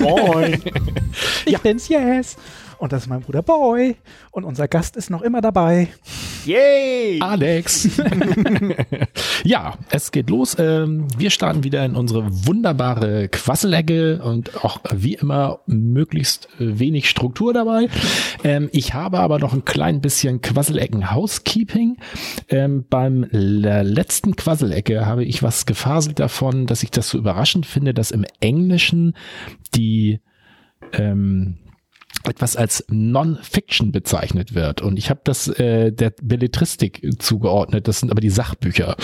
Moin. ich bin's, Yes. Und das ist mein Bruder Boy. Und unser Gast ist noch immer dabei. Yay! Alex. ja, es geht los. Ähm, wir starten wieder in unsere wunderbare Quasselecke und auch wie immer möglichst wenig Struktur dabei. Ähm, ich habe aber noch ein klein bisschen Quasselecken Housekeeping. Ähm, beim letzten Quasselecke habe ich was gefaselt davon, dass ich das so überraschend finde, dass im Englischen die ähm, etwas als Non-Fiction bezeichnet wird. Und ich habe das äh, der Belletristik zugeordnet. Das sind aber die Sachbücher.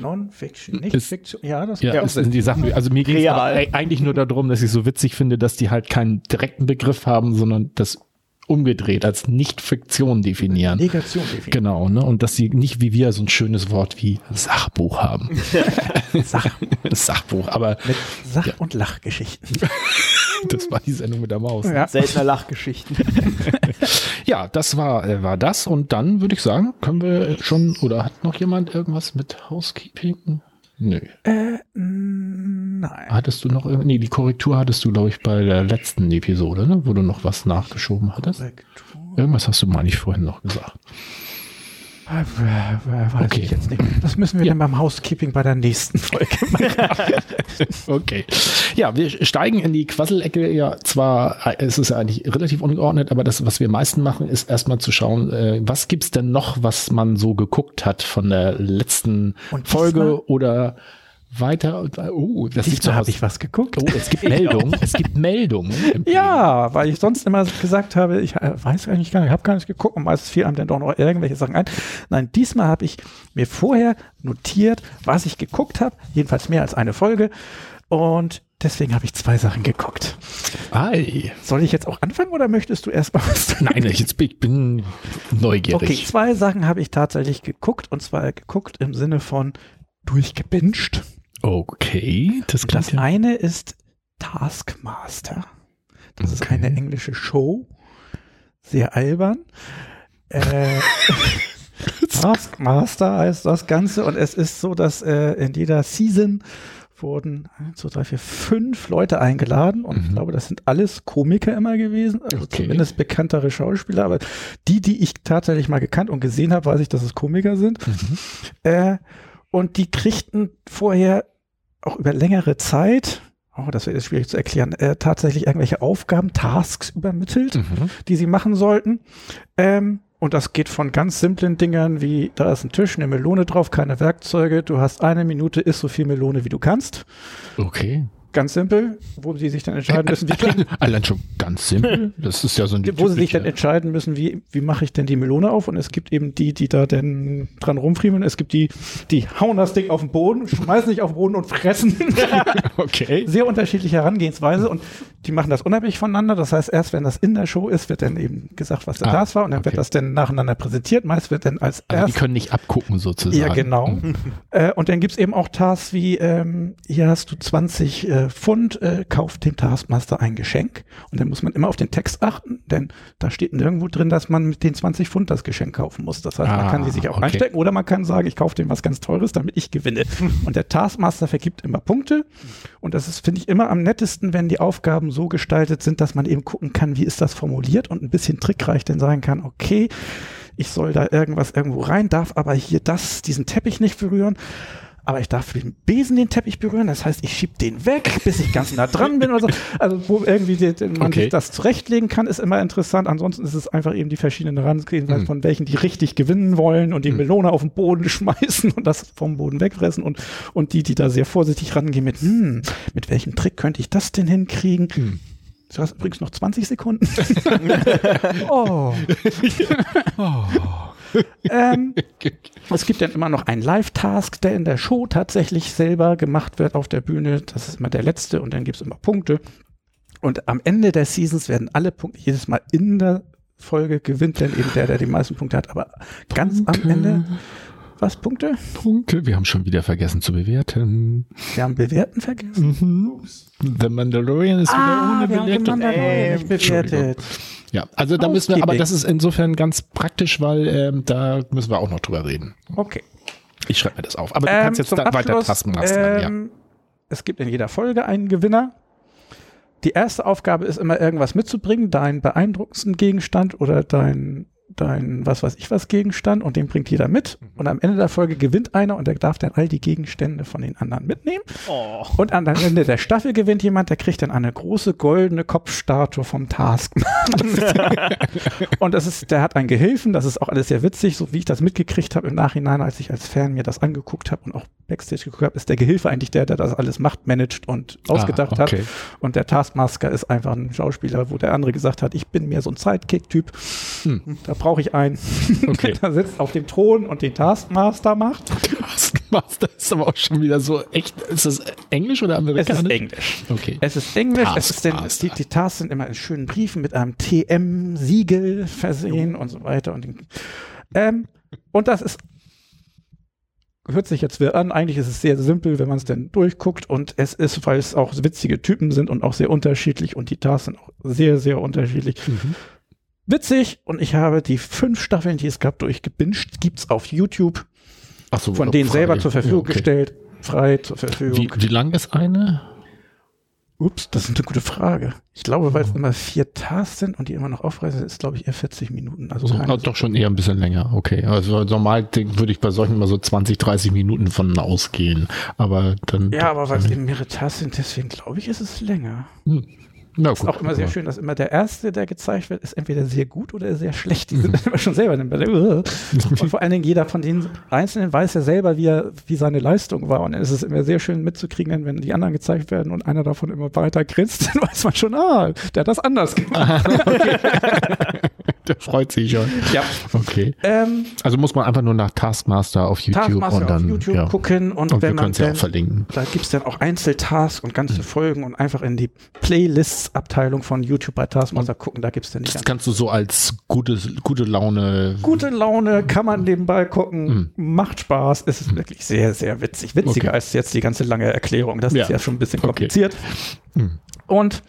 Non-Fiction, nicht ist, Fiction. Ja, das, ja, das sind die Sachbücher. Also mir geht es eigentlich nur darum, dass ich so witzig finde, dass die halt keinen direkten Begriff haben, sondern das umgedreht als Nicht-Fiktion definieren. Negation definieren. Genau, ne? Und dass sie nicht wie wir so ein schönes Wort wie Sachbuch haben. Sach Sachbuch, aber. Mit Sach- ja. und Lachgeschichten. das war die Sendung mit der Maus. Ja. Seltener Lachgeschichten. ja, das war, äh, war das. Und dann würde ich sagen, können wir schon, oder hat noch jemand irgendwas mit Housekeeping? Nö. Äh, nein. Hattest du noch irgendwie, nee, die Korrektur hattest du, glaube ich, bei der letzten Episode, ne? wo du noch was nachgeschoben hattest. Korrektur. Irgendwas hast du, meine ich, vorhin noch gesagt. Äh, weiß okay. ich jetzt nicht. Das müssen wir ja. dann beim Housekeeping bei der nächsten Folge machen. okay. Ja, wir steigen in die Quasselecke. Ja, zwar äh, ist es ja eigentlich relativ ungeordnet, aber das, was wir meisten machen, ist erstmal zu schauen, äh, was gibt's denn noch, was man so geguckt hat von der letzten Folge oder weiter. Oh, das Diesmal habe ich was geguckt. Oh, es gibt Meldungen. es gibt Meldungen. Ja, weil ich sonst immer gesagt habe, ich äh, weiß eigentlich gar nicht, ich habe gar nicht geguckt und meistens fiel einem dann doch noch irgendwelche Sachen ein. Nein, diesmal habe ich mir vorher notiert, was ich geguckt habe, jedenfalls mehr als eine Folge. Und deswegen habe ich zwei Sachen geguckt. Ei. Soll ich jetzt auch anfangen oder möchtest du erst mal was? Nein, ich, bin, neugierig. Okay, zwei Sachen habe ich tatsächlich geguckt und zwar geguckt im Sinne von durchgebinged. Okay, das Das ja. eine ist Taskmaster. Das okay. ist eine englische Show. Sehr albern. Äh, Taskmaster heißt das Ganze und es ist so, dass äh, in jeder Season wurden 1, 2, 3, 4, 5 Leute eingeladen und mhm. ich glaube, das sind alles Komiker immer gewesen, also okay. zumindest bekanntere Schauspieler, aber die, die ich tatsächlich mal gekannt und gesehen habe, weiß ich, dass es Komiker sind. Mhm. Äh, und die kriegten vorher auch über längere Zeit, oh, das ist schwierig zu erklären, äh, tatsächlich irgendwelche Aufgaben, Tasks übermittelt, mhm. die sie machen sollten. Ähm, und das geht von ganz simplen Dingern wie, da ist ein Tisch, eine Melone drauf, keine Werkzeuge, du hast eine Minute, isst so viel Melone, wie du kannst. Okay. Ganz simpel, wo sie sich dann entscheiden müssen, wie Allein schon ganz simpel. Das ist ja so ein Wo sie sich dann entscheiden müssen, wie, wie mache ich denn die Melone auf? Und es gibt eben die, die da dann dran rumfriemeln. Es gibt die, die hauen das Ding auf den Boden, schmeißen sich auf den Boden und fressen. okay. Sehr unterschiedliche Herangehensweise und die machen das unabhängig voneinander. Das heißt, erst wenn das in der Show ist, wird dann eben gesagt, was der ah, Task war und dann okay. wird das dann nacheinander präsentiert. Meist wird dann als also erst. Die können nicht abgucken sozusagen. Ja, genau. Mhm. äh, und dann gibt's eben auch Tasks wie, ähm, hier hast du 20 äh, Pfund, äh, kauft dem Taskmaster ein Geschenk. Und dann muss man immer auf den Text achten, denn da steht nirgendwo drin, dass man mit den 20 Pfund das Geschenk kaufen muss. Das heißt, ah, man kann die sich auch okay. einstecken oder man kann sagen, ich kaufe dem was ganz Teures, damit ich gewinne. und der Taskmaster vergibt immer Punkte. Und das ist, finde ich, immer am nettesten, wenn die Aufgaben so gestaltet sind, dass man eben gucken kann, wie ist das formuliert und ein bisschen trickreich dann sagen kann, okay, ich soll da irgendwas irgendwo rein, darf aber hier das, diesen Teppich nicht berühren aber ich darf den Besen den Teppich berühren. Das heißt, ich schieb den weg, bis ich ganz nah dran bin oder so. Also wo irgendwie die, man okay. sich das zurechtlegen kann, ist immer interessant. Ansonsten ist es einfach eben die verschiedenen Herangehensweisen mhm. von welchen, die richtig gewinnen wollen und die mhm. Melone auf den Boden schmeißen und das vom Boden wegfressen und, und die, die da sehr vorsichtig rangehen mit, hm, mit welchem Trick könnte ich das denn hinkriegen? Mhm. Du hast übrigens noch 20 Sekunden. oh. oh ähm, es gibt dann immer noch einen Live-Task, der in der Show tatsächlich selber gemacht wird auf der Bühne. Das ist immer der letzte und dann gibt es immer Punkte. Und am Ende der Seasons werden alle Punkte jedes Mal in der Folge gewinnt dann eben der, der die meisten Punkte hat. Aber ganz am Ende, was Punkte? Punkte. Wir haben schon wieder vergessen zu bewerten. Wir haben Bewerten vergessen. The Mandalorian ist wieder ohne wir haben den Bewertung. Mandalorian nicht bewertet. Ja, also da müssen wir, aber das ist insofern ganz praktisch, weil ähm, da müssen wir auch noch drüber reden. Okay. Ich schreibe mir das auf. Aber du Ähm, kannst jetzt da weiter Abschluss, Tastenmaster. ja. ähm, Es gibt in jeder Folge einen Gewinner. Die erste Aufgabe ist immer irgendwas mitzubringen, deinen beeindruckendsten Gegenstand oder dein, dein was weiß ich was Gegenstand und den bringt jeder mit. Mhm. Und am Ende der Folge gewinnt einer und der darf dann all die Gegenstände von den anderen mitnehmen. Oh. Und am Ende der Staffel gewinnt jemand, der kriegt dann eine große goldene Kopfstatue vom Taskmaster. und das ist, der hat einen Gehilfen, das ist auch alles sehr witzig, so wie ich das mitgekriegt habe im Nachhinein, als ich als Fan mir das angeguckt habe und auch Backstage geguckt habe, ist der Gehilfe eigentlich der, der das alles macht, managt und ausgedacht Ah, okay. hat. Und der Taskmaster ist einfach ein Schauspieler, wo der andere gesagt hat, ich bin mehr so ein Sidekick-Typ. Da brauche ich einen. Okay. der sitzt auf dem Thron und den Taskmaster macht. Taskmaster ist aber auch schon wieder so echt. Ist das Englisch oder Es amerikanisch? ist Englisch. Okay. Es ist Englisch, es ist denn, die, die Tasks sind immer in schönen Briefen mit einem TM-Siegel versehen und so weiter. Und, ähm, und das ist, hört sich jetzt wirr an, eigentlich ist es sehr simpel, wenn man es denn durchguckt und es ist, weil es auch witzige Typen sind und auch sehr unterschiedlich und die Tasks sind auch sehr, sehr unterschiedlich. Mhm. Witzig und ich habe die fünf Staffeln, die es gab, durchgebinged, gibt's auf YouTube, Ach so, von denen frei. selber zur Verfügung Ja, okay. gestellt, frei zur Verfügung. Wie, wie lang ist eine? Ups, das ist eine gute Frage. Ich glaube, weil es immer vier Tasks sind und die immer noch aufreißen, ist, glaube ich, eher 40 Minuten. Also So, ah, doch schon eher ein bisschen länger. Okay. Also normal würde ich bei solchen immer so 20, 30 Minuten von ausgehen. Aber dann. ja, aber weil es eben mehrere Tasks sind, deswegen glaube ich, ist es länger. Hm. Na gut. Ist auch immer sehr schön, dass immer der Erste, der gezeigt wird, ist entweder sehr gut oder sehr schlecht. Die sind immer schon selber und vor allen Dingen jeder von den Einzelnen weiß ja selber, wie, er, wie seine Leistung war. Und dann ist es immer sehr schön mitzukriegen, wenn die anderen gezeigt werden und einer davon immer weiter grinst, dann weiß man schon, ah, der hat das anders gemacht. Der freut sich schon. Ja. Okay. Ähm, Also muss man einfach nur nach Taskmaster auf YouTube Taskmaster und dann auf YouTube ja. gucken und, Und wir wenn man können es ja auch dann, verlinken. da gibt's dann auch Einzeltasks und ganze Folgen und einfach in die Playlists-Abteilung von YouTube bei Taskmaster gucken, da gibt's dann die Das kannst du so als gute, gute Laune. gute Laune, kann man nebenbei gucken, macht Spaß, es ist wirklich sehr, sehr witzig. Witziger Mhm. Okay. als jetzt die ganze lange Erklärung. Das Ja. ist ja schon ein bisschen Okay. kompliziert. Hm. Und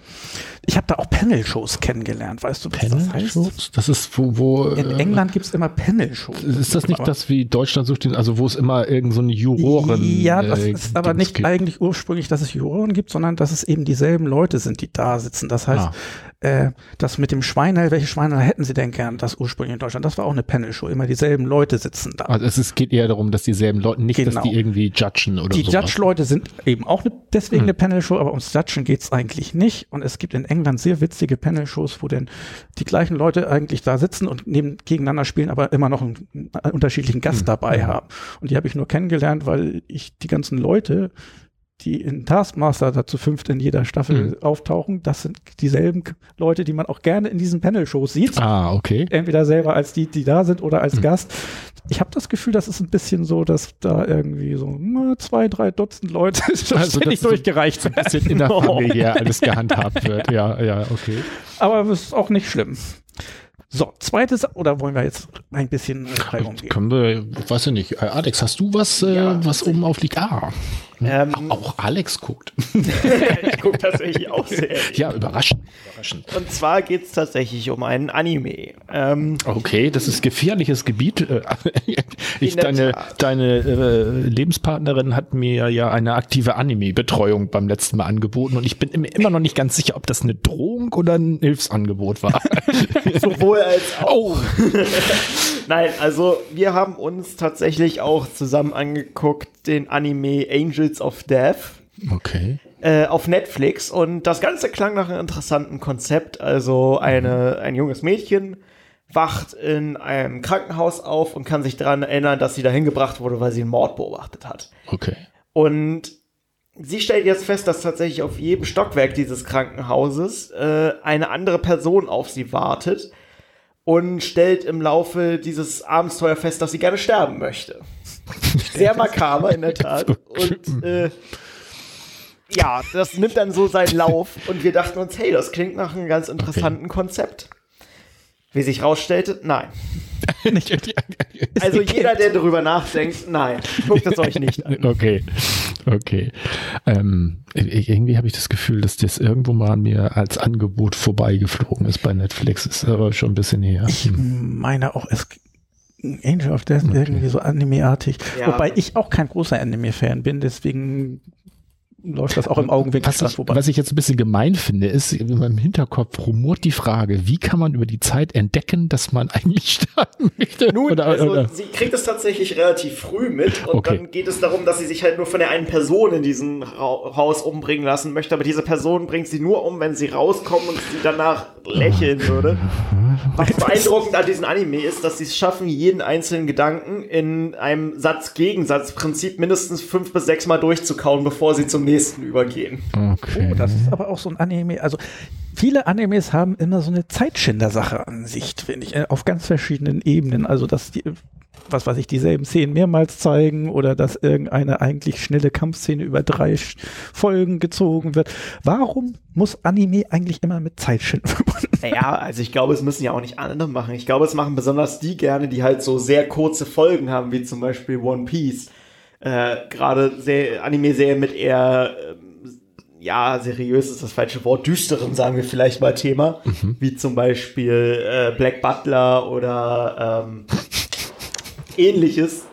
ich habe da auch Panel-Shows kennengelernt, weißt du, was das heißt? Das ist wo, wo In äh, England gibt's immer Panel-Shows. Ist das nicht Aber- das wie Deutschland sucht den, also wo es immer irgend so eine Juroren Ja, das äh, ist aber nicht gibt? eigentlich ursprünglich, dass es Juroren gibt, sondern dass es eben dieselben Leute sind, die da sitzen. Das heißt, Ah. Äh, das mit dem Schweinehall, welche Schweinehall hätten sie denn gern, das ursprünglich in Deutschland? Das war auch eine Panel-Show. Immer dieselben Leute sitzen da. Also es ist, geht eher darum, dass dieselben Leute, nicht, dass Genau. die irgendwie judgen oder die so. Judge-Leute sind eben auch ne, deswegen Hm. eine Panel-Show, aber ums Judgen geht's eigentlich nicht. Und es gibt in England sehr witzige Panel-Shows, wo denn die gleichen Leute eigentlich da sitzen und neben, gegeneinander spielen, aber immer noch einen, einen unterschiedlichen Hm. Gast dabei haben. Und die habe ich nur kennengelernt, weil ich die ganzen Leute, die in Taskmaster da zu fünft in jeder Staffel Hm. auftauchen, das sind dieselben Leute, die man auch gerne in diesen Panel-Shows sieht. Ah, okay. Entweder selber als die, die da sind oder als Hm. Gast. Ich habe das Gefühl, das ist ein bisschen so, dass da irgendwie so na, zwei, drei Dutzend Leute Also, ständig dass so- durchgereicht werden. Bisschen in der Familie alles gehandhabt wird. Ja, ja, okay. Aber es ist auch nicht schlimm. So, zweites, oder wollen wir jetzt ein bisschen äh, Reibung geben? Können wir, weiß ich nicht. Äh, Alex, hast du was, äh, Ja, was oben aufliegt? Ah, Ähm, auch Alex guckt. ich gucke tatsächlich auch sehr. ja, überraschend. überraschend. Und zwar geht es tatsächlich um einen Anime. Ähm, Okay, das ist gefährliches Gebiet. Äh, Ich, deine Tat. deine äh, Lebenspartnerin hat mir ja eine aktive Anime-Betreuung beim letzten Mal angeboten und ich bin immer noch nicht ganz sicher, ob das eine Drohung oder ein Hilfsangebot war. sowohl als auch. Nein, also wir haben uns tatsächlich auch zusammen angeguckt den Anime Angels of Death Okay. äh, auf Netflix und das Ganze klang nach einem interessanten Konzept. Also eine, ein junges Mädchen wacht in einem Krankenhaus auf und kann sich daran erinnern, dass sie dahin gebracht wurde, weil sie einen Mord beobachtet hat. Okay. Und sie stellt jetzt fest, dass tatsächlich auf jedem Stockwerk dieses Krankenhauses äh, eine andere Person auf sie wartet und stellt im Laufe dieses Abenteuer fest, dass sie gerne sterben möchte. Sehr makaber in der Tat. Und äh, ja, das nimmt dann so seinen Lauf und wir dachten uns, hey, das klingt nach einem ganz interessanten Konzept. Wie sich rausstellte, nein. also jeder, der darüber nachdenkt, nein, guckt es euch nicht an. Okay, okay. Ähm, irgendwie habe ich das Gefühl, dass das irgendwo mal an mir als Angebot vorbeigeflogen ist bei Netflix. Ist aber schon ein bisschen her. Ich meine auch, es Angel of Death irgendwie so anime-artig. Ja. Wobei ich auch kein großer Anime-Fan bin, deswegen läuft das auch im Augenwinkel Was ich, vorbei. was ich jetzt ein bisschen gemein finde, ist, in meinem Hinterkopf rumort die Frage, wie kann man über die Zeit entdecken, dass man eigentlich starten möchte? Nun, Oder- also oder- sie kriegt es tatsächlich relativ früh mit und Okay. dann geht es darum, dass sie sich halt nur von der einen Person in diesem Haus umbringen lassen möchte, aber diese Person bringt sie nur um, wenn sie rauskommt und sie danach lächeln würde. Was beeindruckend an diesem Anime ist, dass sie es schaffen, jeden einzelnen Gedanken in einem Satz-Gegensatz-Prinzip mindestens fünf bis sechs Mal durchzukauen, bevor sie zum nächsten übergehen. okay. Oh, das ist aber auch so ein Anime. Also viele Animes haben immer so eine Zeitschinder-Sache an sich, finde ich, äh, auf ganz verschiedenen Ebenen. Also dass die, was weiß ich, dieselben Szenen mehrmals zeigen oder dass irgendeine eigentlich schnelle Kampfszene über drei Folgen gezogen wird. Warum muss Anime eigentlich immer mit Zeitschinden verbunden? Naja, also ich glaube, es müssen ja auch nicht andere machen. Ich glaube, es machen besonders die gerne, die halt so sehr kurze Folgen haben, wie zum Beispiel One Piece. Äh, Gerade sehr Anime-Serien mit eher, ähm, ja, seriös ist das falsche Wort, düsteren, sagen wir vielleicht mal Thema, wie zum Beispiel äh, Black Butler oder ähm, ähnliches.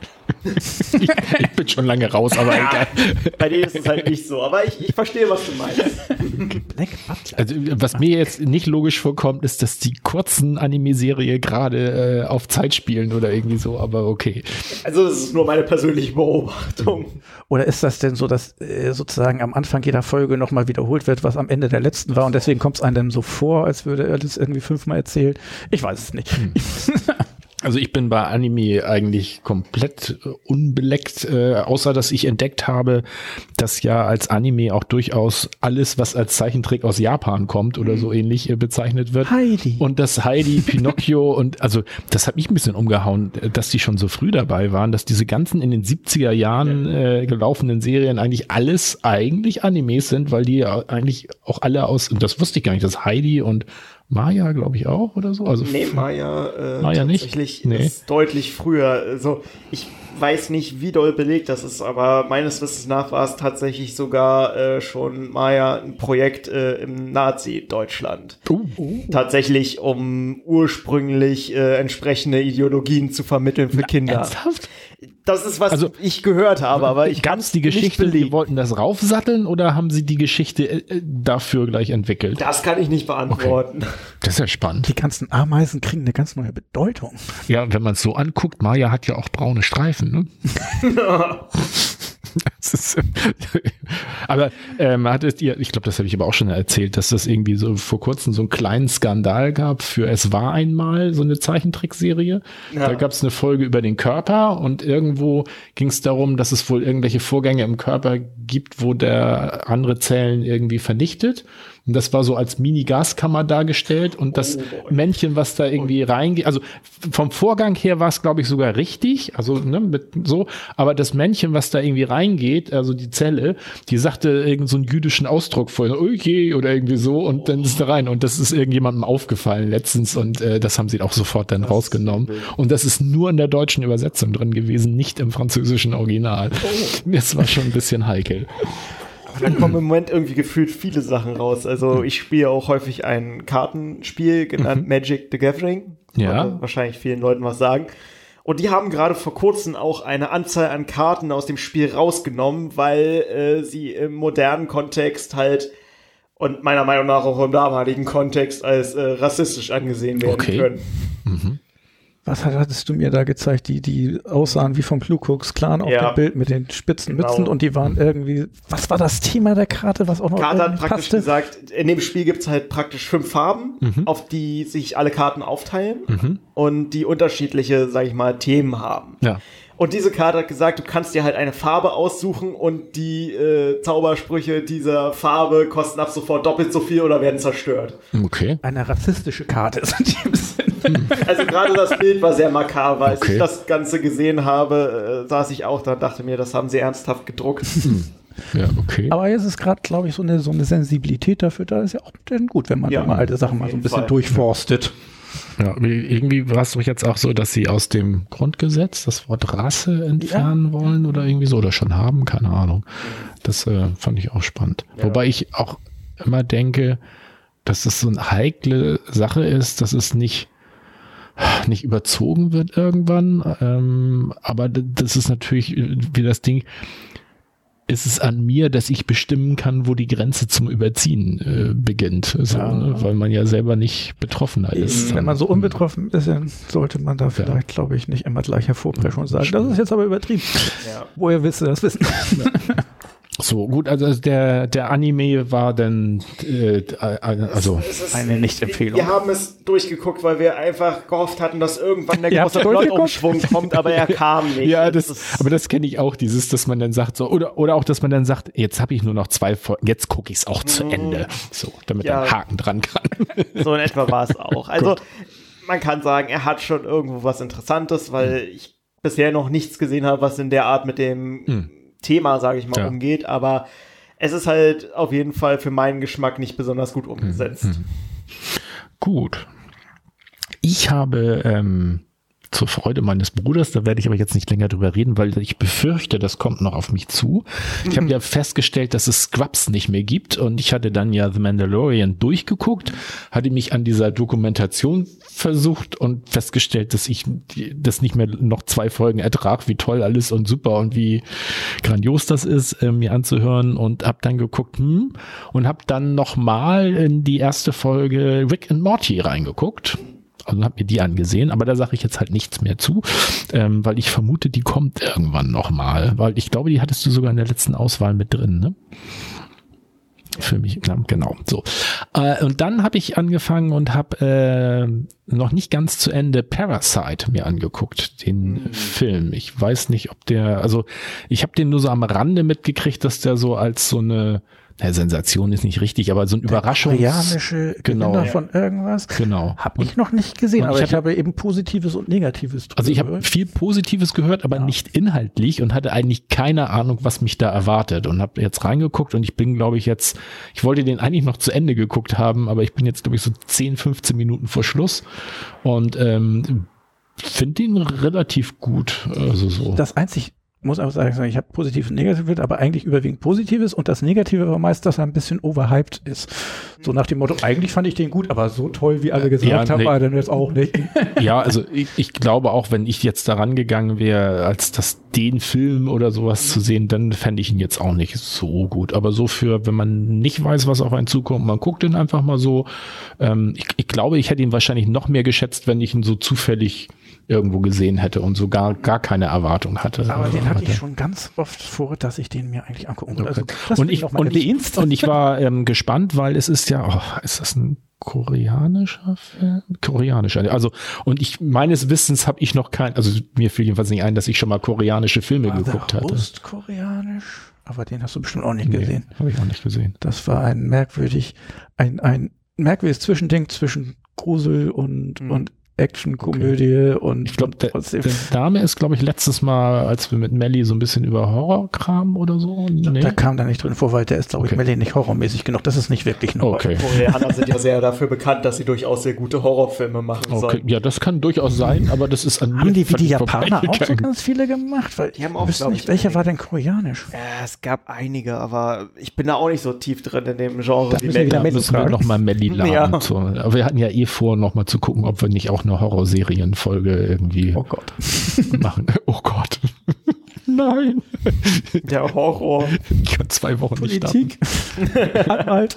Ich, ich bin schon lange raus, aber egal. Bei denen ist es halt nicht so, aber ich, ich verstehe, was du meinst. Black Butler. Also, was mir jetzt nicht logisch vorkommt, ist, dass die kurzen Anime-Serie gerade äh, auf Zeit spielen oder irgendwie so, aber okay. Also das ist nur meine persönliche Beobachtung. Oder ist das denn so, dass äh, sozusagen am Anfang jeder Folge nochmal wiederholt wird, was am Ende der letzten war und deswegen kommt es einem so vor, als würde er das irgendwie fünfmal erzählt? Ich weiß es nicht. Also ich bin bei Anime eigentlich komplett äh, unbeleckt, äh, außer dass ich entdeckt habe, dass ja als Anime auch durchaus alles, was als Zeichentrick aus Japan kommt oder so ähnlich äh, bezeichnet wird. Heidi. Und dass Heidi, Pinocchio und also das hat mich ein bisschen umgehauen, äh, dass die schon so früh dabei waren, dass diese ganzen in den 70er Jahren äh, gelaufenen Serien eigentlich alles eigentlich Animes sind, weil die ja eigentlich auch alle aus, und das wusste ich gar nicht, dass Heidi und Maya, glaube ich, auch oder so. Also Nee, Maya, äh, Maya nicht? tatsächlich Nee. ist deutlich früher. Also ich weiß nicht, wie doll belegt das ist, aber meines Wissens nach war es tatsächlich sogar äh, schon Maya ein Projekt äh, im Nazi-Deutschland. Uh, Tatsächlich, um ursprünglich äh, entsprechende Ideologien zu vermitteln für Kinder. ernsthaft? Das ist, was Also- ich gehört habe, aber ich kann's die nicht Geschichte, die belegen. wollten das raufsatteln oder haben sie die Geschichte äh, äh, dafür gleich entwickelt? Das kann ich nicht beantworten. Das ist ja spannend. Die ganzen Ameisen kriegen eine ganz neue Bedeutung. Ja, wenn man es so anguckt, Maya hat ja auch braune Streifen, ne? Das ist, aber ähm, hattet ihr, ich glaube, das habe ich aber auch schon erzählt, dass das irgendwie so vor kurzem so einen kleinen Skandal gab für Es war einmal so eine Zeichentrickserie. Ja. Da gab es eine Folge über den Körper und irgendwo ging es darum, dass es wohl irgendwelche Vorgänge im Körper gibt, wo der andere Zellen irgendwie vernichtet. Und das war so als Mini-Gaskammer dargestellt und das Männchen, was da irgendwie reingeht, also vom Vorgang her war es, glaube ich, sogar richtig, also ne, mit so, aber das Männchen, was da irgendwie reingeht, also die Zelle, die sagte irgend so einen jüdischen Ausdruck vorher, oh je, oder irgendwie so, und dann ist da rein. Und das ist irgendjemandem aufgefallen letztens und äh, das haben sie auch sofort dann rausgenommen. Und das ist nur in der deutschen Übersetzung drin gewesen, nicht im französischen Original. Das war schon ein bisschen heikel. Da kommen im Moment irgendwie gefühlt viele Sachen raus. Also ich spiele auch häufig ein Kartenspiel genannt Magic the Gathering. Ja. Wahrscheinlich vielen Leuten was sagen. Und die haben gerade vor kurzem auch eine Anzahl an Karten aus dem Spiel rausgenommen, weil äh, sie im modernen Kontext halt und meiner Meinung nach auch im damaligen Kontext als äh, rassistisch angesehen werden Okay. können. Was hat- hattest du mir da gezeigt, die, die aussahen wie vom Ku Klux Klan auf Ja. dem Bild mit den spitzen Genau. Mützen und die waren irgendwie, was war das Thema der Karte, was auch noch Karte hat praktisch passte? gesagt, in dem Spiel gibt's halt praktisch fünf Farben, auf die sich alle Karten aufteilen und die unterschiedliche, sag ich mal, Themen haben. Ja. Und diese Karte hat gesagt, du kannst dir halt eine Farbe aussuchen und die äh, Zaubersprüche dieser Farbe kosten ab sofort doppelt so viel oder werden zerstört. Okay. Eine rassistische Karte ist in dem Sinn. Also gerade das Bild war sehr makaber. Als Okay. ich das Ganze gesehen habe, äh, saß ich auch da und dachte mir, das haben sie ernsthaft gedruckt. Ja, okay. Aber jetzt ist gerade, glaube ich, so eine, so eine Sensibilität dafür, da ist ja auch dann gut, wenn man Ja, da mal alte Sachen mal so ein bisschen Fall. durchforstet. Ja, irgendwie war es doch jetzt auch so, dass sie aus dem Grundgesetz das Wort Rasse entfernen wollen oder irgendwie so oder schon haben, keine Ahnung. Das äh, fand ich auch spannend. Ja. Wobei ich auch immer denke, dass es so eine heikle Sache ist, dass es nicht nicht überzogen wird irgendwann. Ähm, aber das ist natürlich äh, wie das Ding. Ist es an mir, dass ich bestimmen kann, wo die Grenze zum Überziehen äh, beginnt, so, Ja. ne? weil man ja selber nicht Betroffener ist. Wenn man so unbetroffen ist, dann sollte man da vielleicht, glaube ich, nicht immer gleich hervorpreschen und sagen, das ist jetzt aber übertrieben. Ja. Woher willst du das wissen? So, gut, also der, der Anime war dann, äh, äh, also, Es ist, Eine Nicht-Empfehlung. Wir haben es durchgeguckt, weil wir einfach gehofft hatten, dass irgendwann der große? Plotumschwung kommt, aber er kam nicht. ja, Es das, ist- aber das kenne ich auch, dieses, dass man dann sagt, so, oder, oder auch, dass man dann sagt, jetzt habe ich nur noch zwei Folgen, jetzt gucke ich es auch zu Ende, so, damit Ja. ein Haken dran kann. So in etwa war es auch. Also man kann sagen, er hat schon irgendwo was Interessantes, weil Hm. ich bisher noch nichts gesehen habe, was in der Art mit dem Thema, sage ich mal. Ja. umgeht. Aber es ist halt auf jeden Fall für meinen Geschmack nicht besonders gut umgesetzt. Hm. Gut. Ich habe ähm, zur Freude meines Bruders, da werde ich aber jetzt nicht länger drüber reden, weil ich befürchte, das kommt noch auf mich zu. Ich habe ja festgestellt, dass es Scrubs nicht mehr gibt und ich hatte dann ja The Mandalorian durchgeguckt, hatte mich an dieser Dokumentation versucht und festgestellt, dass ich das nicht mehr noch zwei Folgen ertrag, wie toll alles und super und wie grandios das ist, äh, mir anzuhören und habe dann geguckt hm, und habe dann noch mal in die erste Folge Rick and Morty reingeguckt. Also habe mir die angesehen, aber da sage ich jetzt halt nichts mehr zu, ähm, weil ich vermute, die kommt irgendwann noch mal, weil ich glaube, die hattest du sogar in der letzten Auswahl mit drin, ne? Für mich, genau. So. Äh, und dann habe ich angefangen und habe äh, noch nicht ganz zu Ende Parasite mir angeguckt, den Film. Ich weiß nicht, ob der, also ich habe den nur so am Rande mitgekriegt, dass der so als so eine, na, Sensation ist nicht richtig, aber so ein Überraschungs... Koreanische Genau. Gewinner Ja. von irgendwas. Genau. Habe ich noch nicht gesehen, aber ich ich, hatte- habe eben Positives und Negatives drüber Also ich habe viel Positives gehört, aber nicht inhaltlich und hatte eigentlich keine Ahnung, was mich da erwartet und habe jetzt reingeguckt und ich bin, glaube ich, jetzt, ich wollte den eigentlich noch zu Ende geguckt haben, aber ich bin jetzt, glaube ich, so 10, 15 Minuten vor Schluss und ähm, finde ihn relativ gut. Also so. Das einzig, muss auch sagen, ich habe Positives und Negatives, aber eigentlich überwiegend Positives und das Negative war meist, dass er ein bisschen overhyped ist. So nach dem Motto, eigentlich fand ich den gut, aber so toll, wie alle gesagt Ja, haben, nee. war er dann jetzt auch nicht. Ja, also ich, ich glaube auch, wenn ich jetzt daran gegangen wäre, als das den Film oder sowas zu sehen, dann fände ich ihn jetzt auch nicht so gut. Aber so für, wenn man nicht weiß, was auf einen zukommt, man guckt ihn einfach mal so. Ähm, ich, ich glaube, ich hätte ihn wahrscheinlich noch mehr geschätzt, wenn ich ihn so zufällig irgendwo gesehen hätte und so gar, keine Erwartung hatte. Aber den hatte ich schon ganz oft vor, dass ich den mir eigentlich angucken. Also, Okay. das und ich, und, ich, erwähnt. und ich war ähm, gespannt, weil es ist ja, oh, ist das ein koreanischer Film? Koreanischer. Also, und ich, meines Wissens habe ich noch kein, also mir fiel jedenfalls nicht ein, dass ich schon mal koreanische Filme War geguckt der hatte. Koreanisch? Aber den hast du bestimmt auch nicht Nee, gesehen. habe ich auch nicht gesehen. Das war ein merkwürdig, ein, ein merkwürdiges Zwischending zwischen Grusel und, Mhm. und Actionkomödie und Ich glaube, der, der Dame ist, glaube ich, letztes Mal, als wir mit Melly so ein bisschen über Horrorkram oder so. Nee. Da kam da nicht drin vor, weil der ist, glaube ich, Okay. Melly nicht horrormäßig genug. Das ist nicht wirklich ein Horror. Okay. Koreaner sind ja sehr dafür bekannt, dass sie durchaus sehr gute Horrorfilme machen okay. sollen. Ja, das kann durchaus sein, aber das ist an Haben die wie die Japaner auch so ganz viele gemacht? Weil Die haben ich auch, glaub nicht, ich, welcher einige. war denn koreanisch? Ja, es gab einige, aber ich bin da auch nicht so tief drin in dem Genre Da wie müssen wir wieder Melly. mit- müssen wir fragen. noch mal Melly laden. Ja. So. Aber wir hatten ja eh vor, noch mal zu gucken, ob wir nicht auch eine Horrorserienfolge irgendwie Oh Gott. machen. Oh Gott. Nein. Der Horror. Ich kann zwei Wochen nicht starten. Politik, Anwalt,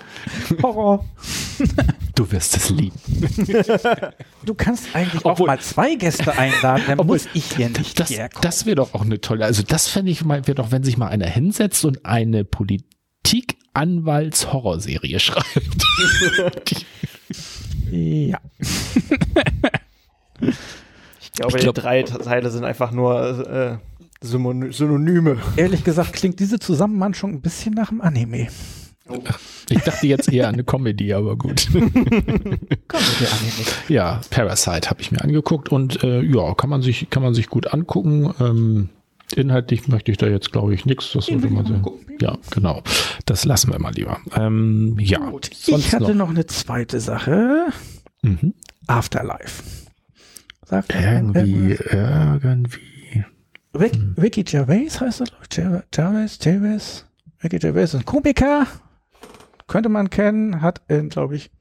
Horror. Du wirst es lieben. Du kannst eigentlich Obwohl- auch mal zwei Gäste einladen, dann Obwohl- muss ich hier nicht Das, das wäre doch auch eine tolle, also das fände ich mal, wäre doch, wenn sich mal einer hinsetzt und eine Politik-Anwalts-Horrorserie schreibt. Ja. Ich glaube, Ich glaub- die drei Teile sind einfach nur äh, Synony- Synonyme. Ehrlich gesagt klingt diese Zusammenhang schon ein bisschen nach dem Anime. Ich dachte jetzt eher an eine Comedy, aber gut. Komm mit der Anime. Ja, Parasite habe ich mir angeguckt und äh, ja, kann man sich kann man sich gut angucken. Ähm, inhaltlich möchte ich da jetzt, glaube ich, nichts. Das sollte man sehen. Ja, genau. Das lassen wir mal lieber. Ähm, ja. Gut. Ich hatte noch. noch. eine zweite Sache. Mhm. Afterlife. Sagt irgendwie, irgendwie. Rick, hm. Ricky Gervais heißt er, Gervais, Gervais. Ricky Gervais ist ein Komiker. Könnte man kennen, hat in, glaube ich,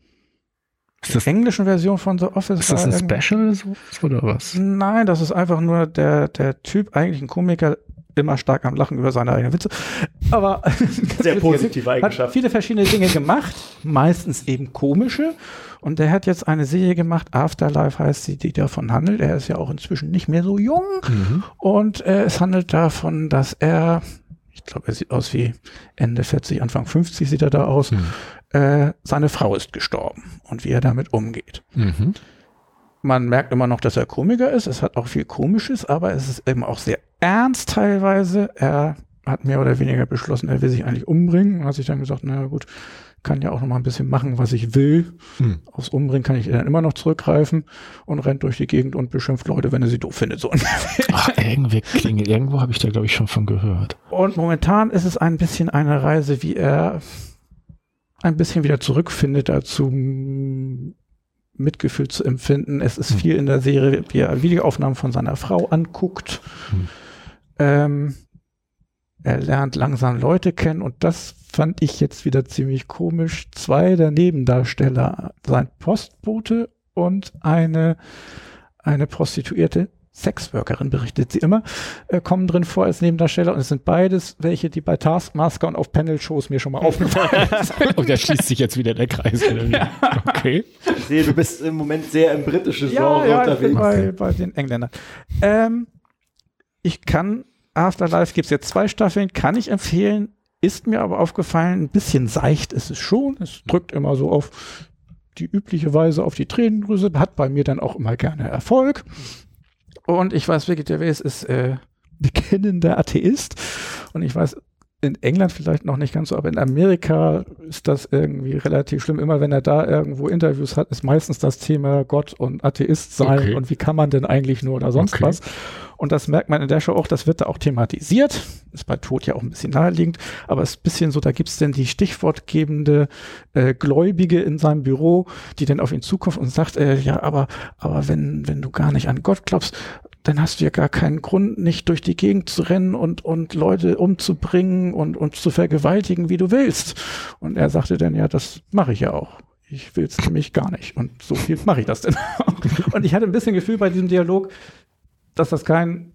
ist das, englischen Version von The Office. Ist das ein Special oder was? Nein, das ist einfach nur der, der Typ, eigentlich ein Komiker, immer stark am Lachen über seine eigenen Witze. Aber sehr positive Eigenschaft. Hat viele verschiedene Dinge gemacht, meistens eben komische. Und der hat jetzt eine Serie gemacht, Afterlife heißt sie, die davon handelt. Er ist ja auch inzwischen nicht mehr so jung. Mhm. Und äh, es handelt davon, dass er, ich glaube, er sieht aus wie Ende 40, Anfang 50 sieht er da aus. Mhm äh, seine Frau ist gestorben und wie er damit umgeht. Mhm. Man merkt immer noch, dass er Komiker ist. Es hat auch viel Komisches, aber es ist eben auch sehr ernst teilweise. Er hat mehr oder weniger beschlossen, er will sich eigentlich umbringen. Und hat sich dann gesagt, na gut, kann ja auch noch mal ein bisschen machen, was ich will. Hm. Aufs Umbringen kann ich dann immer noch zurückgreifen und rennt durch die Gegend und beschimpft Leute, wenn er sie doof findet. So Ach, irgendwie klingelt, irgendwo habe ich da, glaube ich, schon von gehört. Und momentan ist es ein bisschen eine Reise, wie er ein bisschen wieder zurückfindet dazu, Mitgefühl zu empfinden. Es ist hm. viel in der Serie, wie er Videoaufnahmen von seiner Frau anguckt. Hm. Ähm, er lernt langsam Leute kennen und das fand ich jetzt wieder ziemlich komisch. Zwei der Nebendarsteller, sein Postbote und eine, eine Prostituierte, Sexworkerin berichtet sie immer, äh, kommen drin vor als Nebendarsteller und es sind beides welche, die bei Taskmaster und auf Panel-Shows mir schon mal aufgefallen sind. und da schließt sich jetzt wieder der Kreis. Ja. Okay. Ich sehe, du bist im Moment sehr im britischen Genre ja, ja, unterwegs. Bei, bei den Engländern. Ähm, ich kann, Afterlife gibt es jetzt zwei Staffeln, kann ich empfehlen, ist mir aber aufgefallen, ein bisschen seicht ist es schon. Es drückt immer so auf die übliche Weise auf die Tränendrüse, hat bei mir dann auch immer gerne Erfolg. Und ich weiß, Ricky Gervais ist äh, bekennender Atheist. Und ich weiß, in England vielleicht noch nicht ganz so, aber in Amerika ist das irgendwie relativ schlimm. Immer wenn er da irgendwo Interviews hat, ist meistens das Thema Gott und Atheist sein okay. und wie kann man denn eigentlich nur oder sonst okay. was. Und das merkt man in der Show auch, das wird da auch thematisiert. Ist bei Tod ja auch ein bisschen naheliegend, aber es ist ein bisschen so, da gibt's denn die stichwortgebende äh, Gläubige in seinem Büro, die dann auf ihn zukommt und sagt, äh, ja, aber, aber wenn, wenn du gar nicht an Gott glaubst, dann hast du ja gar keinen Grund, nicht durch die Gegend zu rennen und, und Leute umzubringen und, und zu vergewaltigen, wie du willst. Und er sagte dann, ja, das mache ich ja auch. Ich will es nämlich gar nicht. Und so viel mache ich das denn auch. Und ich hatte ein bisschen Gefühl bei diesem Dialog, dass das kein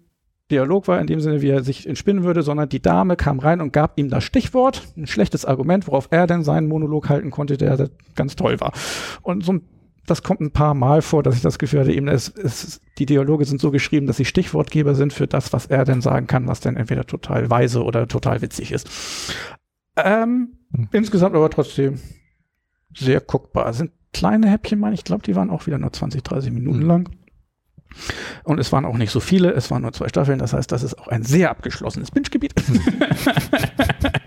Dialog war in dem Sinne, wie er sich entspinnen würde, sondern die Dame kam rein und gab ihm das Stichwort, ein schlechtes Argument, worauf er dann seinen Monolog halten konnte, der ganz toll war. Und so ein das kommt ein paar Mal vor, dass ich das Gefühl hatte, eben es, es, die Dialoge sind so geschrieben, dass sie Stichwortgeber sind für das, was er denn sagen kann, was dann entweder total weise oder total witzig ist. Ähm, hm. Insgesamt aber trotzdem sehr guckbar. Sind kleine Häppchen, meine ich, glaube, die waren auch wieder nur 20, 30 Minuten hm. lang. Und es waren auch nicht so viele, es waren nur zwei Staffeln, das heißt, das ist auch ein sehr abgeschlossenes Binge-Gebiet.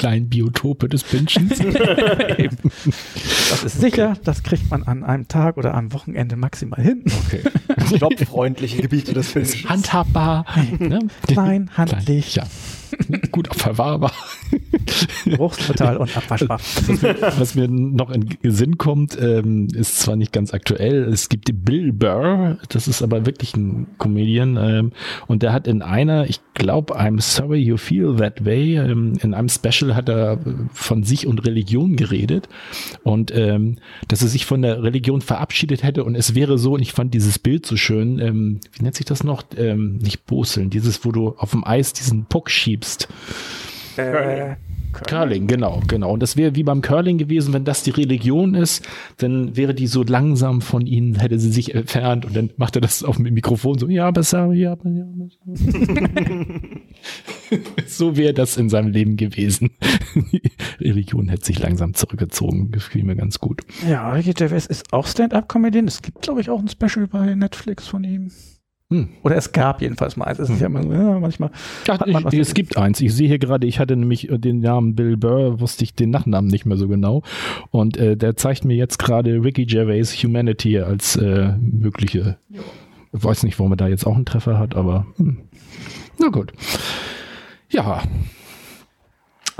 kleinen Biotope des Pinchens. das ist sicher, das kriegt man an einem Tag oder am Wochenende maximal hin. Okay. Jobfreundliche Gebiete des Pinchens. Handhabbar. Ne? Klein, handlich. Ja. gut verwahrbar. Geruchsneutral und abwaschbar. Was mir noch in Sinn kommt, ähm, ist zwar nicht ganz aktuell, es gibt die Bill Burr, das ist aber wirklich ein Comedian ähm, und der hat in einer, ich glaube, I'm sorry you feel that way, ähm, in einem Special hat er von sich und Religion geredet und ähm, dass er sich von der Religion verabschiedet hätte und es wäre so, und ich fand dieses Bild so schön, ähm, wie nennt sich das noch? Ähm, nicht Boseln, dieses, wo du auf dem Eis diesen Puck schiebst schiebst. Äh, Curling. genau, genau. Und das wäre wie beim Curling gewesen, wenn das die Religion ist, dann wäre die so langsam von ihnen, hätte sie sich entfernt und dann macht er das auf dem Mikrofon so, ja, besser, ja, ja, so wäre das in seinem Leben gewesen. Die Religion hätte sich langsam zurückgezogen, gefiel mir ganz gut. Ja, Ricky Gervais ist auch Stand-Up-Comedian. Es gibt, glaube ich, auch ein Special bei Netflix von ihm. Hm. Oder es gab jedenfalls mal eins. Es ist hm. ja immer ja, manchmal. Ach, man ich, es gibt eins. Ich sehe hier gerade, ich hatte nämlich äh, den Namen Bill Burr, wusste ich den Nachnamen nicht mehr so genau. Und äh, der zeigt mir jetzt gerade Ricky Gervais Humanity als äh, mögliche. Ich weiß nicht, warum er da jetzt auch einen Treffer hat, aber hm. na gut. Ja,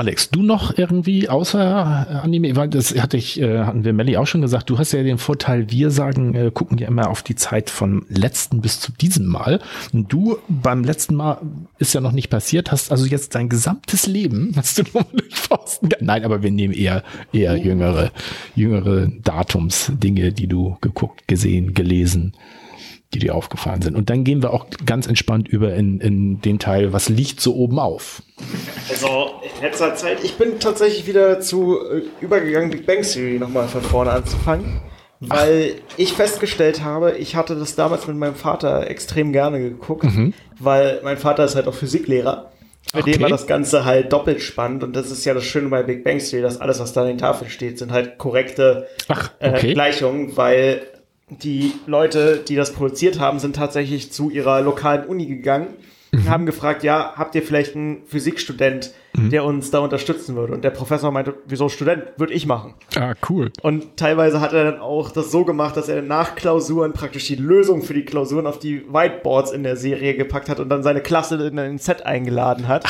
Alex, du noch irgendwie außer äh, Anime, weil das hatte ich, äh, hatten wir Melly auch schon gesagt, du hast ja den Vorteil, wir sagen, äh, gucken ja immer auf die Zeit vom letzten bis zu diesem Mal. Und du beim letzten Mal ist ja noch nicht passiert, hast also jetzt dein gesamtes Leben, hast du noch durchforsten. Nein, aber wir nehmen eher, eher jüngere, jüngere Datumsdinge, die du geguckt, gesehen, gelesen die dir aufgefallen sind. Und dann gehen wir auch ganz entspannt über in, in den Teil, was liegt so oben auf. Also in letzter Zeit, ich bin tatsächlich wieder zu äh, übergegangen, Big Bang Theory nochmal von vorne anzufangen, weil Ach. ich festgestellt habe, ich hatte das damals mit meinem Vater extrem gerne geguckt, mhm. weil mein Vater ist halt auch Physiklehrer. Für okay. den war das Ganze halt doppelt spannend und das ist ja das Schöne bei Big Bang Theory, dass alles, was da an den Tafeln steht, sind halt korrekte Ach, okay. äh, Gleichungen, weil die Leute, die das produziert haben, sind tatsächlich zu ihrer lokalen Uni gegangen und mhm. haben gefragt, ja, habt ihr vielleicht einen Physikstudent, mhm. der uns da unterstützen würde. Und der Professor meinte, wieso Student? Würde ich machen. Ah, cool. Und teilweise hat er dann auch das so gemacht, dass er nach Klausuren praktisch die Lösung für die Klausuren auf die Whiteboards in der Serie gepackt hat und dann seine Klasse in ein Set eingeladen hat.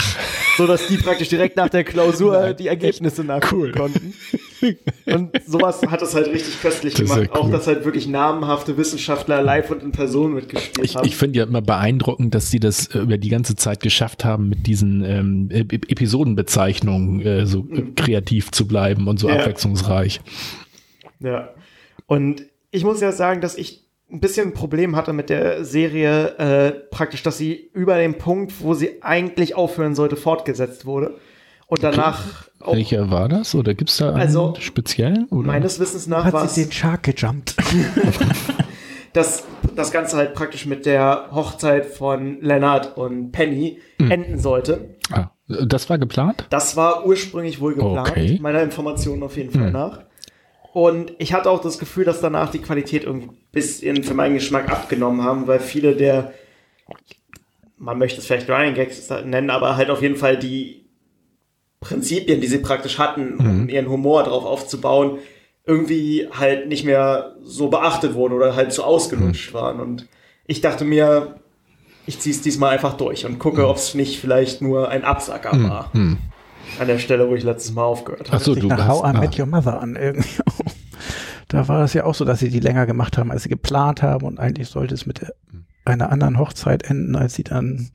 so dass die praktisch direkt nach der Klausur Nein, die Ergebnisse nachgucken cool. konnten. Und sowas hat es halt richtig köstlich das gemacht. Cool. Auch, dass halt wirklich namhafte Wissenschaftler live und in Person mitgespielt ich, haben. Ich finde ja immer beeindruckend, dass sie das äh, über die ganze Zeit geschafft haben, mit diesen ähm, Episoden Episodenbezeichnungen äh, so mhm. kreativ zu bleiben und so ja. abwechslungsreich. Ja. Und ich muss ja sagen, dass ich ein bisschen ein Problem hatte mit der Serie, äh, praktisch, dass sie über den Punkt, wo sie eigentlich aufhören sollte, fortgesetzt wurde. Und danach. Okay. Welcher war das? Oder gibt es da einen also, speziellen? Oder? Meines Wissens nach war sie den Shark gejumpt. dass das Ganze halt praktisch mit der Hochzeit von Leonard und Penny mhm. enden sollte. Ah. Das war geplant? Das war ursprünglich wohl geplant, okay. meiner Information auf jeden Fall hm. nach. Und ich hatte auch das Gefühl, dass danach die Qualität irgendwie bis in für meinen Geschmack abgenommen haben, weil viele der, man möchte es vielleicht Running Gags nennen, aber halt auf jeden Fall die Prinzipien, die sie praktisch hatten, um mhm. ihren Humor darauf aufzubauen, irgendwie halt nicht mehr so beachtet wurden oder halt zu ausgelutscht mhm. waren. Und ich dachte mir, ich ziehe es diesmal einfach durch und gucke, mhm. ob es nicht vielleicht nur ein Absacker mhm. war. Mhm. An der Stelle, wo ich letztes Mal aufgehört habe. Achso, du nach How I Met Your Mother an irgendwie. da war es ja auch so, dass sie die länger gemacht haben, als sie geplant haben und eigentlich sollte es mit einer anderen Hochzeit enden, als sie dann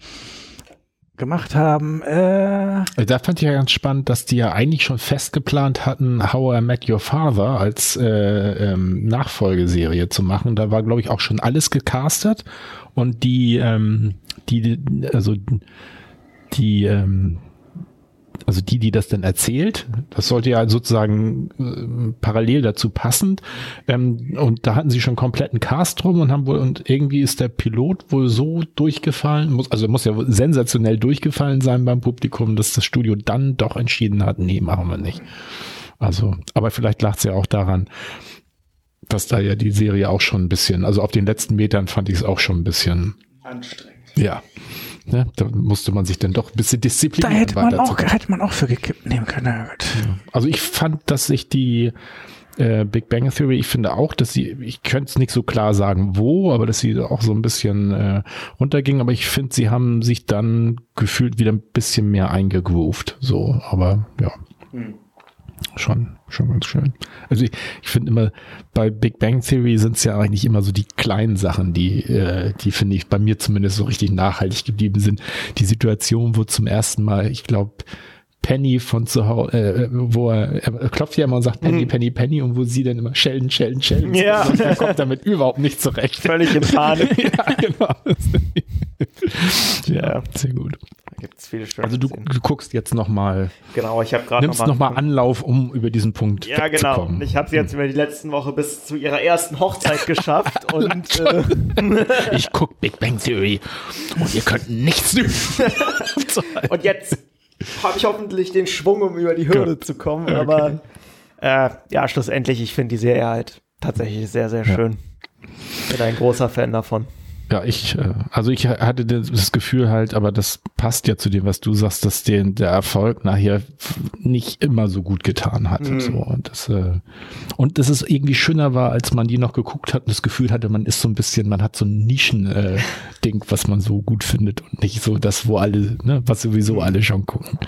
gemacht haben. Äh da fand ich ja ganz spannend, dass die ja eigentlich schon fest geplant hatten, How I Met Your Father als äh, ähm, Nachfolgeserie zu machen. Da war, glaube ich, auch schon alles gecastet und die, ähm, die, also die, ähm, also die, die das denn erzählt, das sollte ja sozusagen äh, parallel dazu passend. Ähm, und da hatten sie schon kompletten Cast drum und haben wohl, und irgendwie ist der Pilot wohl so durchgefallen, muss, also muss ja sensationell durchgefallen sein beim Publikum, dass das Studio dann doch entschieden hat, nee, machen wir nicht. Also, aber vielleicht lag es ja auch daran, dass da ja die Serie auch schon ein bisschen, also auf den letzten Metern fand ich es auch schon ein bisschen anstrengend. Ja. Ne, da musste man sich dann doch ein bisschen disziplinieren. Da hätte man auch, hätte man auch für gekippt nehmen können. Ja, also ich fand, dass sich die äh, Big Bang Theory, ich finde auch, dass sie, ich könnte es nicht so klar sagen, wo, aber dass sie auch so ein bisschen äh, runterging, aber ich finde, sie haben sich dann gefühlt wieder ein bisschen mehr eingegroovt. So, aber ja. Hm schon, schon ganz schön. Also ich, ich finde immer, bei Big Bang Theory sind es ja eigentlich immer so die kleinen Sachen, die, äh, die finde ich bei mir zumindest so richtig nachhaltig geblieben sind. Die Situation, wo zum ersten Mal, ich glaube, Penny von zu Hause, äh, wo er, er klopft ja immer und sagt Penny, mhm. Penny, Penny und wo sie dann immer Sheldon, Sheldon, Sheldon. Ja. Und er kommt damit überhaupt nicht zurecht. Völlig in Panik. ja, genau. ja, sehr gut. Da gibt es viele schöne Also du, du, guckst jetzt nochmal. Genau, ich habe gerade nimmst nochmal noch Anlauf, um über diesen Punkt Ja, genau. Ich habe sie jetzt hm. über die letzten Woche bis zu ihrer ersten Hochzeit geschafft und äh, ich guck Big Bang Theory und ihr könnt nichts tun. und jetzt habe ich hoffentlich den Schwung, um über die Hürde Good. zu kommen. Okay. Aber äh, ja, schlussendlich, ich finde die Serie halt tatsächlich sehr, sehr schön. Ja. Bin ein großer Fan davon. Ja, ich, äh, also ich hatte das Gefühl halt, aber das passt ja zu dem, was du sagst, dass den der Erfolg nachher nicht immer so gut getan hat. Mhm. So. Und das, äh, und dass es irgendwie schöner war, als man die noch geguckt hat und das Gefühl hatte, man ist so ein bisschen, man hat so ein Nischen-Ding, was man so gut findet und nicht so das, wo alle, ne, was sowieso alle schon gucken.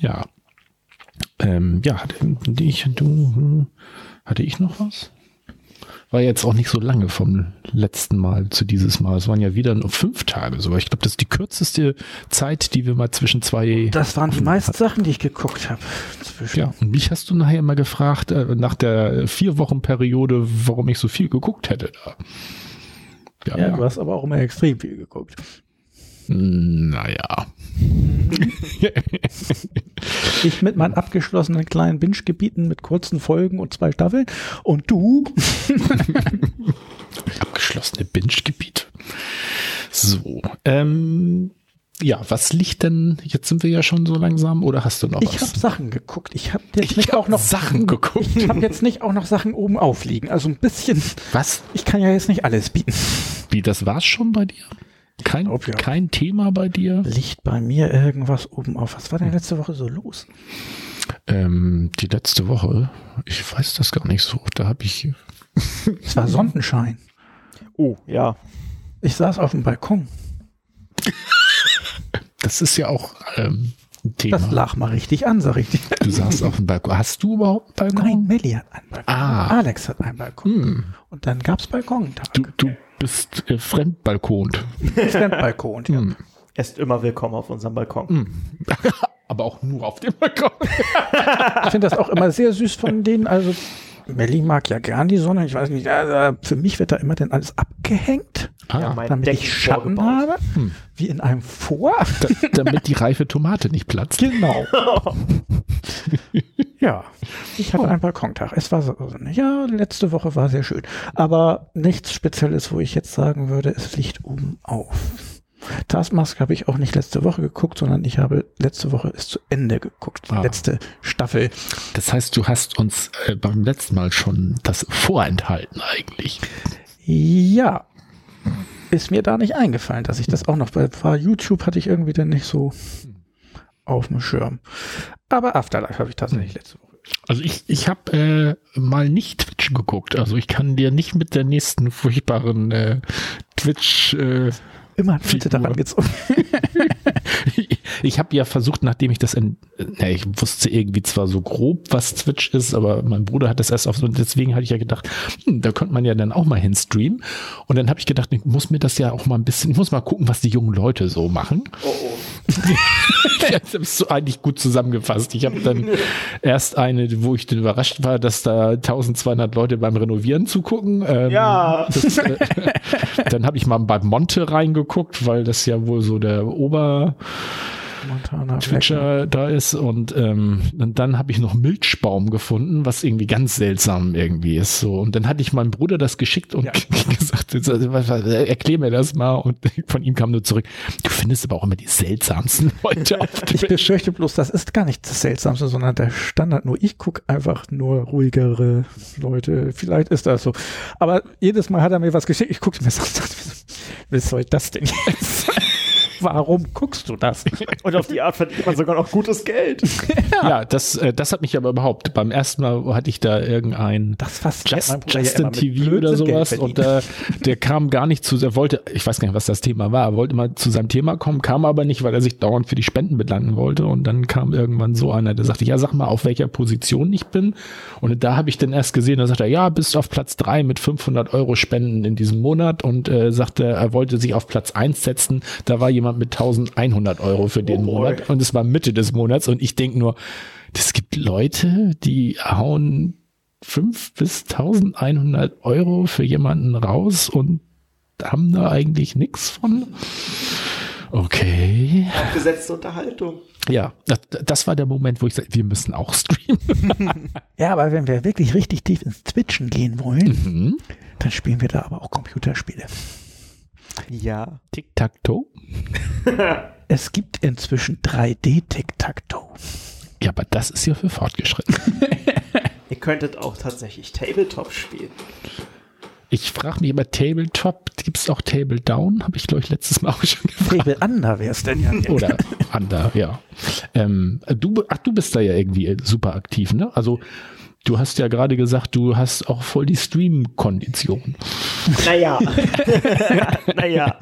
Ja. Ähm, ja, hatte ich, du, hm, hatte ich noch was? War jetzt auch nicht so lange vom letzten Mal zu dieses Mal. Es waren ja wieder nur fünf Tage sogar. Ich glaube, das ist die kürzeste Zeit, die wir mal zwischen zwei. Das waren die meisten Sachen, die ich geguckt habe. Ja, und mich hast du nachher immer gefragt, äh, nach der vier Wochen Periode, warum ich so viel geguckt hätte da. Ja, ja, du hast aber auch immer extrem viel geguckt. Naja. ich mit meinen abgeschlossenen kleinen Binge-Gebieten mit kurzen Folgen und zwei Staffeln. Und du? Abgeschlossene Binge-Gebiete. So. Ähm, ja, was liegt denn? Jetzt sind wir ja schon so langsam, oder hast du noch ich was? Ich habe Sachen geguckt. Ich habe jetzt ich nicht hab auch noch Sachen geguckt. Ich habe jetzt nicht auch noch Sachen oben aufliegen. Also ein bisschen. Was? Ich kann ja jetzt nicht alles bieten. Wie, das war's schon bei dir? Kein, glaub, ja. kein Thema bei dir? Liegt bei mir irgendwas oben auf. Was war denn letzte Woche so los? Ähm, die letzte Woche, ich weiß das gar nicht so. Da habe ich. es war Sonnenschein. Oh, ja. Ich saß auf dem Balkon. Das ist ja auch ähm, ein Thema. Das lag mal richtig an, sag ich dir. Du saßt auf dem Balkon. Hast du überhaupt einen Balkon? Nein, Melli hat einen Balkon. Ah. Alex hat einen Balkon. Hm. Und dann gab's Balkontag. Du, du bist äh, fremdbalkont. Fremdbalkon, ja. Hm. Er ist immer willkommen auf unserem Balkon. Hm. Aber auch nur auf dem Balkon. ich finde das auch immer sehr süß von denen. Also Melli mag ja gern die Sonne. Ich weiß nicht, also für mich wird da immer denn alles abgehängt. Ah, Ja, mein damit Deck ich Schatten vorgebaut. habe, Hm. wie in einem Vor. da, damit die reife Tomate nicht platzt. Genau. ja, ich hatte einen Balkontag. Es war so, ja, letzte Woche war sehr schön. Aber nichts Spezielles, wo ich jetzt sagen würde, es liegt oben auf. Taskmask habe ich auch nicht letzte Woche geguckt, sondern ich habe letzte Woche es zu Ende geguckt. Ah. letzte Staffel. Das heißt, du hast uns äh, beim letzten Mal schon das vorenthalten eigentlich. Ja. Ist mir da nicht eingefallen, dass ich das auch noch, bei war YouTube hatte ich irgendwie dann nicht so auf dem Schirm. Aber Afterlife habe ich tatsächlich letzte Woche. Also ich, ich habe äh, mal nicht Twitch geguckt. Also ich kann dir nicht mit der nächsten furchtbaren äh, Twitch äh, Immer bitte Figur. daran gezogen. ich habe ja versucht, nachdem ich das, in, na, ich wusste irgendwie zwar so grob, was Twitch ist, aber mein Bruder hat das erst auf so, deswegen hatte ich ja gedacht, hm, da könnte man ja dann auch mal hinstreamen. Und dann habe ich gedacht, ich muss mir das ja auch mal ein bisschen, ich muss mal gucken, was die jungen Leute so machen. Oh, oh. das ist so eigentlich gut zusammengefasst. Ich habe dann erst eine, wo ich dann überrascht war, dass da 1200 Leute beim Renovieren zugucken. Ähm, Ja. Das, äh, dann habe ich mal bei Monte reingeguckt, weil das ja wohl so der Ober Montana. Twitcher da ist und, ähm, und dann habe ich noch Milchbaum gefunden, was irgendwie ganz seltsam irgendwie ist. So und dann hatte ich meinem Bruder das geschickt und Ja. gesagt, was- was- erklär mir das mal und von ihm kam nur zurück. Du findest aber auch immer die seltsamsten Leute auf Ich Twitch. befürchte bloß, das ist gar nicht das Seltsamste, sondern der Standard. Nur ich gucke einfach nur ruhigere Leute. Vielleicht ist das so. Aber jedes Mal hat er mir was geschickt. Ich gucke mir das an. Was soll das denn jetzt? Warum guckst du das? Und auf die Art verdient man sogar noch gutes Geld. Ja, das, äh, das hat mich aber überhaupt. Beim ersten Mal hatte ich da irgendein Das fasziniert Just, ja Justin immer mit TV oder sowas und äh, der kam gar nicht zu, er wollte, ich weiß gar nicht, was das Thema war, er wollte mal zu seinem Thema kommen, kam aber nicht, weil er sich dauernd für die Spenden bedanken wollte und dann kam irgendwann so einer, der sagte, ja, sag mal, auf welcher Position ich bin und da habe ich dann erst gesehen, da sagt er, ja, bist auf Platz drei mit 500 Euro Spenden in diesem Monat und äh, sagte, er wollte sich auf Platz eins setzen, da war jemand mit 1100 Euro für den Oh. Monat und es war Mitte des Monats und ich denk nur, es gibt Leute, die hauen 5 bis 1100 Euro für jemanden raus und haben da eigentlich nichts von. Okay. Gesetzte Unterhaltung. Ja, das, das war der Moment, wo ich sagte, wir müssen auch streamen. Ja, aber wenn wir wirklich richtig tief ins Twitchen gehen wollen, Mhm. dann spielen wir da aber auch Computerspiele. Ja. Tic-Tac-Toe. Es gibt inzwischen 3D-Tic-Tac-Toe. Ja, aber das ist ja für fortgeschritten. Ihr könntet auch tatsächlich Tabletop spielen. Ich frage mich immer, Tabletop, gibt es auch Table Down? Habe ich, glaube ich, letztes Mal auch schon gefragt. Table Under wäre es denn ja. Oder Under, ja. Ähm, du, ach, du bist da ja irgendwie super aktiv, ne? Also du hast ja gerade gesagt, du hast auch voll die Stream-Kondition. Naja. naja.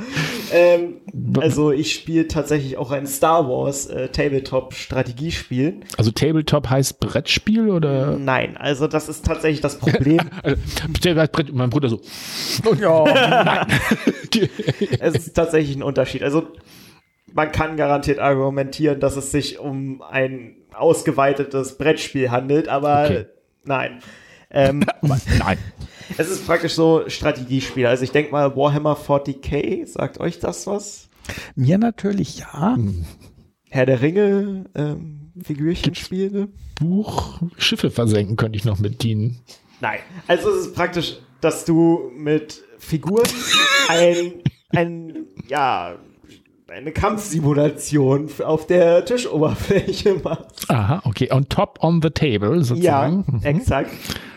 Ähm, also ich spiele tatsächlich auch ein Star Wars äh, Tabletop-Strategiespiel. Also Tabletop heißt Brettspiel oder? Nein, also das ist tatsächlich das Problem. Also, mein Bruder so. ja, nein. es ist tatsächlich ein Unterschied. Also man kann garantiert argumentieren, dass es sich um ein ausgeweitetes Brettspiel handelt, aber okay. Nein. Ähm, nein. Es ist praktisch so Strategiespiel. Also ich denke mal, Warhammer 40k, sagt euch das was? Mir natürlich ja. Hm. Herr der Ringe, ähm, Figürchenspiele. Buch, Schiffe versenken könnte ich noch mit dienen. Nein. Also es ist praktisch, dass du mit Figuren ein, ein, ja, eine Kampfsimulation auf der Tischoberfläche machst. Aha, okay. On top on the table sozusagen. Ja, mhm. exakt.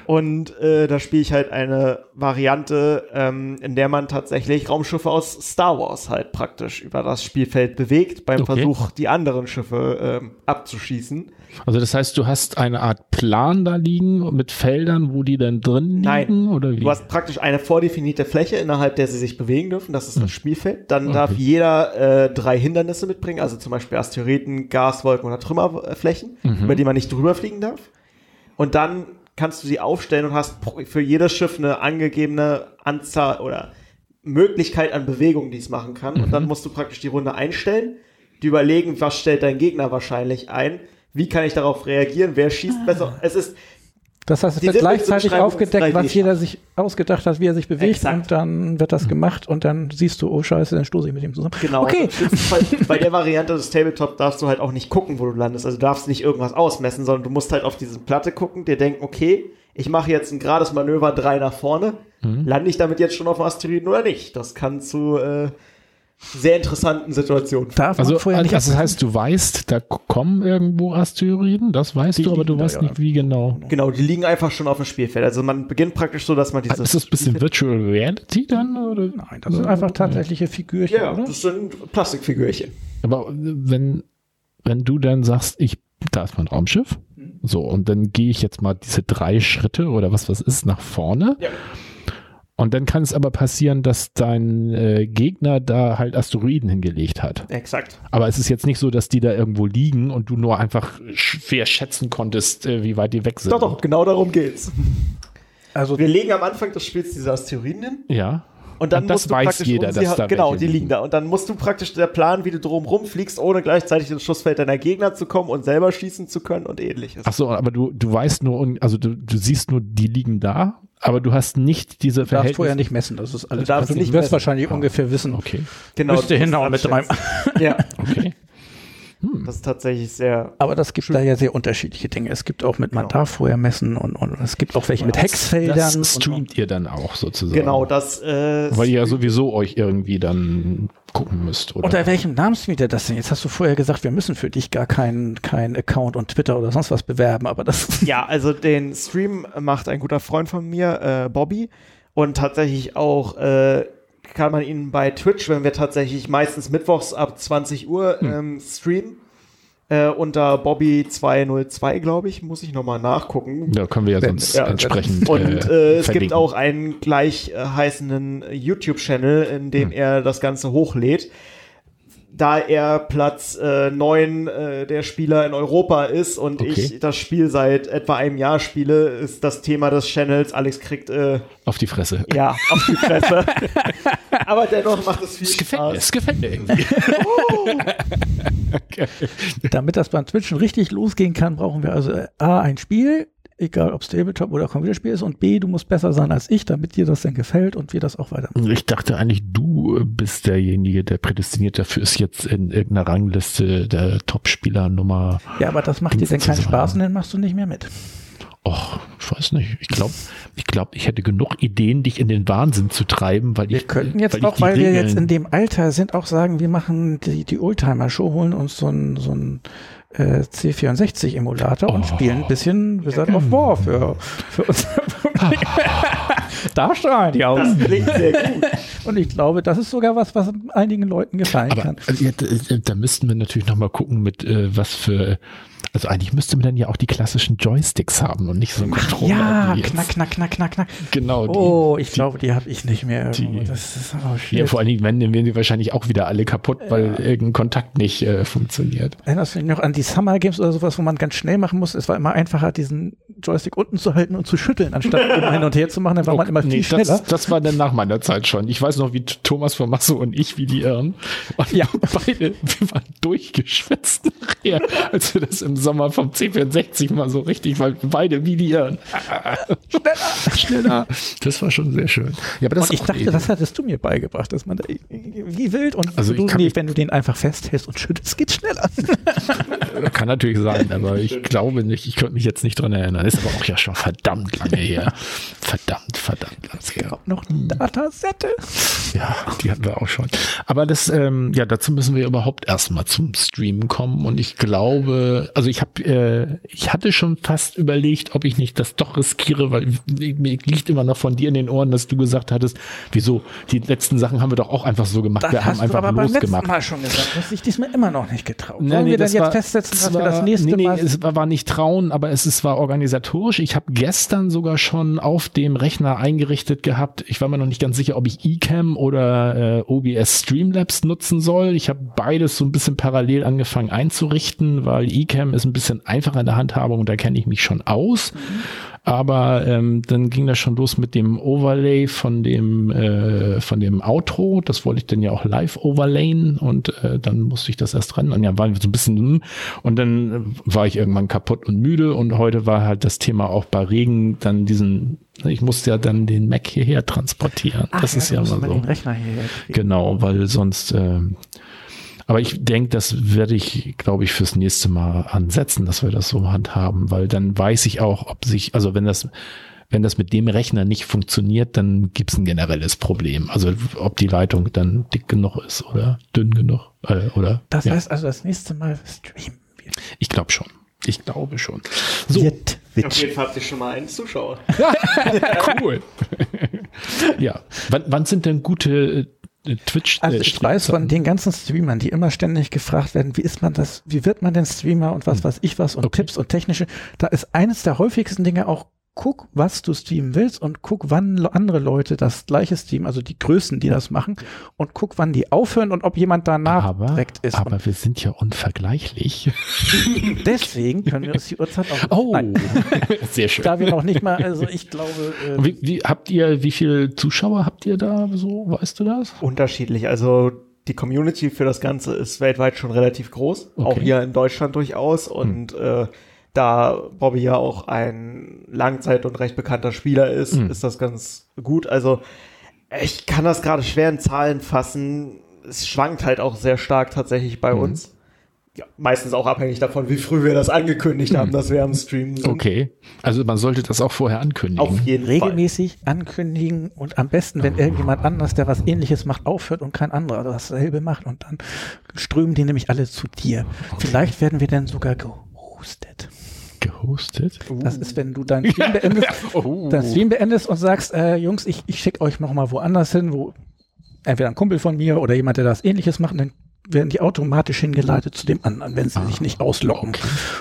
Und äh, da spiele ich halt eine Variante, ähm, in der man tatsächlich Raumschiffe aus Star Wars halt praktisch über das Spielfeld bewegt, beim okay. Versuch, die anderen Schiffe ähm, abzuschießen. Also das heißt, du hast eine Art Plan da liegen mit Feldern, wo die dann drin liegen? Nein, oder wie? du hast praktisch eine vordefinierte Fläche, innerhalb der sie sich bewegen dürfen. Das ist das hm. Spielfeld. Dann okay. darf jeder äh, drei Hindernisse mitbringen, also zum Beispiel Asteroiden, Gaswolken oder Trümmerflächen, mhm. über die man nicht drüber fliegen darf. Und dann kannst du sie aufstellen und hast für jedes Schiff eine angegebene Anzahl oder Möglichkeit an Bewegungen, die es machen kann. Mhm. Und dann mhm. musst du praktisch die Runde einstellen, die überlegen, was stellt dein Gegner wahrscheinlich ein, wie kann ich darauf reagieren, wer schießt ah. besser. Es ist das heißt, es wird gleichzeitig aufgedeckt, was jeder sich ausgedacht hat, wie er sich bewegt Exakt. und dann wird das mhm. gemacht und dann siehst du, oh scheiße, dann stoße ich mit ihm zusammen. Genau. Okay. Also bei der Variante des Tabletop darfst du halt auch nicht gucken, wo du landest. Also du darfst nicht irgendwas ausmessen, sondern du musst halt auf diese Platte gucken, dir denken, okay, ich mache jetzt ein gerades Manöver drei nach vorne. Mhm. Lande ich damit jetzt schon auf dem Asteroiden oder nicht? Das kann zu äh, sehr interessanten Situationen. Darf also, vorher nicht also das heißt, du weißt, da kommen irgendwo Asteroiden, das weißt die du, aber du weißt da, nicht, wie genau. Genau, die liegen einfach schon auf dem Spielfeld. Also man beginnt praktisch so, dass man dieses. Ist das ein bisschen Virtual Reality dann? Oder? Nein, das sind einfach tatsächliche Figürchen. Ja, oder? das sind Plastikfigürchen. Aber wenn, wenn du dann sagst, ich, da ist mein Raumschiff, so, und dann gehe ich jetzt mal diese drei Schritte oder was was ist nach vorne. Ja und dann kann es aber passieren, dass dein äh, Gegner da halt Asteroiden hingelegt hat. Exakt. Aber es ist jetzt nicht so, dass die da irgendwo liegen und du nur einfach schwer schätzen konntest, äh, wie weit die weg sind. Doch, doch, genau darum geht's. Also wir legen am Anfang des Spiels diese Asteroiden hin. Ja. Und dann und das weiß jeder, um dass da Genau, die liegen da. Und dann musst du praktisch der Plan, wie du drum rumfliegst, ohne gleichzeitig ins Schussfeld deiner Gegner zu kommen und selber schießen zu können und ähnliches. Ach so, aber du, du weißt nur, also du, du siehst nur, die liegen da aber du hast nicht diese Verhältnisse. Du darfst vorher nicht messen, das ist alles. Du darfst nicht du wirst wahrscheinlich ah. ungefähr wissen. Okay. Genau. Müsste hinhauen mit drei. ja. Okay. Hm. Das ist tatsächlich sehr. Aber das gibt schön. da ja sehr unterschiedliche Dinge. Es gibt auch mit, man genau. darf vorher messen und, und es gibt auch welche mit Hexfeldern. Das streamt und, ihr dann auch sozusagen. Genau, das. Äh, Weil ihr ja sowieso euch irgendwie dann gucken müsst. Oder? Unter welchem Namen streamt ihr das denn? Jetzt hast du vorher gesagt, wir müssen für dich gar keinen kein Account und Twitter oder sonst was bewerben, aber das. Ja, also den Stream macht ein guter Freund von mir, äh, Bobby. Und tatsächlich auch äh, kann man ihn bei Twitch, wenn wir tatsächlich meistens mittwochs ab 20 Uhr hm. ähm, streamen, äh, unter Bobby202, glaube ich, muss ich nochmal nachgucken. Ja, können wir ja sonst ja, entsprechend. Und äh, es gibt auch einen gleich äh, heißenden YouTube-Channel, in dem hm. er das Ganze hochlädt da er Platz äh, 9 äh, der Spieler in Europa ist und okay. ich das Spiel seit etwa einem Jahr spiele, ist das Thema des Channels, Alex kriegt äh, auf die Fresse. Ja, auf die Fresse. Aber dennoch macht es viel es gefällt Spaß. Mir, es gefällt mir irgendwie. oh. okay. Damit das beim Twitchen richtig losgehen kann, brauchen wir also äh, A, ein Spiel, egal ob es Tabletop oder Computerspiel ist. Und B, du musst besser sein als ich, damit dir das dann gefällt und wir das auch weitermachen. Ich dachte eigentlich, du bist derjenige, der prädestiniert dafür ist, jetzt in irgendeiner Rangliste der Top-Spieler Nummer. Ja, aber das macht dir denn keinen Spaß und dann machst du nicht mehr mit. Och, ich weiß nicht. Ich glaube, ich glaube, ich hätte genug Ideen, dich in den Wahnsinn zu treiben, weil wir ich. Wir könnten jetzt weil auch, weil wir jetzt in dem Alter sind, auch sagen, wir machen die, die Oldtimer-Show, holen uns so ein, so ein äh, C64-Emulator oh. und spielen ein bisschen Wizard of War für, für uns. Da strahlen die Augen. Das klingt sehr gut. Und ich glaube, das ist sogar was, was einigen Leuten gefallen Aber kann. also, ja, da, da müssten wir natürlich noch mal gucken, mit äh, was für. Also eigentlich müsste man dann ja auch die klassischen Joysticks haben und nicht so einen Controller. Ja, knack, knack, knack, knack, knack. Genau. Die, Oh, ich glaube, die habe ich nicht mehr. die- das ist oh, shit. ja, vor allen Dingen werden, werden die wahrscheinlich auch wieder alle kaputt, weil irgendein Kontakt nicht äh, funktioniert. Erinnerst du dich noch an die Summer Games oder sowas, wo man ganz schnell machen muss? Es war immer einfacher, diesen Joystick unten zu halten und zu schütteln, anstatt immer hin und her zu machen. Dann war man immer viel nee, schneller. das, das war dann nach meiner Zeit schon. Ich weiß noch, wie Thomas von Masso und ich, wie die Irren. Und Ja. beide, wir waren durchgeschwitzt nachher, als wir das im Sommer vom C64 mal so richtig, weil beide wie die Irren. Schneller! Schneller! Das war schon sehr schön. Ja, aber das Und ich dachte, das hattest du mir beigebracht, dass man da wie wild und Also du, nee, wenn du den einfach festhältst und schüttelst, geht's schneller. Kann natürlich sein, aber ich glaube nicht, ich könnte mich jetzt nicht dran erinnern. Ist aber auch ja schon verdammt lange her. Verdammt, verdammt lange her. Auch noch eine Datasette. Ja, die hatten wir auch schon. Aber das, ähm, ja, dazu müssen wir überhaupt erstmal zum Streamen kommen. Und ich glaube, also ich habe, äh, ich hatte schon fast überlegt, ob ich nicht das doch riskiere, weil mir liegt immer noch von dir in den Ohren, dass du gesagt hattest, wieso, die letzten Sachen haben wir doch auch einfach so gemacht. Das wir haben einfach aber beim letzten losgemacht. Mal schon gesagt. Du hast dich diesmal immer noch nicht getraut. Nee, Sollen nee, wir dann das jetzt war- festsetzen, dass war- wir das nächste nee, nee, Mal... es war, nicht trauen, aber es ist, war organisatorisch. Ich habe gestern sogar schon auf dem Rechner eingerichtet gehabt. Ich war mir noch nicht ganz sicher, ob ich eCam oder äh, OBS Streamlabs nutzen soll. Ich habe beides so ein bisschen parallel angefangen einzurichten, weil eCam ist ein bisschen einfacher in der Handhabung und da kenne ich mich schon aus. Aber ähm, dann ging das schon los mit dem Overlay von dem äh, von dem Outro. Das wollte ich dann ja auch live overlayen und äh, dann musste ich das erst ran. Und ja, waren wir so ein bisschen hm. und dann äh, war ich irgendwann kaputt und müde und heute war halt das Thema auch bei Regen dann diesen. Ich musste ja dann den Mac hierher transportieren. Ach das ist ja da muss immer so. Genau, weil sonst. ähm, aber ich denke, das werde ich, glaube ich, fürs nächste Mal ansetzen, dass wir das so handhaben, weil dann weiß ich auch, ob sich, also wenn das, wenn das mit dem Rechner nicht funktioniert, dann gibt es ein generelles Problem. Also ob die Leitung dann dick genug ist oder dünn genug äh, oder. Das ja, heißt also, das nächste Mal streamen wir. ich glaube schon. Ich glaube schon. So, Wir Auf Twitch. jeden Fall habt ihr schon mal einen Zuschauer. cool. ja. Wann, wann sind denn gute Twitch? Also äh, ich weiß von den ganzen Streamern, die immer ständig gefragt werden, wie ist man das, wie wird man denn Streamer und was weiß ich was und Okay. Tipps und technische, da ist eines der häufigsten Dinge auch, guck, was du streamen willst und guck, wann andere Leute das gleiche streamen, also die Größen, die das machen und guck, wann die aufhören und ob jemand danach aber, direkt ist. aber wir sind ja unvergleichlich. und deswegen können wir uns die Uhrzeit auch, Oh, Nein, sehr schön. da wir noch nicht mal, also ich glaube, äh, Wie, wie habt ihr, wie viele Zuschauer habt ihr da so? Weißt du das? Unterschiedlich. Also die Community für das Ganze ist weltweit schon relativ groß. Okay. Auch hier in Deutschland durchaus. Und äh, da Bobby ja auch ein Langzeit- und recht bekannter Spieler ist, Mhm. ist das ganz gut. Also ich kann das gerade schwer in Zahlen fassen. Es schwankt halt auch sehr stark tatsächlich bei Mhm. uns. Ja, meistens auch abhängig davon, wie früh wir das angekündigt haben, dass wir am Stream sind. Okay. Also man sollte das auch vorher ankündigen. Auf jeden Fall. regelmäßig ankündigen und am besten, wenn irgendjemand anders, der was ähnliches macht, aufhört und kein anderer dasselbe macht und dann strömen die nämlich alle zu dir. Vielleicht werden wir dann sogar gehostet. Gehostet. Das ist, wenn du deinen Stream beendest, Oh. deinen Stream beendest und sagst, äh, Jungs, ich, ich schicke euch noch mal woanders hin, wo entweder ein Kumpel von mir oder jemand, der das ähnliches macht, dann werden die automatisch hingeleitet zu dem anderen, wenn sie sich nicht ausloggen.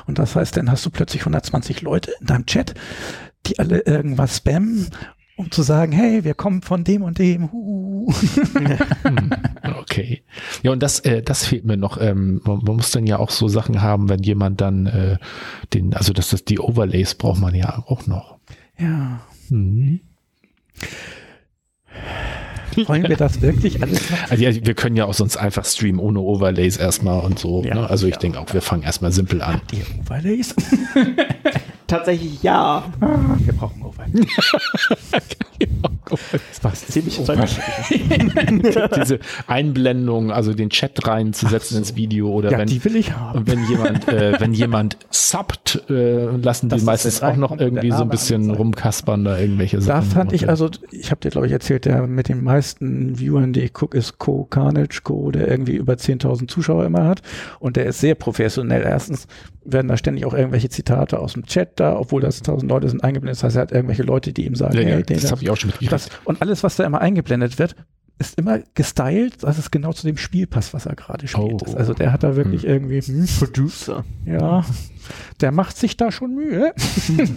Und das heißt, dann hast du plötzlich 120 Leute in deinem Chat, die alle irgendwas spammen, um zu sagen, hey, wir kommen von dem und dem. Okay. Ja, und das, äh, das fehlt mir noch. Ähm, man, man muss dann ja auch so Sachen haben, wenn jemand dann äh, den, also das, das die Overlays braucht man ja auch noch. Ja. Mhm. Wollen wir das wirklich alles noch? Also ja, wir können ja auch sonst einfach streamen ohne Overlays erstmal und so. Ja. ne? Also ich Ja. denke auch, wir fangen erstmal simpel an. Die Overlays? Tatsächlich ja. Wir brauchen Overlays. Das war ziemlich. Diese Einblendung, also den Chat reinzusetzen ins Video oder Ja, wenn die will ich haben. wenn jemand, äh, wenn jemand subbt, äh, lassen Das die ist meistens auch noch irgendwie so ein bisschen rumkaspern da irgendwelche Da Sachen. fand ich also, ich habe dir glaube ich erzählt, der mit den meisten Viewern, die ich gucke, ist Co Carnage Co, der irgendwie über 10.000 Zuschauer immer hat und der ist sehr professionell. Erstens werden da ständig auch irgendwelche Zitate aus dem Chat da, obwohl das tausend Leute sind eingeblendet. Das heißt, er hat irgendwelche Leute, die ihm sagen, Ja, ja, hey, das habe ich auch schon mitgekriegt. und alles, was da immer eingeblendet wird, ist immer gestylt, dass es genau zu dem Spiel passt, was er gerade spielt. Oh. Also der hat da wirklich irgendwie, hm, Producer. ja, der macht sich da schon Mühe.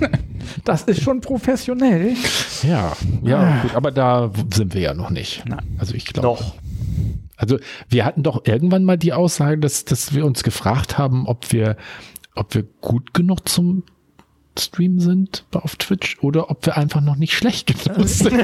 das ist schon professionell. Ja, ja, gut, aber da sind wir ja noch nicht. Nein. Also ich glaube. Noch. Also wir hatten doch irgendwann mal die Aussage, dass, dass wir uns gefragt haben, ob wir, ob wir gut genug zum Stream sind auf Twitch oder ob wir einfach noch nicht schlecht genug sind.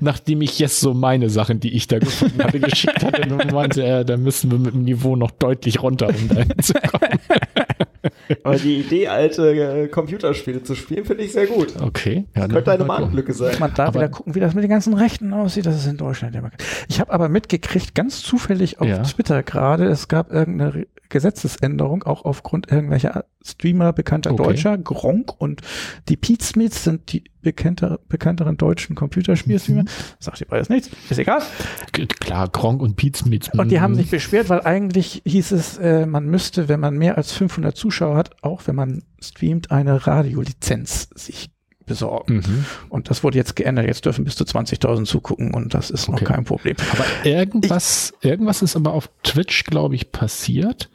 Nachdem ich jetzt so meine Sachen, die ich da gefunden hatte, geschickt hatte und meinte, äh, da müssen wir mit dem Niveau noch deutlich runter, um da hinzukommen. Aber die Idee, alte äh, Computerspiele zu spielen, finde ich sehr gut. Okay. Ja, dann Könnte eine. Marktlücke sein. Man darf Aber- wieder gucken, wie das mit den ganzen Rechten aussieht. Das ist in Deutschland immer. Ich habe aber mitgekriegt, ganz zufällig auf Ja. Twitter gerade, es gab irgendeine Gesetzesänderung, auch aufgrund irgendwelcher Streamer bekannter Okay. Deutscher, Gronk und die Pete Smiths sind die bekannter, bekannteren deutschen Computerspielstreamer. Mhm. Sagt ihr beides nichts, ist egal. Klar, Gronk und Pete Smith. Und die haben sich beschwert, weil eigentlich hieß es, äh, man müsste, wenn man mehr als 500 Zuschauer hat, auch wenn man streamt, eine Radiolizenz sich besorgen. Mhm. Und das wurde jetzt geändert. Jetzt dürfen bis zu 20.000 zugucken und das ist Okay. noch kein Problem. Aber irgendwas, irgendwas ist aber auf Twitch, glaube ich, passiert,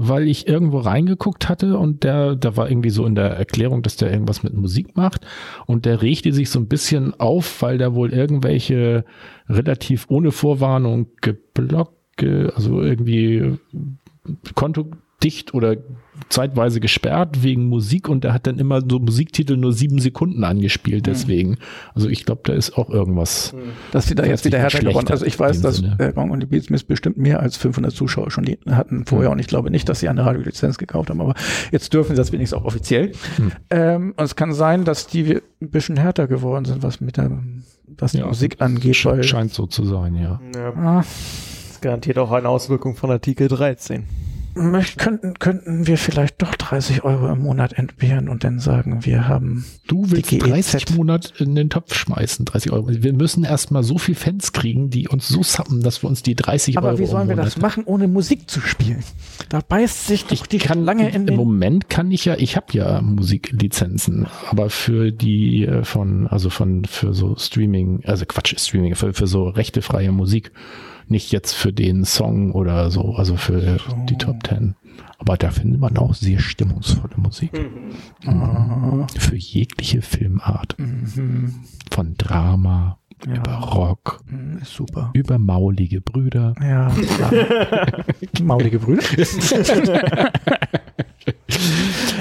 weil ich irgendwo reingeguckt hatte und der, da war irgendwie so in der Erklärung, dass der irgendwas mit Musik macht. Und der regte sich so ein bisschen auf, weil da wohl irgendwelche relativ ohne Vorwarnung geblockt, ge- also irgendwie Konto dicht oder zeitweise gesperrt wegen Musik und der hat dann immer so Musiktitel nur sieben Sekunden angespielt deswegen. Also ich glaube, da ist auch irgendwas. Dass die da jetzt wieder härter geworden. Also ich weiß, dass äh, Gong und die Beatsmith bestimmt mehr als 500 Zuschauer schon die hatten vorher und ich glaube nicht, dass sie eine Radiolizenz gekauft haben, aber jetzt dürfen sie das wenigstens auch offiziell. Hm. Ähm, und es kann sein, dass die ein bisschen härter geworden sind, was mit der, was die Ja, Musik angeht, weil, Scheint so zu sein, ja. Ja, ah, das garantiert auch eine Auswirkung von Artikel 13. möcht, könnten, könnten wir vielleicht doch 30 Euro im Monat entbehren und dann sagen, wir haben Du willst Die GEZ. 30 Monat in den Topf schmeißen, 30 Euro. Wir müssen erstmal so viel Fans kriegen, die uns so sappen, dass wir uns die 30 Euro Aber wie sollen wir das machen, ohne Musik zu spielen? Da beißt sich doch Ich die kann lange in im Moment kann ich ja, ich habe ja Musiklizenzen, aber für die äh, von, also von für so Streaming, also Quatsch, Streaming, für, für so rechtefreie Musik, nicht jetzt für den Song oder so, also für die Top Ten. Aber da findet man auch sehr stimmungsvolle Musik. Ah, Für jegliche Filmart. mhm. Von Drama, Ja. über Rock, Mhm, Ist super. über maulige Brüder. Ja, klar. Maulige Brüder.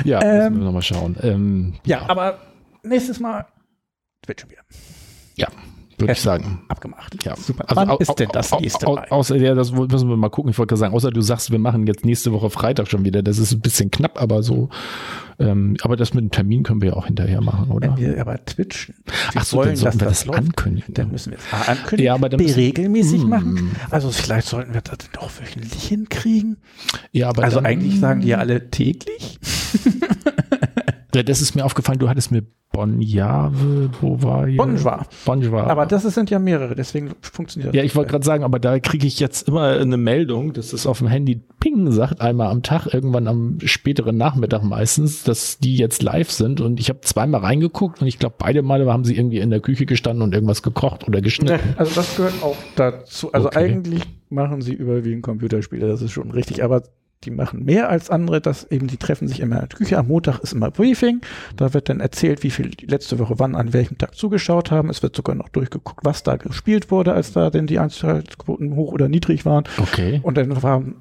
Ja, Ähm, müssen wir nochmal schauen. Ähm, Ja, aber nächstes Mal Twitch schon wieder. ja, würde ich sagen. Abgemacht. Ja, Super. Also, Wann au- ist denn das au- nächste au- Mal? Außer, ja, das müssen wir mal gucken. Ich wollte gerade sagen, außer du sagst, wir machen jetzt nächste Woche Freitag schon wieder. Das ist ein bisschen knapp, aber so. Ähm, aber das mit dem Termin können wir ja auch hinterher machen, oder? Wenn wir aber twitchen, Ach so, dann sollten wir das läuft, ankündigen. Dann müssen wir es ankündigen, Ja, aber dann müssen- regelmäßig Mm. machen. Also vielleicht sollten wir das doch wöchentlich hinkriegen. ja, aber Also dann, eigentlich sagen die ja alle täglich. Ja, Das ist mir aufgefallen. Du hattest mir Bonjave, wo war. Bonjour. Aber das sind ja mehrere, deswegen funktioniert das. Ja, ich wollte gerade sagen, aber da kriege ich jetzt immer eine Meldung, dass es auf dem Handy Ping sagt, einmal am Tag, irgendwann am späteren Nachmittag meistens, dass die jetzt live sind. Und ich habe zweimal reingeguckt und ich glaube, beide Male haben sie irgendwie in der Küche gestanden und irgendwas gekocht oder geschnitten. Also das gehört auch dazu. Also Okay. eigentlich machen sie überwiegend Computerspiele, das ist schon richtig. Aber die machen mehr als andere, dass eben die treffen sich immer in der Küche. Am Montag ist immer Briefing. Da wird dann erzählt, wie viel die letzte Woche wann an welchem Tag zugeschaut haben. Es wird sogar noch durchgeguckt, was da gespielt wurde, als da denn die Einschaltquoten hoch oder niedrig waren. Okay. Und dann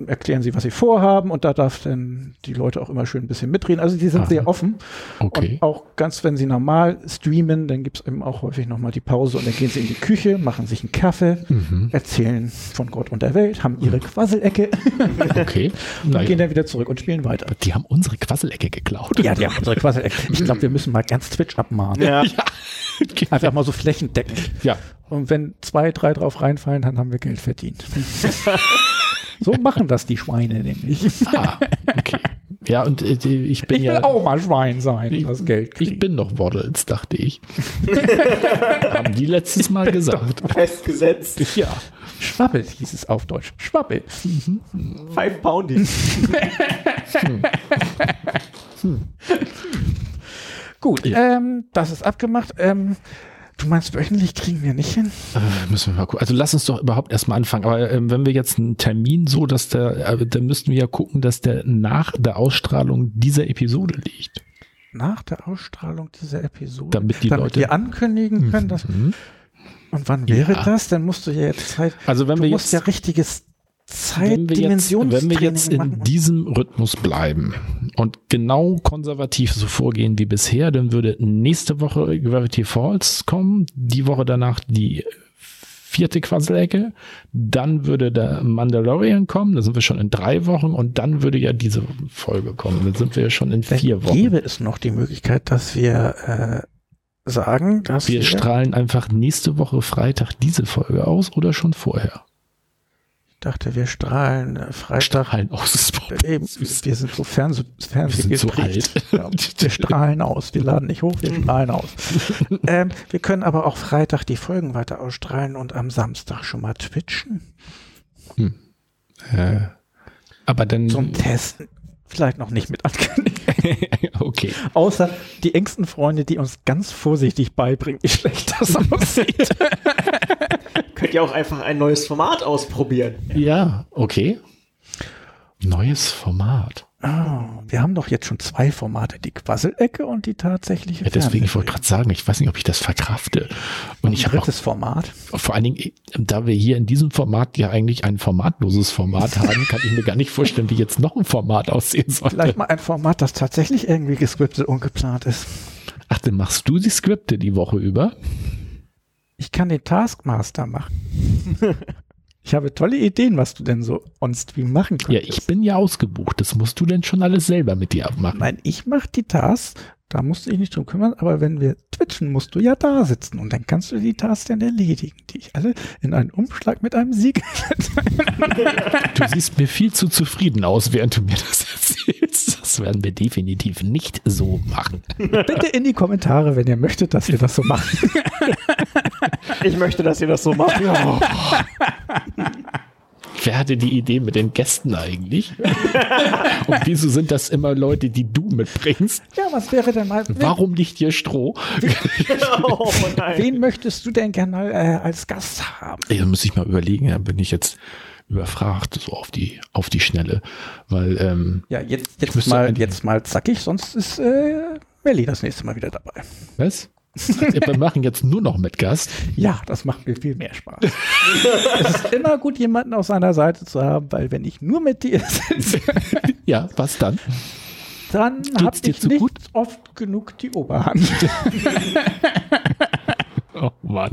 erklären sie, was sie vorhaben. Und da darf dann die Leute auch immer schön ein bisschen mitreden. Also die sind Aha. sehr offen. Okay. Und auch ganz, wenn sie normal streamen, dann gibt's eben auch häufig nochmal die Pause und dann gehen sie in die Küche, machen sich einen Kaffee, Mhm. erzählen von Gott und der Welt, haben ihre Quasselecke Okay. und gehen dann wieder zurück und spielen weiter. Die haben unsere Quasselecke geklaut. Ja, die haben unsere Quasselecke. Ich glaube, wir müssen mal ganz Twitch abmahnen. Ja. Einfach mal so flächendeckend. Ja. Und wenn zwei, drei drauf reinfallen, dann haben wir Geld verdient. so machen das die Schweine nämlich. Ah, okay. Ja, und äh, ich bin Ich will ja. auch mal Schwein sein, das Geld Ich kriegen. bin doch Waddles, dachte ich. Haben die letztes Mal gesagt. Festgesetzt. Ja. Schwabbel hieß es auf Deutsch. Schwabbel. Five Pounding. Gut, Ja. ähm, das ist abgemacht. Ähm, du meinst, wöchentlich kriegen wir nicht hin? Äh, müssen wir mal gucken. Also lass uns doch überhaupt erstmal anfangen. Aber ähm, wenn wir jetzt einen Termin so, dass der, äh, dann müssten wir ja gucken, dass der nach der Ausstrahlung dieser Episode liegt. Nach der Ausstrahlung dieser Episode. Damit die Leute- wir ankündigen können, dass, Mhm. und wann wäre Ja. das? Dann musst du ja jetzt Zeit, Also wenn du wir musst jetzt ja richtiges wenn wir jetzt, wenn wir jetzt in diesem Rhythmus bleiben und genau konservativ so vorgehen wie bisher, dann würde nächste Woche Gravity Falls kommen, die Woche danach die vierte Quasselecke, dann würde der Mandalorian kommen, da sind wir schon in drei Wochen und dann würde ja diese Folge kommen, dann sind wir ja schon in Dann vier Wochen. gäbe es noch die Möglichkeit, dass wir äh, sagen, dass Wir strahlen einfach nächste Woche Freitag diese Folge aus oder schon vorher. Ich dachte, wir strahlen äh, Freitag. Strahlen aus. das Wort. Eben, wir sind so Fernseh Fernseh Wir sind so alt. Ja, wir strahlen aus. Wir laden nicht hoch, wir strahlen aus. ähm, wir können aber auch Freitag die Folgen weiter ausstrahlen und am Samstag schon mal twitchen. Äh, aber dann. Zum Testen. Vielleicht noch nicht mit ankündigen. okay. Außer die engsten Freunde, die uns ganz vorsichtig beibringen, wie schlecht das aussieht. Könnt ihr auch einfach ein neues Format ausprobieren. Ja, okay. Neues Format. Ah, wir haben doch jetzt schon zwei Formate, die Quasselecke und die tatsächliche Ja, deswegen, ich wollte gerade sagen, ich weiß nicht, ob ich das verkrafte. Und ich Ein habe auch, drittes Format. vor allen Dingen, da wir hier in diesem Format ja eigentlich ein formatloses Format haben, kann ich mir gar nicht vorstellen, wie jetzt noch ein Format aussehen sollte. Vielleicht mal ein Format, das tatsächlich irgendwie gescriptet und geplant ist. Ach, dann machst du die Skripte die Woche über? Ich kann den Taskmaster machen. ich habe tolle Ideen, was du denn so on-stream machen Ja, könntest. ich bin ja ausgebucht. Das musst du denn schon alles selber mit dir abmachen. Nein, ich mache die Tasks, da musst du dich nicht drum kümmern, aber wenn wir twitchen, musst du ja da sitzen und dann kannst du die Tasks dann erledigen, die ich alle in einen Umschlag mit einem Sieg. Du siehst mir viel zu zufrieden aus, während du mir das erzählst. Das werden wir definitiv nicht so machen. Bitte in die Kommentare, wenn ihr möchtet, dass wir das so machen. Ich möchte, dass ihr das so macht. Wer hatte die Idee mit den Gästen eigentlich? Und wieso sind das immer Leute, die du mitbringst? ja, was wäre denn mal? Warum nicht hier Stroh? oh nein. Wen möchtest du denn gerne äh, als Gast haben? Da muss ich mal überlegen, da bin ich jetzt überfragt, so auf die, auf die Schnelle. Weil, ähm, Ja, jetzt, jetzt mal, jetzt mal zackig, sonst ist äh, Melli das nächste Mal wieder dabei. was? Wir machen jetzt nur noch mit Gast. Ja, das macht mir viel mehr Spaß. es ist immer gut, jemanden auf seiner Seite zu haben, weil wenn ich nur mit dir sitze, Ja, was dann? dann habe dir ich zu nicht gut? oft genug die Oberhand. Oh Mann.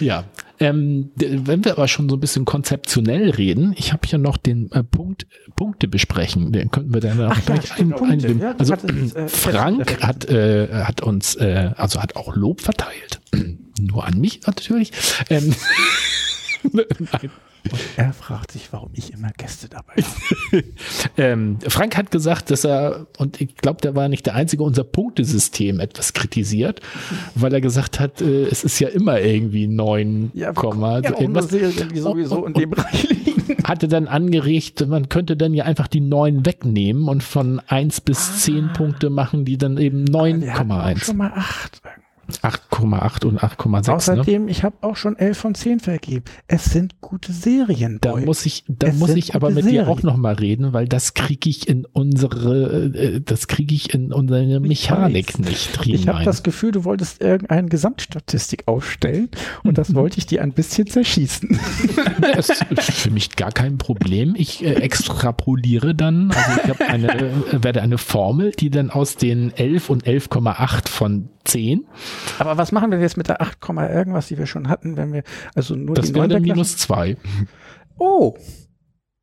Ja, ähm, wenn wir aber schon so ein bisschen konzeptionell reden, ich habe hier noch den äh, Punkt Punkte besprechen. Den könnten wir dann auch Ach ja, gleich stimmt, Punkte. einbinden. Ja, du also äh, Frank fest- hat äh, hat uns äh, also hat auch Lob verteilt. Nur an mich natürlich. Ähm, Nein. Er fragt sich, warum ich immer Gäste dabei habe. Ähm, Frank hat gesagt, dass er, und ich glaube, der war nicht der Einzige, unser Punktesystem etwas kritisiert, weil er gesagt hat, äh, es ist ja immer irgendwie 9, Ja, Komma, ja, irgendwas. Serien, die sowieso Und- in dem Bereich liegen. Hatte dann angeregt, man könnte dann ja einfach die 9 wegnehmen und von 1 bis 10 Punkte machen, die dann eben Wir hatten auch 9,1. schon mal acht. 8,8 und 8,6. Ne? Außerdem, ich habe auch schon 11 von 10 vergeben. Es sind gute Serien. Da Boy. muss ich, da Es muss ich aber mit dir Serien. auch noch mal reden, weil das kriege ich in unsere, äh, das kriege ich in unsere Mechanik nicht Ich habe das Gefühl, du wolltest irgendeine Gesamtstatistik aufstellen und das wollte ich dir ein bisschen zerschießen. Das ist für mich gar kein Problem. Ich äh, extrapoliere dann, also ich habe eine, äh, werde eine Formel, die dann aus den 11 und 11,8 von 10, Aber was machen wir jetzt mit der 8, irgendwas, die wir schon hatten, wenn wir also nur das die wäre minus 2. lassen? Oh.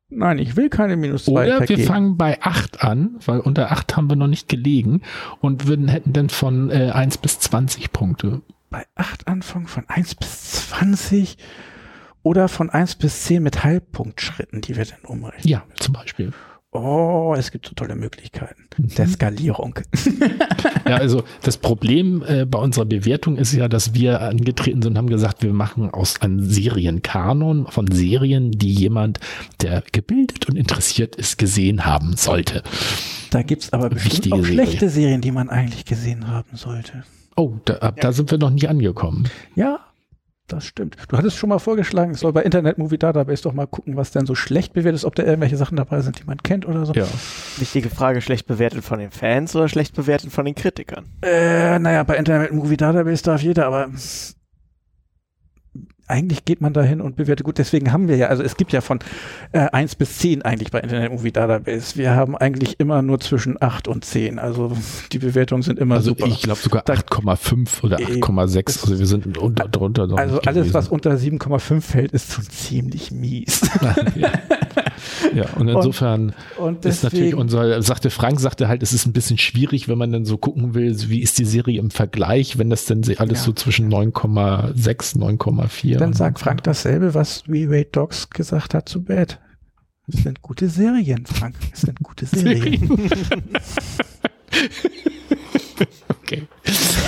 Nein, ich will keine minus 2 Oder wir fangen bei 8 an, weil unter 8 haben wir noch nicht gelegen und würden, hätten dann von äh, 1 bis 20 Punkte. bei 8 anfangen von 1 bis 20 oder von 1 bis 10 mit Halbpunktschritten, die wir dann umrechnen. Ja, zum Beispiel. Oh, es gibt so tolle Möglichkeiten der Skalierung. Ja, also das Problem äh, bei unserer Bewertung ist ja, dass wir angetreten sind und haben gesagt, wir machen aus einem Serienkanon von Serien, die jemand, der gebildet und interessiert ist, gesehen haben sollte. Da gibt's aber bestimmt Wichtige auch Serie. schlechte Serien, die man eigentlich gesehen haben sollte. Oh, da, ab da sind wir noch nicht angekommen. Ja, das stimmt. Du hattest schon mal vorgeschlagen, ich soll bei Internet Movie Database doch mal gucken, was denn so schlecht bewertet ist, ob da irgendwelche Sachen dabei sind, die man kennt oder so. Ja. Wichtige Frage, schlecht bewertet von den Fans oder schlecht bewertet von den Kritikern? Äh, naja, bei Internet Movie Database darf jeder, aber eigentlich geht man dahin und bewertet gut. Deswegen haben wir ja, also es gibt ja von äh, 1 bis 10 eigentlich bei Internet Movie Database. Wir haben eigentlich immer nur zwischen 8 und 10. Also die Bewertungen sind immer Also super. ich glaube sogar Da- 8,5 oder Eben. 8,6. Also wir sind unter, drunter. also alles, gewesen. was unter 7,5 fällt, ist schon ziemlich mies. ja. Ja, und insofern Und ist natürlich unser, sagte Frank, sagte halt, es ist ein bisschen schwierig, wenn man dann so gucken will, wie ist die Serie im Vergleich, wenn das denn alles Ja. so zwischen 9,6, 9,4. dann sagt Frank dasselbe, was We Rate Dogs gesagt hat zu Bad. Es sind gute Serien, Frank. Es sind gute Serien. Okay.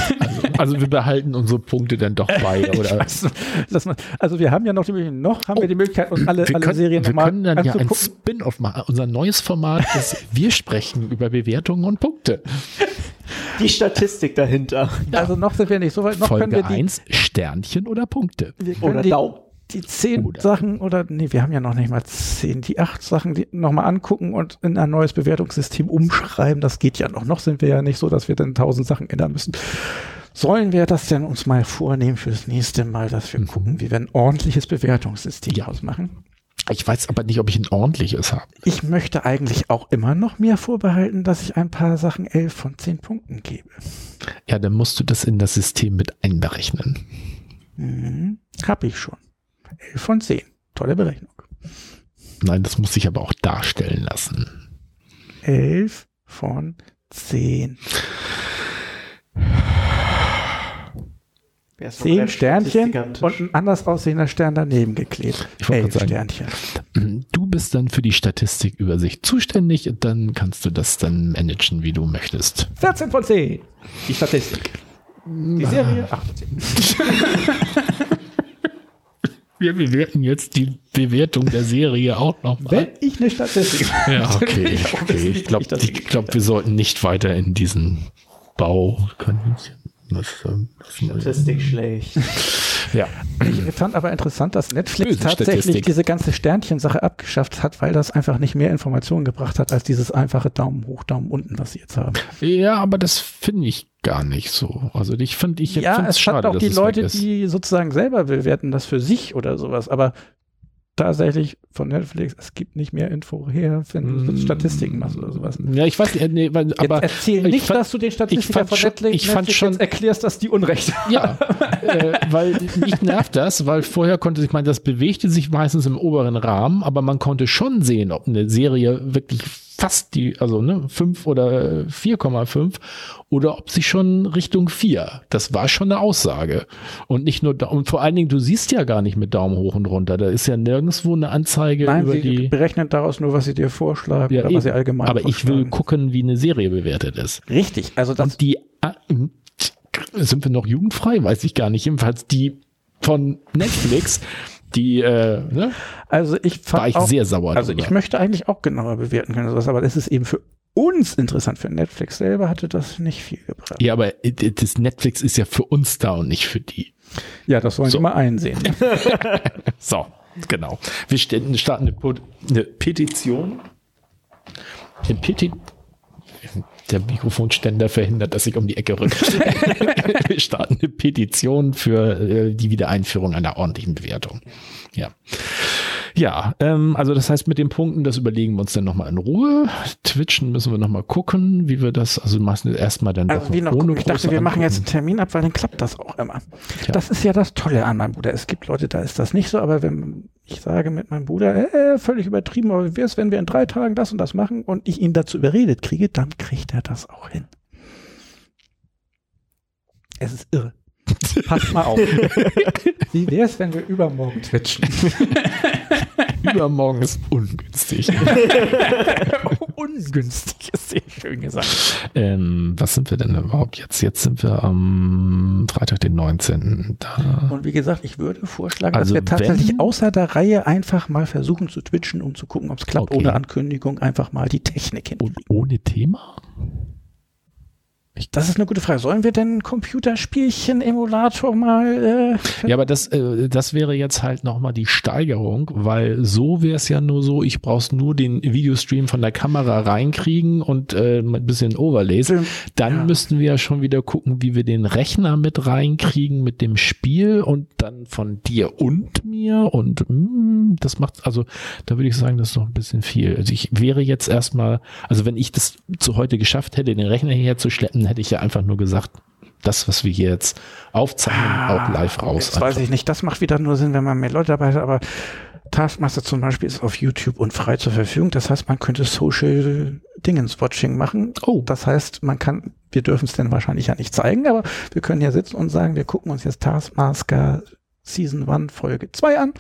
Also, wir behalten unsere Punkte dann doch bei, oder? Also, dass man, also wir haben ja noch die Möglichkeit, noch haben wir die Möglichkeit, uns alle, wir alle können, Serien wir nochmal können dann ja ein anzugucken. Spin-off machen. Unser neues Format ist, wir sprechen über Bewertungen und Punkte. Die Statistik dahinter. Also noch sind wir nicht so weit, noch können wir Folge die, 1, Sternchen oder Punkte. wir Oder die, Daumen. die zehn Oder. Sachen oder nee, wir haben ja noch nicht mal zehn, die acht Sachen die nochmal angucken und in ein neues Bewertungssystem umschreiben. Das geht ja noch. Noch sind wir ja nicht so, dass wir dann tausend Sachen ändern müssen. Sollen wir das denn uns mal vornehmen für das nächste Mal, dass wir Mhm. gucken, wie wir ein ordentliches Bewertungssystem Ja. ausmachen? Ich weiß aber nicht, ob ich ein ordentliches habe. Ich möchte eigentlich auch immer noch mir vorbehalten, dass ich ein paar Sachen elf von zehn Punkten gebe. Ja, dann musst du das in das System mit einberechnen. Mhm. Hab ich schon. 11 von 10. Tolle Berechnung. Nein, das muss ich aber auch darstellen lassen. 11 von 10. Wer ist noch 10 der Sternchen und ein anders aussehender Stern daneben geklebt. Ich wollte 11 gerade sagen- Sternchen. Du bist dann für die Statistikübersicht zuständig und dann kannst du das dann managen, wie du möchtest. 14 von 10. Die Statistik. Die Serie 8 von 10. Wir bewerten jetzt die Bewertung der Serie auch nochmal. Wenn ich eine Statistik Ja, okay. Ich okay. Ich glaube, glaub, wir sollten nicht weiter in diesen Bau. Was, ähm, was, Statistik schlecht. ja. Ich fand aber interessant, dass Netflix Böse tatsächlich Statistik. diese ganze Sternchensache abgeschafft hat, weil das einfach nicht mehr Informationen gebracht hat als dieses einfache Daumen hoch, Daumen unten, was sie jetzt haben. ja, aber das finde ich gar nicht so. Also ich finde ich ja, es schade, hat auch die Leute, die sozusagen selber bewerten das für sich oder sowas, aber tatsächlich von Netflix, es gibt nicht mehr Info her, wenn du Mm. Statistiken machst oder sowas. Ja, ich weiß nicht, äh, nee, aber jetzt erzähl ich nicht, fand- dass du den Statistikern fand von schon- Netflix, ich fand Netflix schon- erklärst, dass die Unrecht haben. Ja, äh, weil mich nervt das, weil vorher konnte ich meine, das bewegte sich meistens im oberen Rahmen, aber man konnte schon sehen, ob eine Serie wirklich fast die, also ne, 5 oder äh, 4,5 oder ob sie schon Richtung 4. Das war schon eine Aussage. Und nicht nur, da- und vor allen Dingen, du siehst ja gar nicht mit Daumen hoch und runter. Da ist ja nirgendwo eine Anzeige Nein, über sie die. berechnen daraus nur, was sie dir vorschlagen Ja, oder was sie eben. allgemein aber ich will gucken, wie eine Serie bewertet ist. Richtig, also das Und die, ah, sind wir noch jugendfrei? Weiß ich gar nicht. Jedenfalls die von Netflix, die, äh, ne, Also ich fand war ich auch, sehr sauer. also drüber. ich möchte eigentlich auch genauer bewerten können, sowas, aber das ist eben für uns interessant. Für Netflix selber hatte das nicht viel gebracht. ja, aber das Netflix ist ja für uns da und nicht für die. Ja, das wollen So. sie mal einsehen. So, genau. Wir starten eine Petition. Eine Peti der Mikrofonständer verhindert, dass ich um die Ecke rücke. Wir starten eine Petition für äh, die Wiedereinführung einer ordentlichen Bewertung. Ja. Ja, ähm, also das heißt, mit den Punkten, das überlegen wir uns dann nochmal in Ruhe. Twitchen müssen wir nochmal gucken, wie wir das, also machen wir erstmal dann Also doch wie noch, ohne ich dachte, wir machen jetzt einen. Termin ab, weil dann klappt das auch immer. Ja. Das ist ja das Tolle an meinem Bruder. Es gibt Leute, da ist das nicht so, aber wenn ich sage mit meinem Bruder, äh, völlig übertrieben, aber wie wär's, wenn wir in drei Tagen das und das machen und ich ihn dazu überredet kriege, dann kriegt er das auch hin. Es ist irre. Passt mal auf. Wie wär's, wenn wir übermorgen twitchen? Übermorgen ist ungünstig. Ungünstig ist sehr schön gesagt. ähm, was sind wir denn überhaupt jetzt? Jetzt sind wir am Freitag, den 19. Da. Und wie gesagt, ich würde vorschlagen, Also dass wir tatsächlich wenn- außer der Reihe einfach mal versuchen zu twitchen, um zu gucken, ob es klappt, Okay. ohne Ankündigung einfach mal die Technik hin. Und ohne Thema? Das ist eine gute Frage. Sollen wir denn Computerspielchen-Emulator mal äh, Ja, aber das, äh, das wäre jetzt halt nochmal die Steigerung, weil so wäre es ja nur so, ich brauch's nur den Videostream von der Kamera reinkriegen und äh, ein bisschen Overlays. Film- Dann ja. müssten wir ja schon wieder gucken, wie wir den Rechner mit reinkriegen mit dem Spiel und dann von dir und mir und mm, das macht, also da würde ich sagen, das ist noch ein bisschen viel. Also ich wäre jetzt erstmal, also wenn ich das zu heute geschafft hätte, den Rechner hierher zu schleppen, hätte ich ja einfach nur gesagt, das, was wir hier jetzt aufzeichnen, auch live raus. Jetzt weiß ich nicht, das macht wieder nur Sinn, wenn man mehr Leute dabei hat, aber Taskmaster zum Beispiel ist auf YouTube und frei zur Verfügung. Das heißt, man könnte Social Dingens-Watching machen. Oh. Das heißt, man kann, wir dürfen es denn wahrscheinlich ja nicht zeigen, aber wir können ja sitzen und sagen, wir gucken uns jetzt Taskmaster Season 1 Folge 2 an.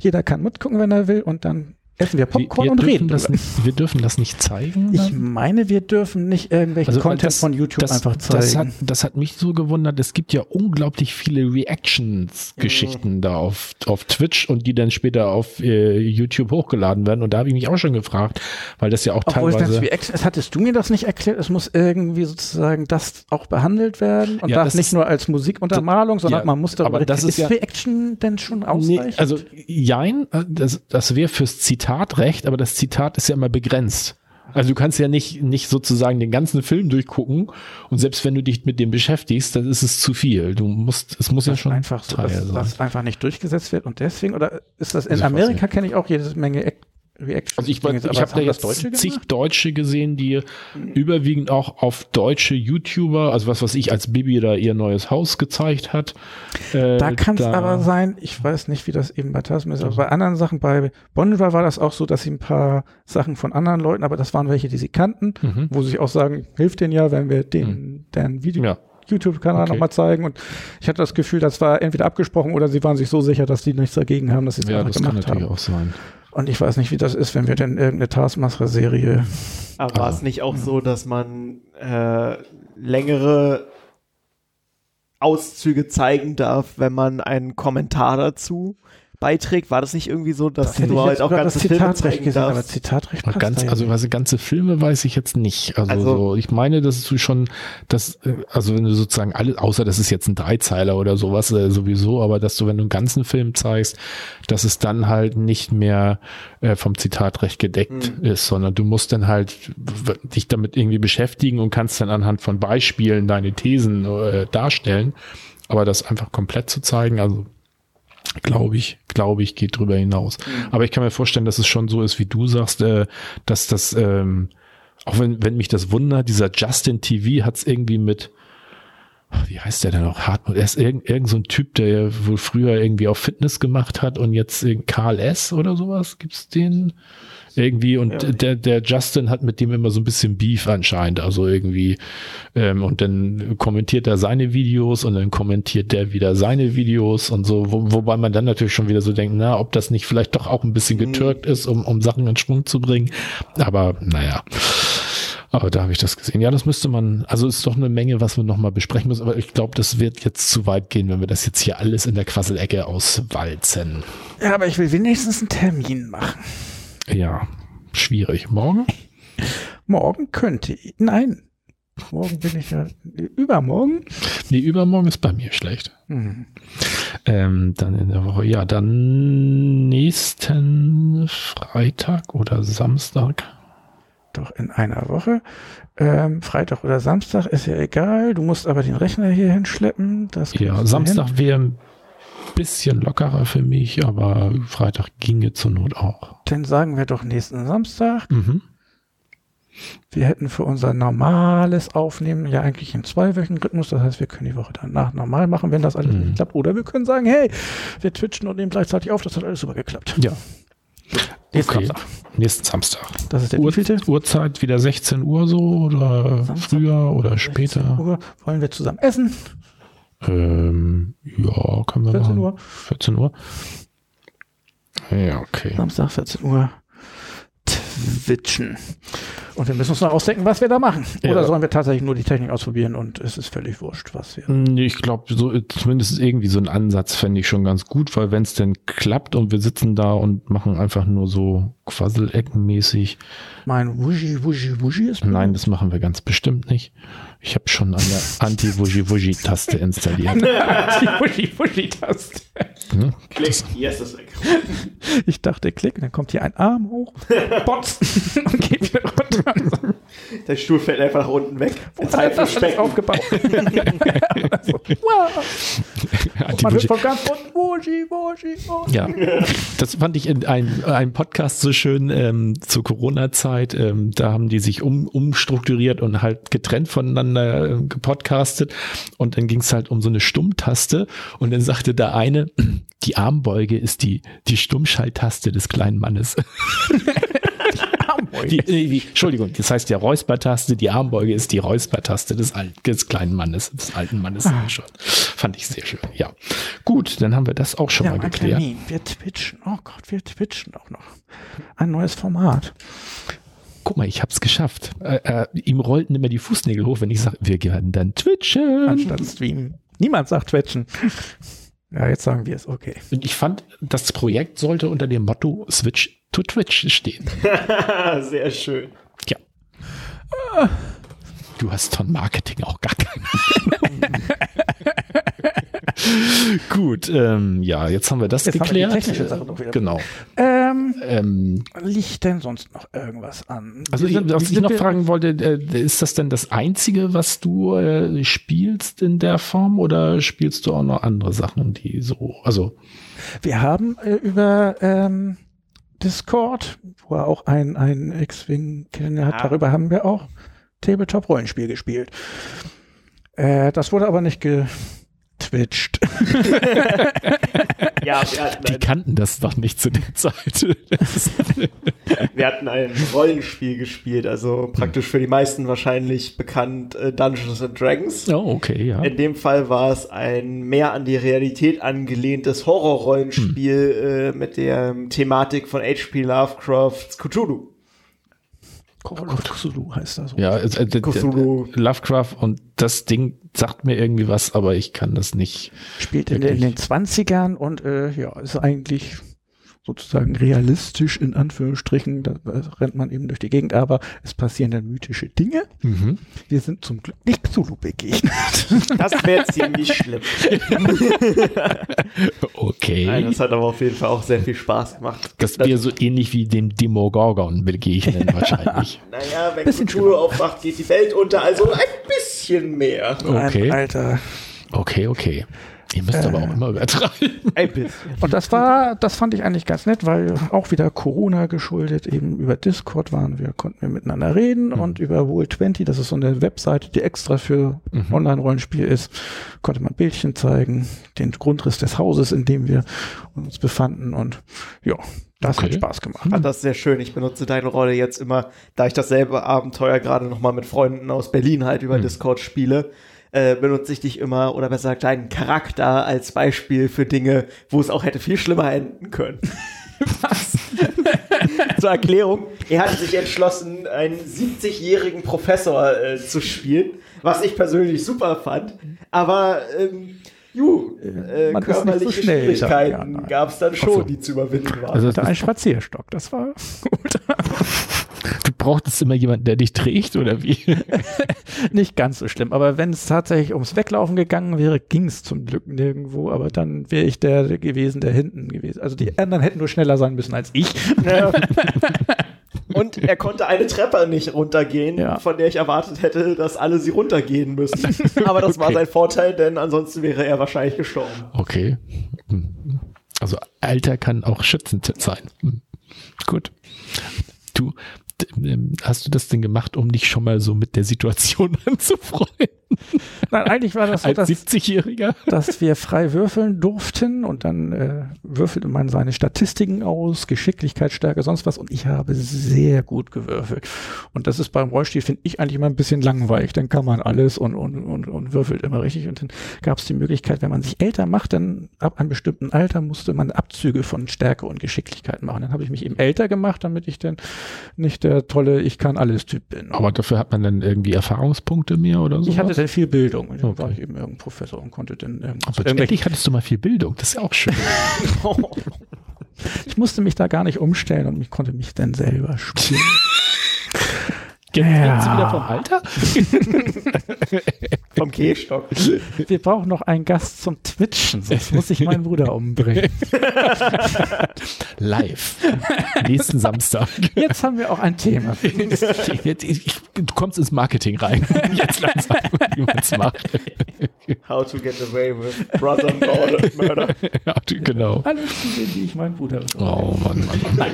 Jeder kann mitgucken, wenn er will und dann essen wir Wir, Popcorn wir, und dürfen reden. das nicht, wir dürfen das nicht zeigen. Ich dann? meine, wir dürfen nicht irgendwelchen Also, Content das- von YouTube das, einfach zeigen. Das hat, das hat mich so gewundert. Es gibt ja unglaublich viele Reactions-Geschichten da auf, auf Twitch und die dann später auf äh, YouTube hochgeladen werden. Und da habe ich mich auch schon gefragt, weil das ja auch Obwohl das teilweise. wie Ex es hattest du mir das nicht erklärt? Es muss irgendwie sozusagen das auch behandelt werden und Ja, das nicht ist- nur als Musikuntermalung, sondern Ja, man muss darüber aber das ist ja- Reaction denn schon Nee, ausreichend? also jein, äh, das, das wäre fürs Zitat recht, aber das Zitat ist ja immer begrenzt. Also du kannst ja nicht, nicht sozusagen den ganzen Film durchgucken und selbst wenn du dich mit dem beschäftigst, dann ist es zu viel. Du musst, es muss ja das schon einfach so, dass sein. das einfach nicht durchgesetzt wird und deswegen oder ist das in ich Amerika kenne ich auch jede Menge Reaction. Also ich, ich aber habe da haben das jetzt Deutsche zig gemacht? Deutsche gesehen, die überwiegend auch auf deutsche YouTuber, also was was ich als Bibi da ihr neues Haus gezeigt hat. Äh, Da kann es aber sein, ich weiß nicht, wie das eben bei Tasm ist, aber bei anderen Sachen, bei Boniver war das auch so, dass sie ein paar Sachen von anderen Leuten, aber das waren welche, die sie kannten, Mhm. wo sie auch sagen, hilft denen ja, wenn wir den, deren Video, Ja. YouTube-Kanal Okay. nochmal zeigen. Und ich hatte das Gefühl, das war entweder abgesprochen oder sie waren sich so sicher, dass die nichts dagegen haben, dass sie es Ja, einfach das kann gemacht natürlich haben. auch sein. Und ich weiß nicht, wie das ist, wenn wir denn irgendeine Taskmaster-Serie. Aber war Also- es nicht auch so, dass man äh, längere Auszüge zeigen darf, wenn man einen Kommentar dazu beiträgt? War das nicht irgendwie so, dass hätte du halt jetzt auch ganze Filme Zitatrecht gesehen, aber darfst? Zitatrecht Und passt ganz, also also ganze Filme weiß ich jetzt nicht. Also, Also- so, ich meine, dass du schon, dass, äh, also wenn du sozusagen alles, außer das ist jetzt ein Dreizeiler oder sowas äh, sowieso, aber dass du, wenn du einen ganzen Film zeigst, dass es dann halt nicht mehr äh, vom Zitatrecht gedeckt Hm. ist, sondern du musst dann halt dich damit irgendwie beschäftigen und kannst dann anhand von Beispielen deine Thesen äh, darstellen. Aber das einfach komplett zu zeigen, also glaube ich, glaube ich, geht drüber hinaus. Aber ich kann mir vorstellen, dass es schon so ist, wie du sagst, äh, dass das, ähm, auch wenn, wenn mich das wundert, dieser Justin TV hat es irgendwie mit, wie heißt der denn noch? Hartmut, er ist irgend, irgend so ein Typ, der wohl früher irgendwie auch Fitness gemacht hat und jetzt Karl S. oder sowas, gibt's den? Irgendwie und der, der Justin hat mit dem immer so ein bisschen Beef anscheinend, also irgendwie ähm, und dann kommentiert er seine Videos und dann kommentiert der wieder seine Videos und so, wo, wobei man dann natürlich schon wieder so denkt, na, ob das nicht vielleicht doch auch ein bisschen getürkt ist, um, um Sachen in Schwung zu bringen. Aber naja. Aber da habe ich das gesehen. Ja, das müsste man, also ist doch eine Menge, was wir nochmal besprechen müssen, aber ich glaube, das wird jetzt zu weit gehen, wenn wir das jetzt hier alles in der Quasselecke auswalzen. Ja, aber ich will wenigstens einen Termin machen. Ja, schwierig. Morgen? Morgen könnte ich. Nein. Morgen bin ich ja. Übermorgen? Nee, übermorgen ist bei mir schlecht. Hm. Ähm, dann in der Woche, ja, dann nächsten Freitag oder Samstag. Doch in einer Woche. Ähm, Freitag oder Samstag ist ja egal. Du musst aber den Rechner hier hinschleppen. Das Ja, Samstag wäre ein bisschen lockerer für mich, aber Freitag ginge zur Not auch. Dann sagen wir doch nächsten Samstag. Mhm. Wir hätten für unser normales Aufnehmen ja eigentlich einen zweiwöchigen Rhythmus. Das heißt, wir können die Woche danach normal machen, wenn das alles Mhm. nicht klappt. Oder wir können sagen, hey, wir twitchen und nehmen gleichzeitig auf. Das hat alles super geklappt. Ja, Nächsten okay. Samstag. Nächsten Samstag. Das ist der Uhr, wievielte? Uhrzeit wieder 16 Uhr so oder Samstag, früher oder 16 später? Uhr. Wollen wir zusammen essen? Ähm, ja, können wir 14 machen. Uhr. 14 Uhr. Ja, okay. Samstag 14 Uhr twitchen. Und wir müssen uns noch ausdenken, was wir da machen. Ja. Oder sollen wir tatsächlich nur die Technik ausprobieren und es ist völlig wurscht, was wir. Nee, Ich glaube, so zumindest irgendwie so einen Ansatz fände ich schon ganz gut, weil wenn es denn klappt und wir sitzen da und machen einfach nur so Quasseleckenmäßig, Mein Wuji, Wuji, Wuji ist. nein, das machen wir ganz bestimmt nicht. Ich habe schon an der Anti-Wuji-Wuji-Taste installiert. die Wuji, Wuji-Taste. Hm? Klick, hier ist es weg. Ich dachte, klick, dann kommt hier ein Arm hoch, botzt und geht wieder runter. Der Stuhl fällt einfach nach unten weg. Er für das Specken. aufgebaut? so, wow. Und man hört von ganz unten, Wuji, Wuji, Wuji. Ja, das fand ich in einem, einem Podcast so schön ähm, zur Corona-Zeit. Ähm, da haben die sich um, umstrukturiert und halt getrennt voneinander ähm, gepodcastet. Und dann ging es halt um so eine Stummtaste. Und dann sagte der eine, die Armbeuge ist die, die Stummschalttaste des kleinen Mannes. Die, nee, die, Entschuldigung, das heißt ja Räuspertaste, die Armbeuge ist die Räuspertaste des, Al des kleinen Mannes, des alten Mannes Ah. schon. Fand ich sehr schön, ja. Gut, dann haben wir das auch schon Ja, mal geklärt. Termin. Wir twitchen. Oh Gott, wir twitchen auch noch. Ein neues Format. Guck mal, ich hab's geschafft. Äh, äh, ihm rollten immer die Fußnägel hoch, wenn ich sage, wir werden dann twitchen. Anstatt streamen. Niemand sagt twitchen. Ja, jetzt sagen wir es. Okay. Und ich fand, das Projekt sollte unter dem Motto Switch to Twitch stehen. Sehr schön. Ja. Du hast von Marketing auch gar keine. Gut, ähm, ja, jetzt haben wir das Jetzt haben wir die geklärt. technische Sache noch wieder. Genau. Ähm, Ähm, liegt denn sonst noch irgendwas an? also, sind- was ich noch fragen wollte, äh, ist das denn das Einzige, was du äh, spielst in der Form oder spielst du auch noch andere Sachen, die so, also Wir haben äh, über ähm, Discord, wo er auch ein, ein X-Wing kennen hat, Ah. darüber haben wir auch Tabletop-Rollenspiel gespielt. Äh, das wurde aber nicht getwitcht. Ja, wir hatten, die kannten das doch nicht zu der Zeit. wir hatten ein Rollenspiel gespielt, also praktisch für die meisten wahrscheinlich bekannt äh, Dungeons and Dragons. oh, okay, ja. In dem Fall war es ein mehr an die Realität angelehntes Horrorrollenspiel äh, mit der Thematik von H.P. Lovecrafts Cthulhu. Cthulhu heißt das. Ja, d- Cthulhu. Lovecraft und das Ding sagt mir irgendwie was, aber ich kann das nicht. Spielt in, den- in den 20ern und äh, ja, ist eigentlich sozusagen realistisch in Anführungsstrichen. Da rennt man eben durch die Gegend, aber es passieren dann mythische Dinge. Mhm. Wir sind zum Glück nicht Cthulhu begegnet. Das wäre ziemlich schlimm. Okay. Nein, das hat aber auf jeden Fall auch sehr viel Spaß gemacht. das wäre so ähnlich wie dem Demogorgon begegnen wahrscheinlich. Naja, wenn Bisschen Cthulhu aufwacht, geht die Welt unter, also ein bisschen mehr. Okay. Alter. Okay, okay. Ihr müsst aber auch immer übertreiben. Ein bisschen. Und das war, das fand ich eigentlich ganz nett, weil auch wieder Corona geschuldet, eben über Discord waren wir, konnten wir miteinander reden und über Wohl20, das ist so eine Webseite, die extra für Online-Rollenspiel ist, konnte man Bildchen zeigen, den Grundriss des Hauses, in dem wir uns befanden und ja, das hat Okay. Spaß gemacht. Ah, das ist sehr schön. Ich benutze deine Rolle jetzt immer, da ich dasselbe Abenteuer gerade nochmal mit Freunden aus Berlin halt über Discord spiele, äh, benutze ich dich immer, oder besser gesagt, deinen Charakter als Beispiel für Dinge, wo es auch hätte viel schlimmer enden können. Was? Zur Erklärung, er hat sich entschlossen, einen 70-jährigen Professor äh, zu spielen, was ich persönlich super fand, aber ähm, ju, äh, man so körperliche da. Schwierigkeiten Ja, gab es dann schon, so. die zu überwinden waren. Also das ist, Spazierstock, das war gut. Du brauchtest immer jemanden, der dich trägt oder wie? Nicht ganz so schlimm, aber wenn es tatsächlich ums Weglaufen gegangen wäre, ging es zum Glück nirgendwo, aber dann wäre ich der gewesen, der hinten gewesen. Also die anderen hätten nur schneller sein müssen als ich. Ja. Und er konnte eine Treppe nicht runtergehen, Ja. von der ich erwartet hätte, dass alle sie runtergehen müssen. Aber das war Okay. sein Vorteil, denn ansonsten wäre er wahrscheinlich gestorben. Okay. Hm. Also Alter kann auch schützend sein. Hm. Gut. Du, hast du das denn gemacht, um dich schon mal so mit der Situation anzufreuen? Nein, eigentlich war das so, dass, 70-Jähriger? dass wir frei würfeln durften und dann äh, würfelte man seine Statistiken aus, Geschicklichkeit, Stärke, sonst was und ich habe sehr gut gewürfelt. Und das ist beim Rollstuhl, finde ich, eigentlich immer ein bisschen langweilig. Dann kann man alles und, und, und, und würfelt immer richtig. Und dann gab es die Möglichkeit, wenn man sich älter macht, dann ab einem bestimmten Alter musste man Abzüge von Stärke und Geschicklichkeit machen. Dann habe ich mich eben älter gemacht, damit ich dann nicht der tolle Ich kann alles Typ bin. Aber dafür hat man dann irgendwie Erfahrungspunkte mehr oder so? ich hatte dann viel Bildung. Und dann Okay. war ich eben irgendein Professor und konnte dann Aber irgendwelche- endlich hattest du mal viel Bildung. Das ist ja auch schön. ich musste mich da gar nicht umstellen und ich konnte mich dann selber spielen. Jetzt Ja. sie wieder vom Alter? Vom Gehstock. Wir brauchen noch einen Gast zum Twitchen, sonst muss ich meinen Bruder umbringen. Live. Nächsten Samstag. Jetzt haben wir auch ein Thema. Jetzt, ich, ich, du kommst ins Marketing rein. Jetzt langsam, wie man es macht. How to get away with brother murder. murder. Genau. Alle Spiele, die ich meinen Bruder Oh Mann, Mann, Mann.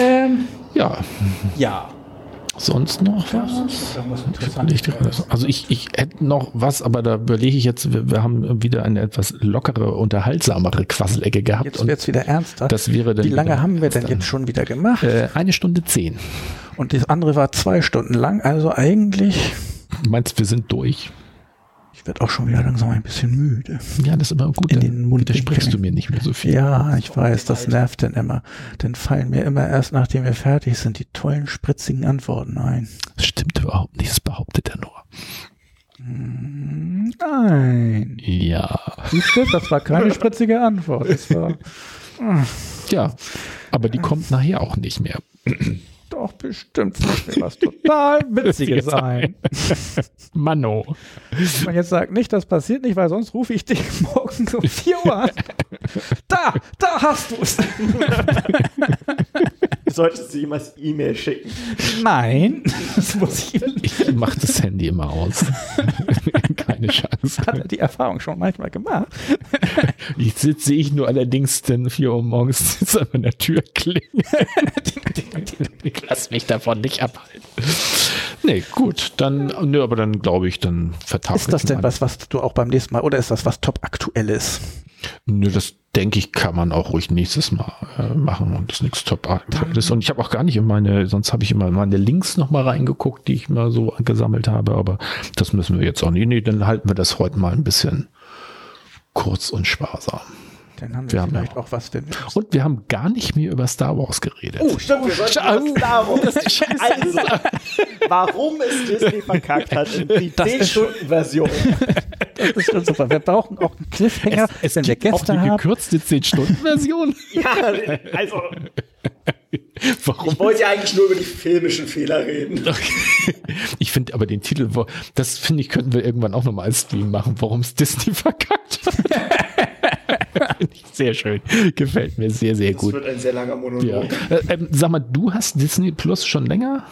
Ähm, Ja, ja. Sonst noch was? Also ich, ich hätte noch was, aber da überlege ich jetzt, wir, wir haben wieder eine etwas lockere, unterhaltsamere Quasselecke gehabt. Jetzt und wird's wieder ernster. das wäre dann Wie lange haben wir denn dann, jetzt schon wieder gemacht? Äh, eine Stunde zehn. Und das andere war zwei Stunden lang. Also eigentlich, Du meinst, wir sind durch? Ich werde auch schon wieder langsam ein bisschen müde. Ja, das ist immer gut. In dann den Mund widersprichst du mir nicht mehr so viel. Ja, ich weiß, das nervt denn immer. Dann fallen mir immer erst, nachdem wir fertig sind, die tollen, spritzigen Antworten ein. Das stimmt überhaupt nicht, das behauptet er nur. Hm, Nein. Ja. Siehst du, das war keine spritzige Antwort. War Ja, aber die kommt nachher auch nicht mehr. Doch bestimmt was total Witziges ein. Mano. Wenn man jetzt sagt, nicht, das passiert nicht, weil sonst rufe ich dich morgen um 4 Uhr an. Da, da hast du es. Du solltest sie jemals E-Mail schicken. Nein, das muss ich. Ich mach das Handy immer aus. Keine Chance. Hat er die Erfahrung schon manchmal gemacht. Ich sitze ich nur allerdings dann 4 Uhr morgens sitze an meiner Tür klingen. Lass mich davon nicht abhalten. Nee, gut, dann, nö, aber dann glaube ich, dann vertagt Ist das denn was, was du auch beim nächsten Mal, oder ist das was top aktuelles? Nö, das denke ich, kann man auch ruhig nächstes Mal äh, machen und das ist nichts top aktuelles. Und ich habe auch gar nicht in meine, sonst habe ich immer in meine Links noch mal reingeguckt, die ich mal so gesammelt habe, aber das müssen wir jetzt auch nicht. Nee, dann halten wir das heute mal ein bisschen kurz und sparsam. Dann haben Wir wir, haben vielleicht ja auch was, uns Und wir haben gar nicht mehr über Star Wars geredet. Oh, stimmt, wir sollten was darum. Also, warum es Disney verkackt hat in die Das ist schon- 10-Stunden-Version. Das ist schon super. Wir brauchen auch einen Cliffhanger, es wir gibt auch die gekürzte 10-Stunden-Version. Ja, also, Warum? ich wollte ja eigentlich nur über die filmischen Fehler reden. Ich finde aber den Titel, das finde ich, könnten wir irgendwann auch nochmal als Stream machen, warum es Disney verkackt hat. Sehr schön. Gefällt mir sehr, sehr Das gut. wird ein sehr langer Ja. Monolog. Äh, ähm, sag mal, du hast Disney Plus schon länger?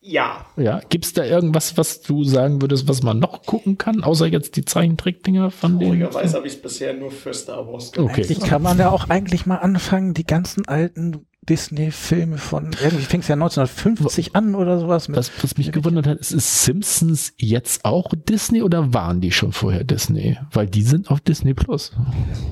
Ja. Ja. Gibt es da irgendwas, was du sagen würdest, was man noch gucken kann, außer jetzt die Zeichentrickdinger von denen? Traurigerweise habe ich es bisher nur für Star Wars gemacht. Okay. Eigentlich kann man ja auch eigentlich mal anfangen, die ganzen alten Disney-Filme von, irgendwie fing es ja 1950 an oder sowas. Mit, Was, was mich gewundert hat, ist, ist Simpsons jetzt auch Disney oder waren die schon vorher Disney? Weil die sind auf Disney Plus.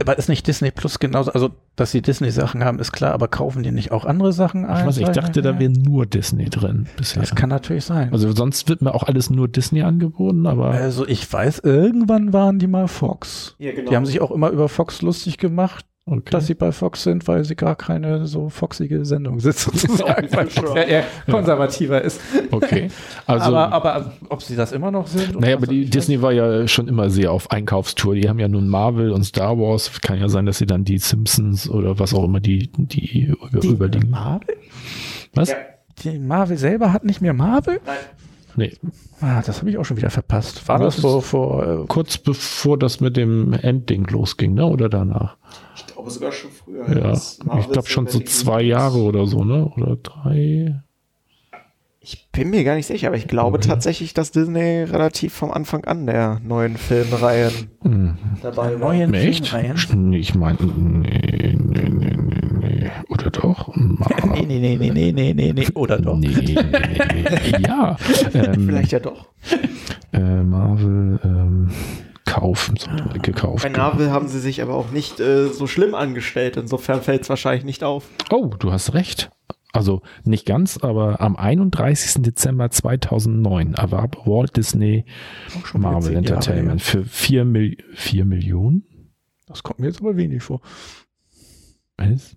aber ist nicht Disney Plus genauso, also, dass sie Disney-Sachen haben, ist klar, aber kaufen die nicht auch andere Sachen ein? Ich, weiß, ich dachte, da wäre nur Disney drin bisher. Das kann natürlich sein. Also sonst wird mir auch alles nur Disney angeboten, aber Also ich weiß, irgendwann waren die mal Fox. Ja, genau. Die haben sich auch immer über Fox lustig gemacht, okay. dass sie bei Fox sind, weil sie gar keine so foxige Sendung sind, sozusagen, weil Fox ja eher konservativer ist. okay. Also aber, aber ob sie das immer noch sind? Naja, was aber die das Disney war ja schon immer sehr auf Einkaufstour. Die haben ja nun Marvel und Star Wars. Kann ja sein, dass sie dann die Simpsons oder was auch immer die, die, über, Die überlegen. Marvel? Was? Ja. Die Marvel selber hat nicht mehr Marvel? Nein. Nee. Ah, das habe ich auch schon wieder verpasst. War Was das vor, vor äh, Kurz bevor das mit dem Endding losging, ne? Oder danach? Ich glaube sogar schon früher. Ja. Ich glaube schon so zwei. Jahre oder so, ne? Oder drei. Ich bin mir gar nicht sicher, aber ich glaube Okay. tatsächlich, dass Disney relativ vom Anfang an der neuen Filmreihen Hm. dabei war. neuen Echt? Filmreihen? Nee, Ich meine, nee, nee, nee, nee, nee. Oder doch? Nee, nee, nee, nee, nee, nee, nee, nee. Oder doch? Nee, nee, nee, nee. Ja. Ähm, Vielleicht ja doch. äh, Marvel ähm, kaufen, so, gekauft. Bei Marvel haben sie sich aber auch nicht äh, so schlimm angestellt. Insofern fällt es wahrscheinlich nicht auf. Oh, du hast recht. Also nicht ganz, aber am 31. Dezember 2009 erwarb Walt Disney Marvel Jahre Entertainment her. für 4, Mil 4 Millionen? Das kommt mir jetzt aber wenig vor. Was?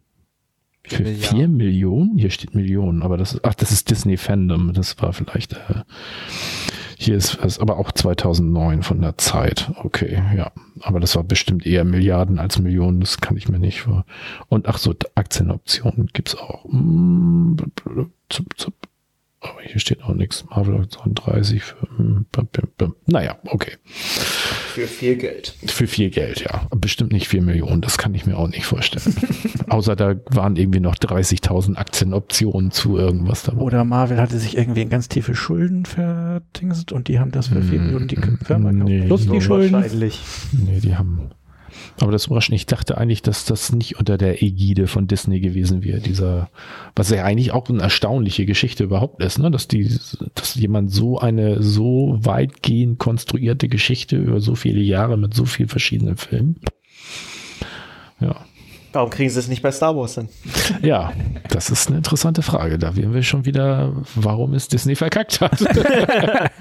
Für 4 Millionen? Hier steht Millionen, aber das ist, ach, das ist Disney Fandom. Das war vielleicht, äh, hier ist es aber auch 2009 von der Zeit. Okay, ja. Aber das war bestimmt eher Milliarden als Millionen. Das kann ich mir nicht vor. Und ach so, Aktienoptionen gibt's auch. Mm, zup, zup. Aber hier steht auch nichts. Marvel Aktion 30 für, mm, bim. naja, okay. Für viel Geld. Für viel Geld, ja. Bestimmt nicht 4 Millionen, das kann ich mir auch nicht vorstellen. Außer da waren irgendwie noch 30.000 Aktienoptionen zu irgendwas dabei. Oder Marvel hatte sich irgendwie in ganz tiefe Schulden verdingst und die haben das für 4 Mm, Millionen die Firma gekauft. nee. Plus die Schulden. Wahrscheinlich. Nee, die haben. Aber das überrascht mich. Ich dachte eigentlich, dass das nicht unter der Ägide von Disney gewesen wäre. Dieser, was ja eigentlich auch eine erstaunliche Geschichte überhaupt ist, ne? Dass die, dass jemand so eine so weitgehend konstruierte Geschichte über so viele Jahre mit so vielen verschiedenen Filmen. Ja. Warum kriegen sie es nicht bei Star Wars hin? Ja, das ist eine interessante Frage. Da wären wir schon wieder, warum es Disney verkackt hat.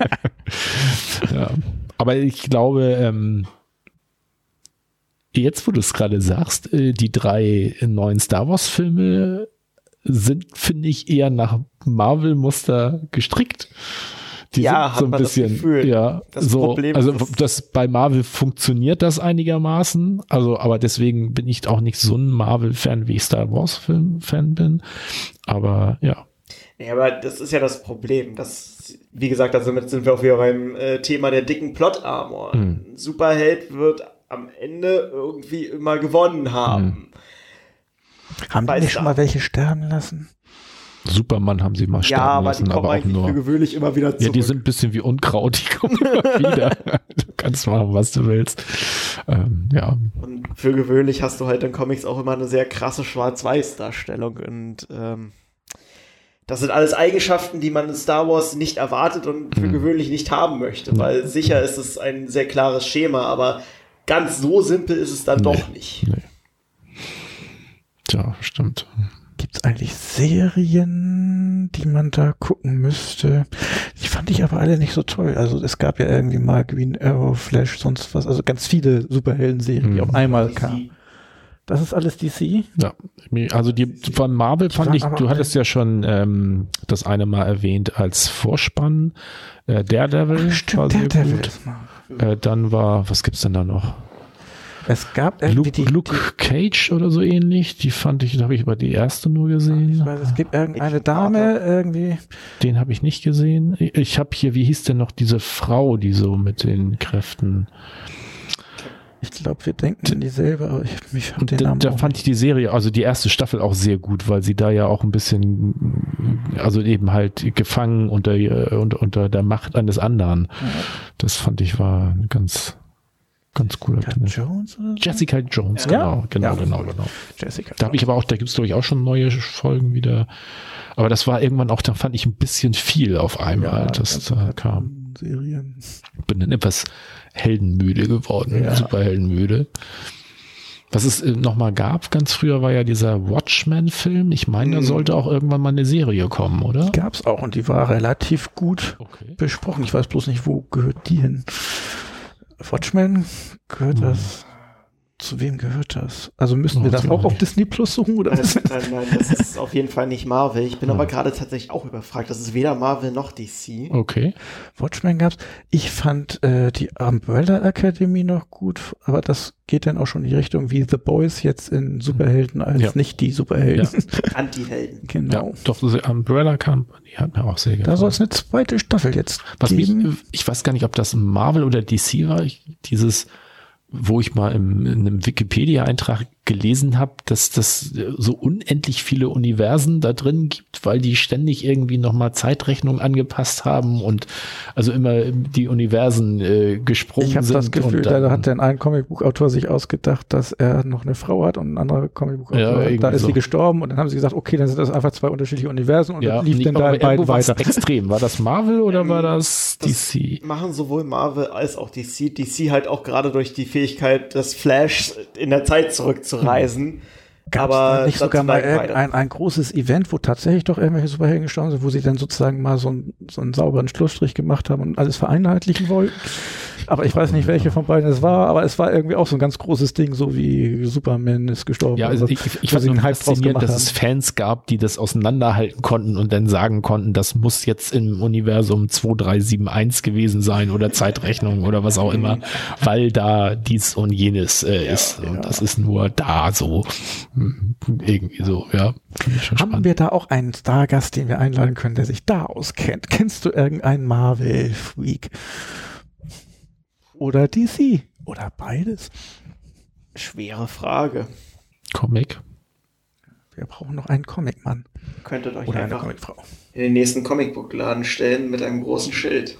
ja. Aber ich glaube, ähm, jetzt, wo du es gerade sagst, äh, die drei neuen Star Wars-Filme sind, finde ich, eher nach Marvel-Muster gestrickt. Die Ja, sind hat man das Gefühl. ja, Das so, Problem also ist- das bei Marvel funktioniert das einigermaßen, also aber deswegen bin ich auch nicht so ein Marvel-Fan, wie ich Star Wars-Fan bin, aber ja, Ja, aber das ist ja das Problem. Das, wie gesagt, also damit sind wir auch wieder beim äh, Thema der dicken Plot-Armor. Hm. Ein Superheld wird am Ende irgendwie immer gewonnen haben. Haben die Weiß nicht schon mal welche sterben lassen? Superman haben sie mal Ja, sterben aber lassen, die kommen aber auch eigentlich für nur. gewöhnlich immer wieder Ja, zurück. die sind ein bisschen wie Unkraut, die kommen immer wieder. Du kannst machen, was du willst. Ähm, ja, Und für gewöhnlich hast du halt in Comics auch immer eine sehr krasse Schwarz-Weiß-Darstellung. Und ähm, das sind alles Eigenschaften, die man in Star Wars nicht erwartet und für Hm. gewöhnlich nicht haben möchte. Weil sicher ist es ein sehr klares Schema, aber ganz so simpel ist es dann Nee. doch nicht. nee. Tja, stimmt. Gibt es eigentlich Serien, die man da gucken müsste? Die fand ich aber alle nicht so toll. Also es gab ja irgendwie mal Green Arrow, Flash, sonst was. Also ganz viele Superhelden-Serien, die Mhm. auf einmal kamen. Das ist alles DC? Ja, also die von Marvel fand ich, du hattest ja schon ähm, das eine Mal erwähnt als Vorspann. Äh, Daredevil war Stimmt, sehr gut. ist mal. Äh, dann war, was gibt's denn da noch? Es gab irgendwie Luke, die, Luke Cage oder so ähnlich. Die fand ich, da habe ich aber die erste nur die gesehen. ich weiß, es gibt irgendeine Dame irgendwie. Den habe ich nicht gesehen. Ich- Ich habe hier, wie hieß denn noch diese Frau, die so mit den Kräften. Ich glaube, wir denken an dieselbe, aber ich mich hab den Da, Namen da fand ich die Serie, also die erste Staffel auch sehr gut, weil sie da ja auch ein bisschen, also eben halt gefangen unter, unter, unter der Macht eines anderen. Das fand ich war ganz, ganz cooler Jessica. Jones oder? Jessica Jones, Ja. genau, genau, Ja. genau, genau. Jessica Da habe ich aber auch, da gibt's glaube ich auch schon neue Folgen wieder. Aber das war irgendwann auch, da fand ich ein bisschen viel auf einmal, das ganz da kam. Serien. Bin dann etwas heldenmüde geworden, Ja. super heldenmüde. Was es äh, nochmal gab, ganz früher war ja dieser Watchmen-Film. Ich meine, da Mhm. sollte auch irgendwann mal eine Serie kommen, oder? Die gab's auch und die war relativ gut Okay. besprochen. Ich weiß bloß nicht, wo gehört die hin. Watchmen gehört Hm. das. Zu wem gehört das? Also müssen wir Oh, das weiß ich auch auf. Disney Plus suchen oder Nein, nein, nein, das ist auf jeden Fall nicht Marvel. Ich bin Hm. aber gerade tatsächlich auch überfragt. Das ist weder Marvel noch DC. Okay. Watchmen gab's. Ich fand äh, die Umbrella Academy noch gut, aber das geht dann auch schon in die Richtung wie The Boys jetzt in Superhelden als Ja. nicht die Superhelden. Anti-Helden. genau. Ja, doch, diese Umbrella Company hat mir auch sehr gefallen. Da soll es eine zweite Staffel jetzt Was mich, geben. ich weiß gar nicht, ob das Marvel oder DC war, ich, dieses, wo ich mal im, in einem Wikipedia-Eintrag gelesen habe, dass das so unendlich viele Universen da drin gibt, weil die ständig irgendwie nochmal Zeitrechnung angepasst haben und also immer die Universen äh, gesprungen Ich habe sind. das Gefühl, da hat denn ein Comicbuchautor sich ausgedacht, dass er noch eine Frau hat und ein anderer Comicbuchautor, Ja, da ist so. sie gestorben und dann haben sie gesagt, okay, dann sind das einfach zwei unterschiedliche Universen und ja, das lief dann da beiden weiter. extrem. War das Marvel oder war das Das DC? machen sowohl Marvel als auch DC. DC halt auch gerade durch die Fähigkeit des Flash in der Zeit zurückzureisen. Gab es da nicht sogar mal ein, ein großes Event, wo tatsächlich doch irgendwelche Superhelden gestorben sind, wo sie dann sozusagen mal so, ein, so einen sauberen Schlussstrich gemacht haben und alles vereinheitlichen wollten? Aber ich weiß nicht, welche von beiden es war, aber es war irgendwie auch so ein ganz großes Ding, so wie Superman ist gestorben. Ja, also oder ich, ich wo fand faszinierend, dass es. Fans gab, die das auseinanderhalten konnten und dann sagen konnten, das muss jetzt im Universum 2371 gewesen sein oder Zeitrechnung oder was auch immer, weil da dies und jenes äh, ist. Und das ist nur da so. Hm, Irgendwie so, ja. Ich Haben spannend. wir da auch einen Stargast, den wir einladen können, der sich da auskennt? Kennst du irgendeinen Marvel-Freak? Oder DC? Oder beides? Schwere Frage. Comic. Wir brauchen noch einen Comicmann. Könntet euch Oder eine einfach Comicfrau. in den nächsten Comicbuchladen stellen mit einem großen Schild.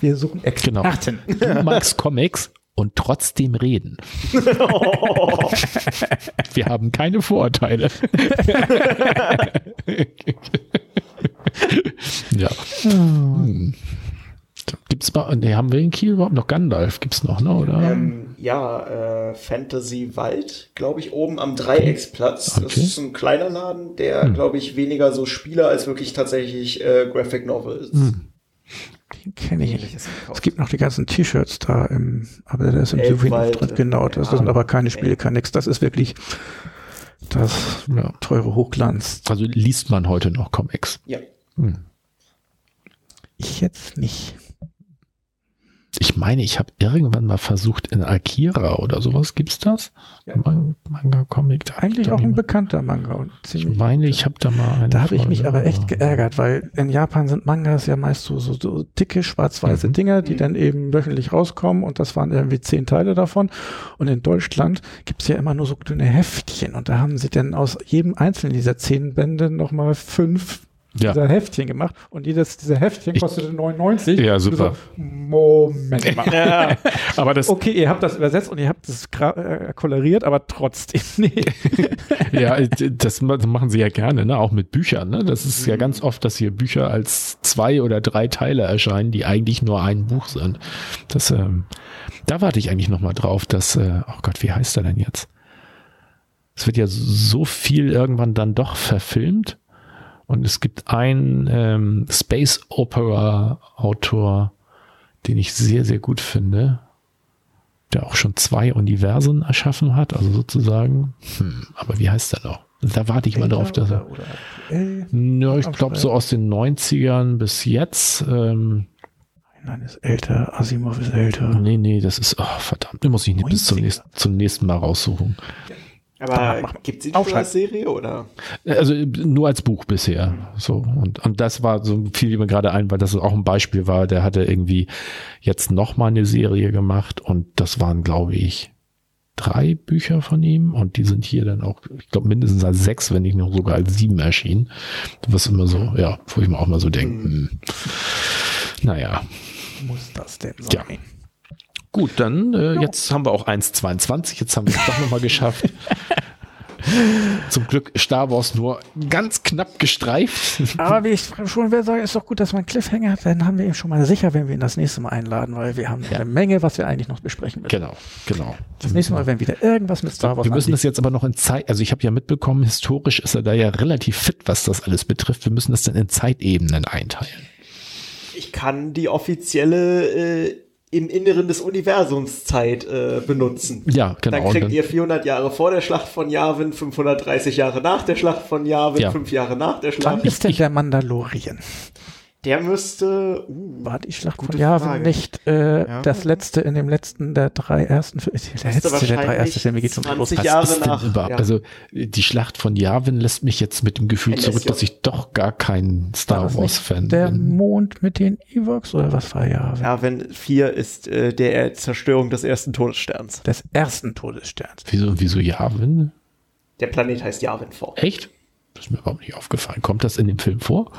Wir suchen Genau. Experten. Du magst Comics und trotzdem reden. Wir haben keine Vorurteile. ja. Hm. Gibt's mal, nee, haben wir in Kiel überhaupt noch Gandalf? Gibt's noch, ne, oder? Ähm, ja, äh, Fantasy Wald, glaube ich, oben am Dreiecksplatz. Das Okay. ist ein kleiner Laden, der, glaube ich, weniger so Spieler als wirklich tatsächlich äh, Graphic Novel ist. Den kenne ich nicht. Es gibt noch die ganzen T-Shirts da im, aber der ist im Souvenir drin. Genau, das ja. sind aber keine Spiele, kein nix. Das ist wirklich das Ja. teure Hochglanz. Also liest man heute noch Comics. Ja. Hm. Ich jetzt nicht. Ich meine, ich habe irgendwann mal versucht in Akira oder sowas. Gibt's das? Ja. Man- Manga-Comic. da Eigentlich auch ein bekannter Manga. Und Ich meine, ich habe da mal eine Da habe ich mich aber echt geärgert, weil in Japan sind Mangas ja meist so, so, so dicke schwarz-weiße Mhm. Dinger, die dann eben wöchentlich rauskommen und das waren irgendwie zehn Teile davon. Und in Deutschland gibt's ja immer nur so dünne Heftchen und da haben sie dann aus jedem einzelnen dieser zehn Bände nochmal fünf Ja. dieser Heftchen gemacht und jedes dieser Heftchen kostete 99. Ja, super. So, Moment mal. Aber das, Okay, ihr habt das übersetzt und ihr habt es gra- äh, koloriert, aber trotzdem, nee. ja, das ma- machen sie ja gerne, ne? Auch mit Büchern, ne? Das ist ja ganz oft, dass hier Bücher als zwei oder drei Teile erscheinen, die eigentlich nur ein Buch sind. Das, ähm, da warte ich eigentlich noch mal drauf, dass, äh, oh Gott, wie heißt er denn jetzt? Es wird ja so viel irgendwann dann doch verfilmt. Und es gibt einen ähm, Space Opera Autor, den ich sehr, sehr gut finde, der auch schon zwei Universen erschaffen hat, also sozusagen. Hm, aber wie heißt er noch? Da warte ich mal drauf, dass er. oder, oder. Ja, ich glaube so aus den 90ern bis jetzt. Ähm, Nein, ist älter, Asimov ist älter. nee, nee, das ist, oh, verdammt, den muss ich nicht bis zum 90er. nächsten, zum nächsten Mal raussuchen. Aber gibt schon Aufschreiben. als Serie oder? Also nur als Buch bisher. So und und das war so viel mir gerade ein, weil das auch ein Beispiel war. Der hatte irgendwie jetzt noch mal eine Serie gemacht und das waren glaube ich drei Bücher von ihm und die sind hier dann auch, ich glaube mindestens als sechs, wenn nicht noch sogar als sieben erschienen. Was immer so, ja, wo ich mir auch mal so denke, hm, naja, Muss das denn Ja. Gut, dann äh, jetzt haben wir auch 1,22, jetzt haben wir es doch noch mal geschafft. Zum Glück Star Wars nur ganz knapp gestreift. Aber wie ich schon will sagen, ist doch gut, dass man einen Cliffhanger hat, dann haben wir ihn schon mal sicher, wenn wir ihn das nächste Mal einladen, weil wir haben eine Menge, was wir eigentlich noch besprechen müssen. Genau, genau. Das nächste Mal, wenn wieder irgendwas mit Star Wars Wir müssen anliegt. das jetzt aber noch in Zeit, also ich habe ja mitbekommen, historisch ist er da ja relativ fit, was das alles betrifft. Wir müssen das dann in Zeitebenen einteilen. Ich kann die offizielle äh, im Inneren des Universums Zeit äh, benutzen. Ja, genau. Dann kriegt dann- ihr 400 Jahre vor der Schlacht von Yavin, 530 Jahre nach der Schlacht von Yavin, Ja. 5 Jahre nach der Wann Schlacht. ist denn der Mandalorian? Der müsste. Uh, War die Schlacht von Frage. nicht äh, Ja. das letzte in dem letzten der drei ersten Filme? Der letzte der drei ersten Filme geht zum Schluss. 20 Was Jahre ist denn nach- überhaupt? ja. Also die Schlacht von Yavin lässt mich jetzt mit dem Gefühl LSJ. zurück, dass ich doch gar kein Star Wars Fan Der bin. Mond mit den Evox oder was war Yavin? Yavin 4 ist äh, der Zerstörung des ersten Todessterns. Des ersten Todessterns. Wieso, wieso Yavin? Der Planet heißt Yavin 4. Echt? Das ist mir überhaupt nicht aufgefallen. Kommt das in dem Film vor?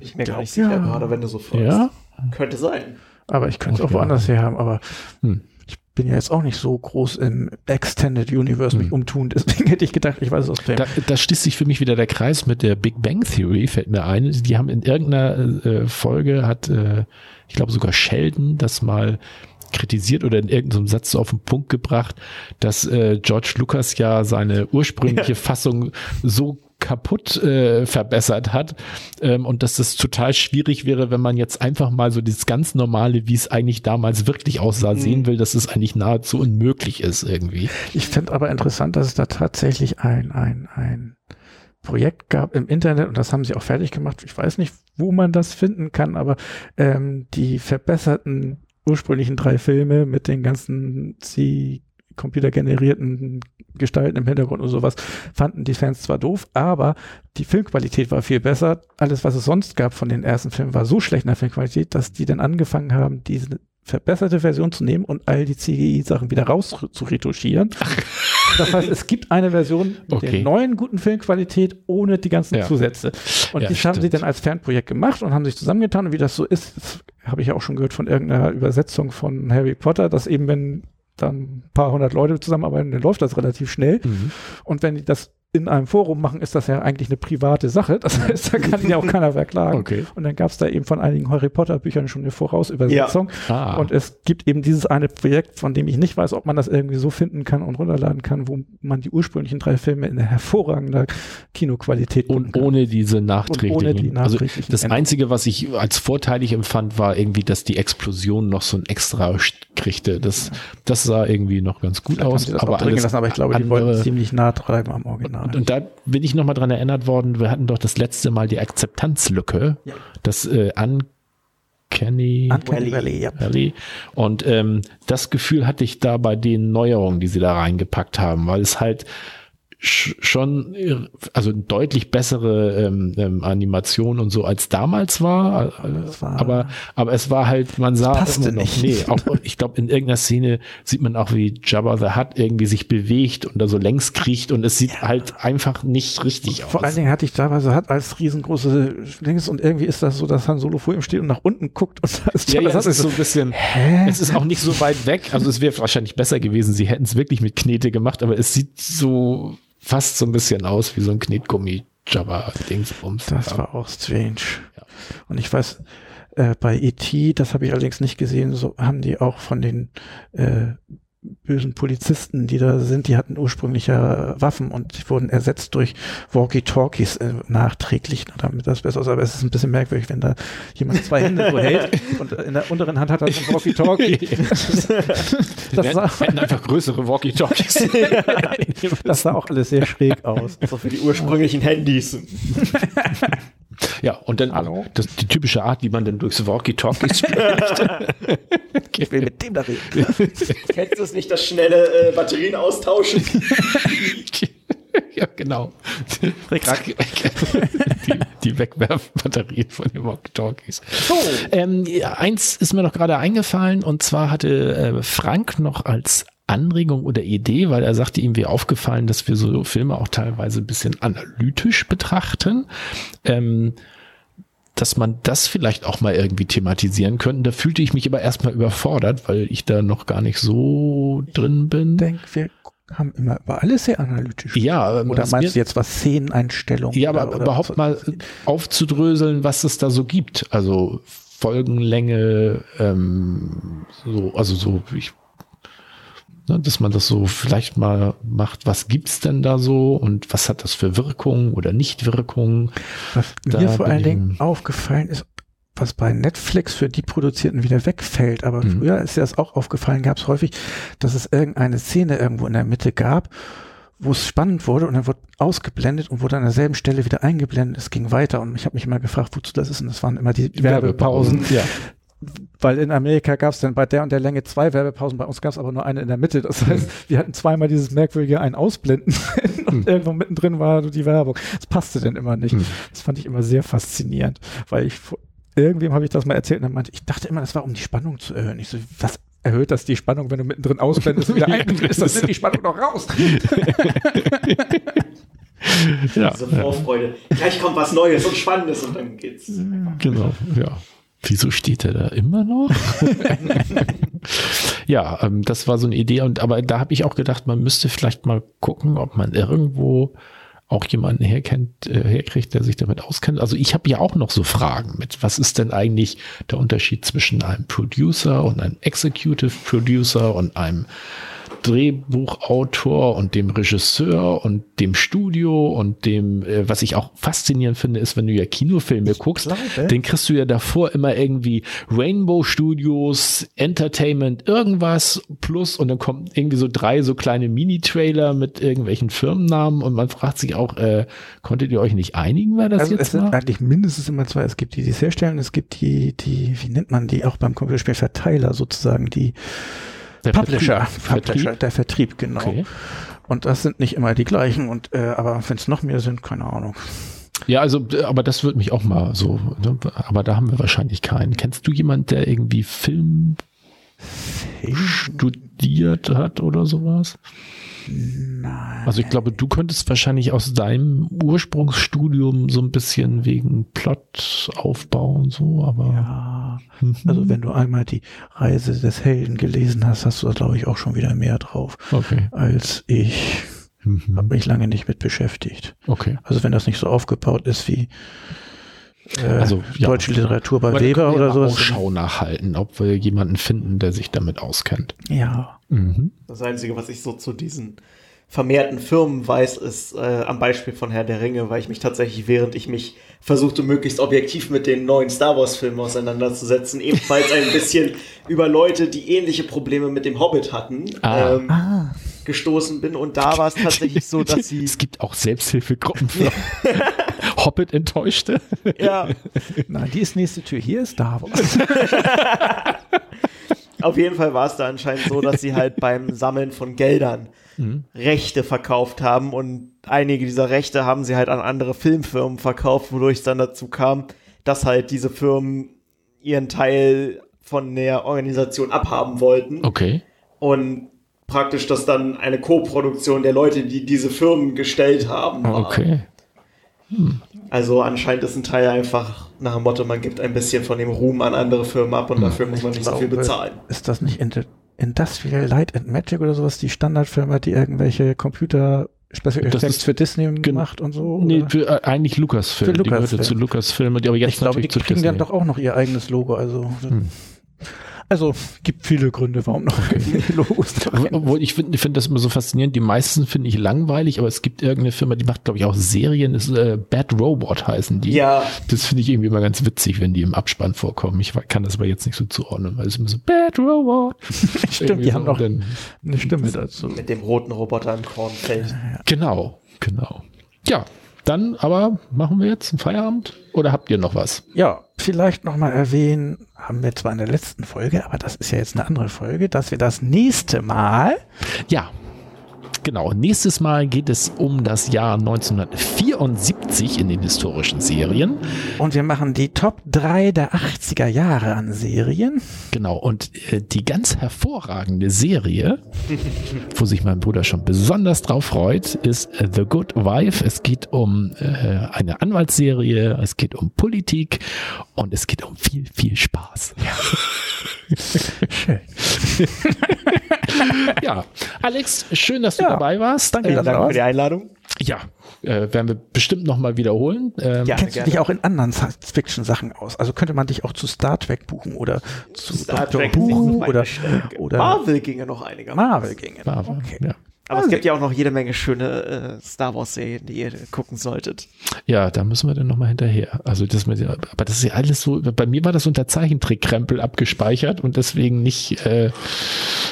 Ich bin mir gar nicht Ja. sicher, gerade wenn du so fragst. Ja? Könnte sein. Aber ich könnte es auch woanders her haben. Aber Hm. ich bin ja jetzt auch nicht so groß im Extended Universe mich Hm. umtun. Deswegen hätte ich gedacht, ich weiß es aus Film. Da, da schließt sich für mich wieder der Kreis mit der Big Bang Theory, fällt mir ein. Die haben in irgendeiner äh, Folge, hat, äh, ich glaube sogar Sheldon das mal kritisiert oder in irgendeinem Satz so auf den Punkt gebracht, dass äh, George Lucas ja seine ursprüngliche Fassung so kaputt äh, verbessert hat ähm, und dass das total schwierig wäre, wenn man jetzt einfach mal so dieses ganz normale, wie es eigentlich damals wirklich aussah, sehen will, dass es eigentlich nahezu unmöglich ist irgendwie. Ich finde aber interessant, dass es da tatsächlich ein, ein, ein Projekt gab im Internet und das haben sie auch fertig gemacht. Ich weiß nicht, wo man das finden kann, aber ähm, die verbesserten ursprünglichen drei Filme mit den ganzen C computergenerierten Gestalten im Hintergrund und sowas fanden die Fans zwar doof, aber die Filmqualität war viel besser. Alles, was es sonst gab von den ersten Filmen, war so schlecht in der Filmqualität, dass die dann angefangen haben, diese verbesserte Version zu nehmen und all die CGI-Sachen wieder raus zu retuschieren. Das heißt, es gibt eine Version mit Okay. der neuen guten Filmqualität ohne die ganzen Ja. Zusätze. Und Ja, die haben sie dann als Fanprojekt gemacht und haben sich zusammengetan. Und wie das so ist, habe ich ja auch schon gehört von irgendeiner Übersetzung von Harry Potter, dass eben, wenn dann ein paar hundert Leute zusammenarbeiten, dann läuft das relativ schnell. Und wenn die das in einem Forum machen, ist das ja eigentlich eine private Sache. Das heißt, da kann ja auch keiner verklagen. Okay. Und dann gab es da eben von einigen Harry Potter Büchern schon eine Vorausübersetzung. Ah. Und es gibt eben dieses eine Projekt, von dem ich nicht weiß, ob man das irgendwie so finden kann und runterladen kann, wo man die ursprünglichen drei Filme in hervorragender Kinoqualität Und ohne diese nachträglichen. ohne die also das. Einzige, was ich als vorteilig empfand, war irgendwie, dass die Explosion noch so ein extra kriegte. Das, das sah irgendwie noch ganz gut Vielleicht aus. aber alles gelassen, aber ich glaube, die wollten ziemlich nah treiben am Original. und, und da bin ich nochmal dran erinnert worden, wir hatten doch das letzte Mal die Akzeptanzlücke, das äh, Uncanny Uncanny Valley, ja. Valley. Und ähm, das Gefühl hatte ich da bei den Neuerungen, die sie da reingepackt haben, weil es halt schon, also deutlich bessere ähm, ähm, Animation und so als damals war, Das war- aber aber es war halt, man sah passte immer noch, nicht. nee, auch, ich glaube in irgendeiner Szene sieht man auch, wie Jabba the Hutt irgendwie sich bewegt und da so längs kriecht und es sieht halt einfach nicht richtig aus. Vor allen Dingen hatte ich teilweise hat als riesengroße Dings und irgendwie ist das so, dass Han Solo vor ihm steht und nach unten guckt und da ist Ja, ja, Jabba es ist so ein bisschen, es ist auch nicht so weit weg. Also es wäre wahrscheinlich besser gewesen, sie hätten es wirklich mit Knete gemacht, aber es sieht so fast so ein bisschen aus wie so ein Knetgummi Jabba Dingsbums. Das war auch strange. Und ich weiß, äh, bei E.T., das habe ich allerdings nicht gesehen, so haben die auch von den äh, bösen Polizisten, die da sind, die hatten ursprünglich ja Waffen und wurden ersetzt durch Walkie-Talkies äh, nachträglich, damit das besser aussieht. Aber es ist ein bisschen merkwürdig, wenn da jemand zwei Hände so hält und in der unteren Hand hat er so ein Walkie-Talkie. das, sah, hätten einfach größere Walkie-Talkies. das sah auch alles sehr schräg aus. So für die ursprünglichen Handys. ja, und dann Hallo? das, die typische Art, wie man dann durchs Walkie-Talkies spricht. Ich will mit dem da reden. Kennst du es nicht, das schnelle äh, Batterien austauschen? ja, genau. Die, die Wegwerfbatterien von den Walkie-Talkies. So. Ähm, ja, eins ist mir noch gerade eingefallen und zwar hatte äh, Frank noch als Anregung oder Idee, weil er sagte, ihm wäre aufgefallen, dass wir so Filme auch teilweise ein bisschen analytisch betrachten. Ähm, dass man das vielleicht auch mal irgendwie thematisieren könnte. Da fühlte ich mich aber erstmal überfordert, weil ich da noch gar nicht so drin bin. Ich denke, wir haben immer über alles sehr analytisch. Ja, ähm, Oder meinst du jetzt was Szeneneinstellungen? Ja, aber oder, überhaupt mal aufzudröseln, was es da so gibt. Also Folgenlänge, ähm, so, also so, ich, dass man das so vielleicht mal macht, was gibt's denn da so und was hat das für Wirkung oder Nichtwirkung? Was Da mir vor allen Dingen aufgefallen ist, was bei Netflix für die Produzierten wieder wegfällt, aber Mhm. früher ist dir das auch aufgefallen, gab es häufig, dass es irgendeine Szene irgendwo in der Mitte gab, wo es spannend wurde und dann wurde ausgeblendet und wurde an derselben Stelle wieder eingeblendet. Es ging weiter und ich habe mich immer gefragt, wozu das ist. Und das waren immer die Werbepausen. Ja. Weil in Amerika gab es dann bei der und der Länge zwei Werbepausen, bei uns gab es aber nur eine in der Mitte. Das heißt, wir hatten zweimal dieses merkwürdige ein Ausblenden und irgendwo mittendrin war die Werbung. Das passte dann immer nicht. Hm. Das fand ich immer sehr faszinierend, weil ich irgendwem habe ich das mal erzählt und er meinte, ich dachte immer, das war um die Spannung zu erhöhen. Ich so, was erhöht das die Spannung, wenn du mittendrin ausblendest und wieder einblendest? Das nimmt die Spannung doch raus. ja. Diese Vorfreude. Gleich kommt was Neues und Spannendes und dann geht's. Genau, ja. Wieso steht er da immer noch? ja, ähm, das war so eine Idee und aber da habe ich auch gedacht, man müsste vielleicht mal gucken, ob man irgendwo auch jemanden herkennt, äh, herkriegt, der sich damit auskennt. Also ich habe ja auch noch so Fragen mit, was ist denn eigentlich der Unterschied zwischen einem Producer und einem Executive Producer und einem Drehbuchautor und dem Regisseur und dem Studio und dem, äh, was ich auch faszinierend finde, ist, wenn du ja Kinofilme guckst, glaube- den kriegst du ja davor immer irgendwie Rainbow Studios, Entertainment, irgendwas plus und dann kommen irgendwie so drei so kleine Mini-Trailer mit irgendwelchen Firmennamen und man fragt sich auch, äh, konntet ihr euch nicht einigen, wer das Also es jetzt sind war? eigentlich mindestens immer zwei. Es gibt die, die es herstellen, es gibt die, die, wie nennt man die, auch beim Computerspiel Verteiler sozusagen, die Der Publisher, Vertrieb. Publisher, der Vertrieb, genau. Okay. Und das sind nicht immer die gleichen. Und äh, aber wenn es noch mehr sind, keine Ahnung. Ja, also, aber das würde mich auch mal so, ne? aber da haben wir wahrscheinlich keinen. Kennst du jemanden, der irgendwie Film studiert hat oder sowas? Nein. Also ich glaube, du könntest wahrscheinlich aus deinem Ursprungsstudium so ein bisschen wegen Plotaufbau und so, aber ja, Mhm. also wenn du einmal die Reise des Helden gelesen hast, hast du da glaube ich auch schon wieder mehr drauf okay. als ich. Mhm. Habe mich lange nicht mit beschäftigt. Okay. Also wenn das nicht so aufgebaut ist wie äh, Also, ja. deutsche Literatur bei Aber Weber oder sowas. Ausschau nachhalten, ob wir jemanden finden, der sich damit auskennt. Ja. Mhm. Das Einzige, was ich so zu diesen vermehrten Firmen weiß, ist äh, am Beispiel von Herr der Ringe, weil ich mich tatsächlich, während ich mich versuchte, möglichst objektiv mit den neuen Star Wars-Filmen auseinanderzusetzen, ebenfalls ein bisschen über Leute, die ähnliche Probleme mit dem Hobbit hatten, Ah. ähm, Ah. gestoßen bin. Und da war es tatsächlich so, dass sie. Es gibt auch Selbsthilfegruppen für Hobbit enttäuschte. ja, Nein, die ist nächste Tür. Hier ist Star Wars. Auf jeden Fall war es da anscheinend so, dass sie halt beim Sammeln von Geldern Mhm. Rechte verkauft haben und einige dieser Rechte haben sie halt an andere Filmfirmen verkauft, wodurch es dann dazu kam, dass halt diese Firmen ihren Teil von der Organisation abhaben wollten Okay. und praktisch das dann eine Co-Produktion der Leute, die diese Firmen gestellt haben. war. Okay. Also anscheinend ist ein Teil einfach nach dem Motto, man gibt ein bisschen von dem Ruhm an andere Firmen ab und dafür muss man nicht so viel bezahlen. Ist das nicht Indu- Industrial Light and Magic oder sowas, die Standardfirma, die irgendwelche Computer Special Das Effects ist für Disney gen- macht und so? Nee, oder? für, äh, eigentlich Lucasfilm. Für Die gehörte Lucasfilm. zu Lucasfilm, die aber jetzt ich glaube, die kriegen Disney. dann doch auch noch ihr eigenes Logo. Also, Hm. Also gibt viele Gründe, warum noch Logos drin Obwohl ich finde find das immer so faszinierend. Die meisten finde ich langweilig, aber es gibt irgendeine Firma, die macht, glaube ich, auch Serien. Das, äh, Bad Robot heißen die. Ja, Das finde ich irgendwie immer ganz witzig, wenn die im Abspann vorkommen. Ich kann das aber jetzt nicht so zuordnen, weil es immer so Bad Robot. Stimmt, die so haben noch dann- eine Stimme dazu. mit dem roten Roboter im Kornfeld. Genau, genau. Ja, dann aber machen wir jetzt einen Feierabend oder habt ihr noch was? Ja, vielleicht nochmal erwähnen, haben wir zwar in der letzten Folge, aber das ist ja jetzt eine andere Folge, dass wir das nächste Mal Ja, genau. Nächstes Mal geht es um das Jahr 1974 in den historischen Serien. und wir machen die Top 3 der 80er Jahre an Serien. Genau. Und äh, die ganz hervorragende Serie, wo sich mein Bruder schon besonders drauf freut, ist äh, The Good Wife. Es geht um äh, eine Anwaltsserie, es geht um Politik und es geht um viel, viel Spaß. Schön. Ja, Alex, schön, dass du Ja, dabei warst. danke, Ähm, Danke für die Einladung. ja, äh, werden wir bestimmt noch mal wiederholen. Ähm, Ja. Kennst du gerne. dich auch in anderen Science-Fiction-Sachen aus? Also könnte man dich auch zu Star Trek buchen oder zu Star Doctor Trek meine oder, oder Marvel ginge noch einiger. Marvel gingen. Marvel, Okay. ja. Aber es gibt ja auch noch jede Menge schöne äh, Star Wars-Serien, die ihr gucken solltet. Ja, da müssen wir dann nochmal hinterher. Also das mit, aber das ist ja alles so, bei mir war das unter Zeichentrickkrempel abgespeichert und deswegen nicht, äh,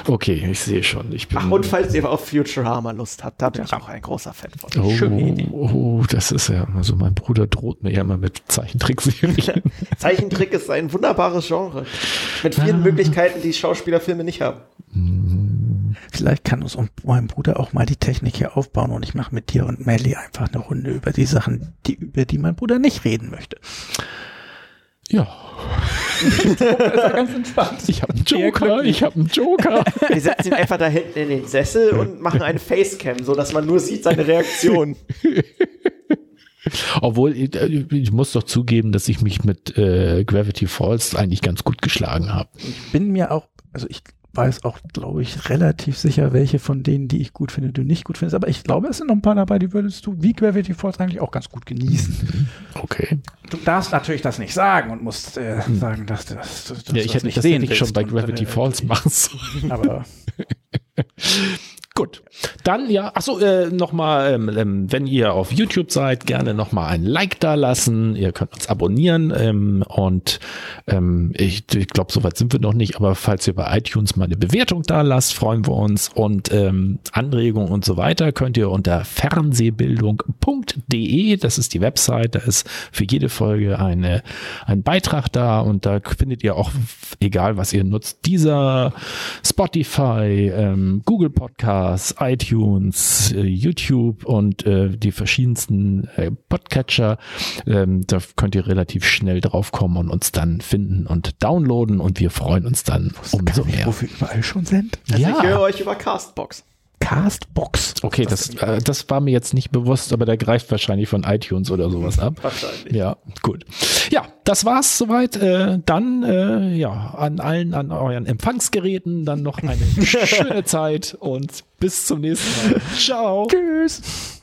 okay, ich sehe schon. Ich bin, Ach, und falls ihr auf Futurama Lust habt, da bin ich auch ein großer Fan von. oh, Schöne Idee. oh, das ist ja, also mein Bruder droht mir ja immer mit Zeichentrickserien. Zeichentrick ist ein wunderbares Genre. Mit vielen Möglichkeiten, die Schauspielerfilme nicht haben. Vielleicht kann uns und mein Bruder auch mal die Technik hier aufbauen und ich mache mit dir und Melly einfach eine Runde über die Sachen, die, über die mein Bruder nicht reden möchte. ja, Das ist ja ganz entspannt. ich habe einen Joker, ich habe einen Joker. Wir setzen ihn einfach da hinten in den Sessel und machen eine Facecam, so dass man nur sieht seine Reaktion. Obwohl, ich, ich muss doch zugeben, dass ich mich mit äh, Gravity Falls eigentlich ganz gut geschlagen habe. Ich bin mir auch, also ich weiß auch, glaube ich, relativ sicher, welche von denen, die ich gut finde, du nicht gut findest. Aber ich glaube, es sind noch ein paar dabei, die würdest du wie Gravity Falls eigentlich auch ganz gut genießen. Okay. Du darfst natürlich das nicht sagen und musst äh, sagen, dass du das, dass Ja, ich hätte nicht das sehen hätte ich schon bei und, Gravity äh, Falls sollen. Aber Gut. Dann ja, achso, äh, nochmal, ähm, ähm, wenn ihr auf YouTube seid, gerne nochmal ein Like da lassen. Ihr könnt uns abonnieren ähm, und ähm, ich, ich glaube, soweit sind wir noch nicht, aber falls ihr bei iTunes mal eine Bewertung da lasst, freuen wir uns und ähm, Anregungen und so weiter könnt ihr unter fernsehbildung.de, das ist die Website, da ist für jede Folge eine, ein Beitrag da und da findet ihr auch, egal was ihr nutzt, dieser Spotify, ähm, Google Podcasts, iTunes, äh, YouTube und äh, die verschiedensten äh, Podcatcher. Ähm, da könnt ihr relativ schnell drauf kommen und uns dann finden und downloaden und wir freuen uns dann umso mehr. wo wir überall schon sind. Also ich höre Ja, euch über Castbox. Castbox. okay, das, äh, das war mir jetzt nicht bewusst, aber der greift wahrscheinlich von iTunes oder sowas ab. Wahrscheinlich. Ja, gut. Ja, das war's soweit. Äh, dann äh, ja an allen an euren Empfangsgeräten dann noch eine schöne Zeit und bis zum nächsten Mal. Ciao. Tschüss.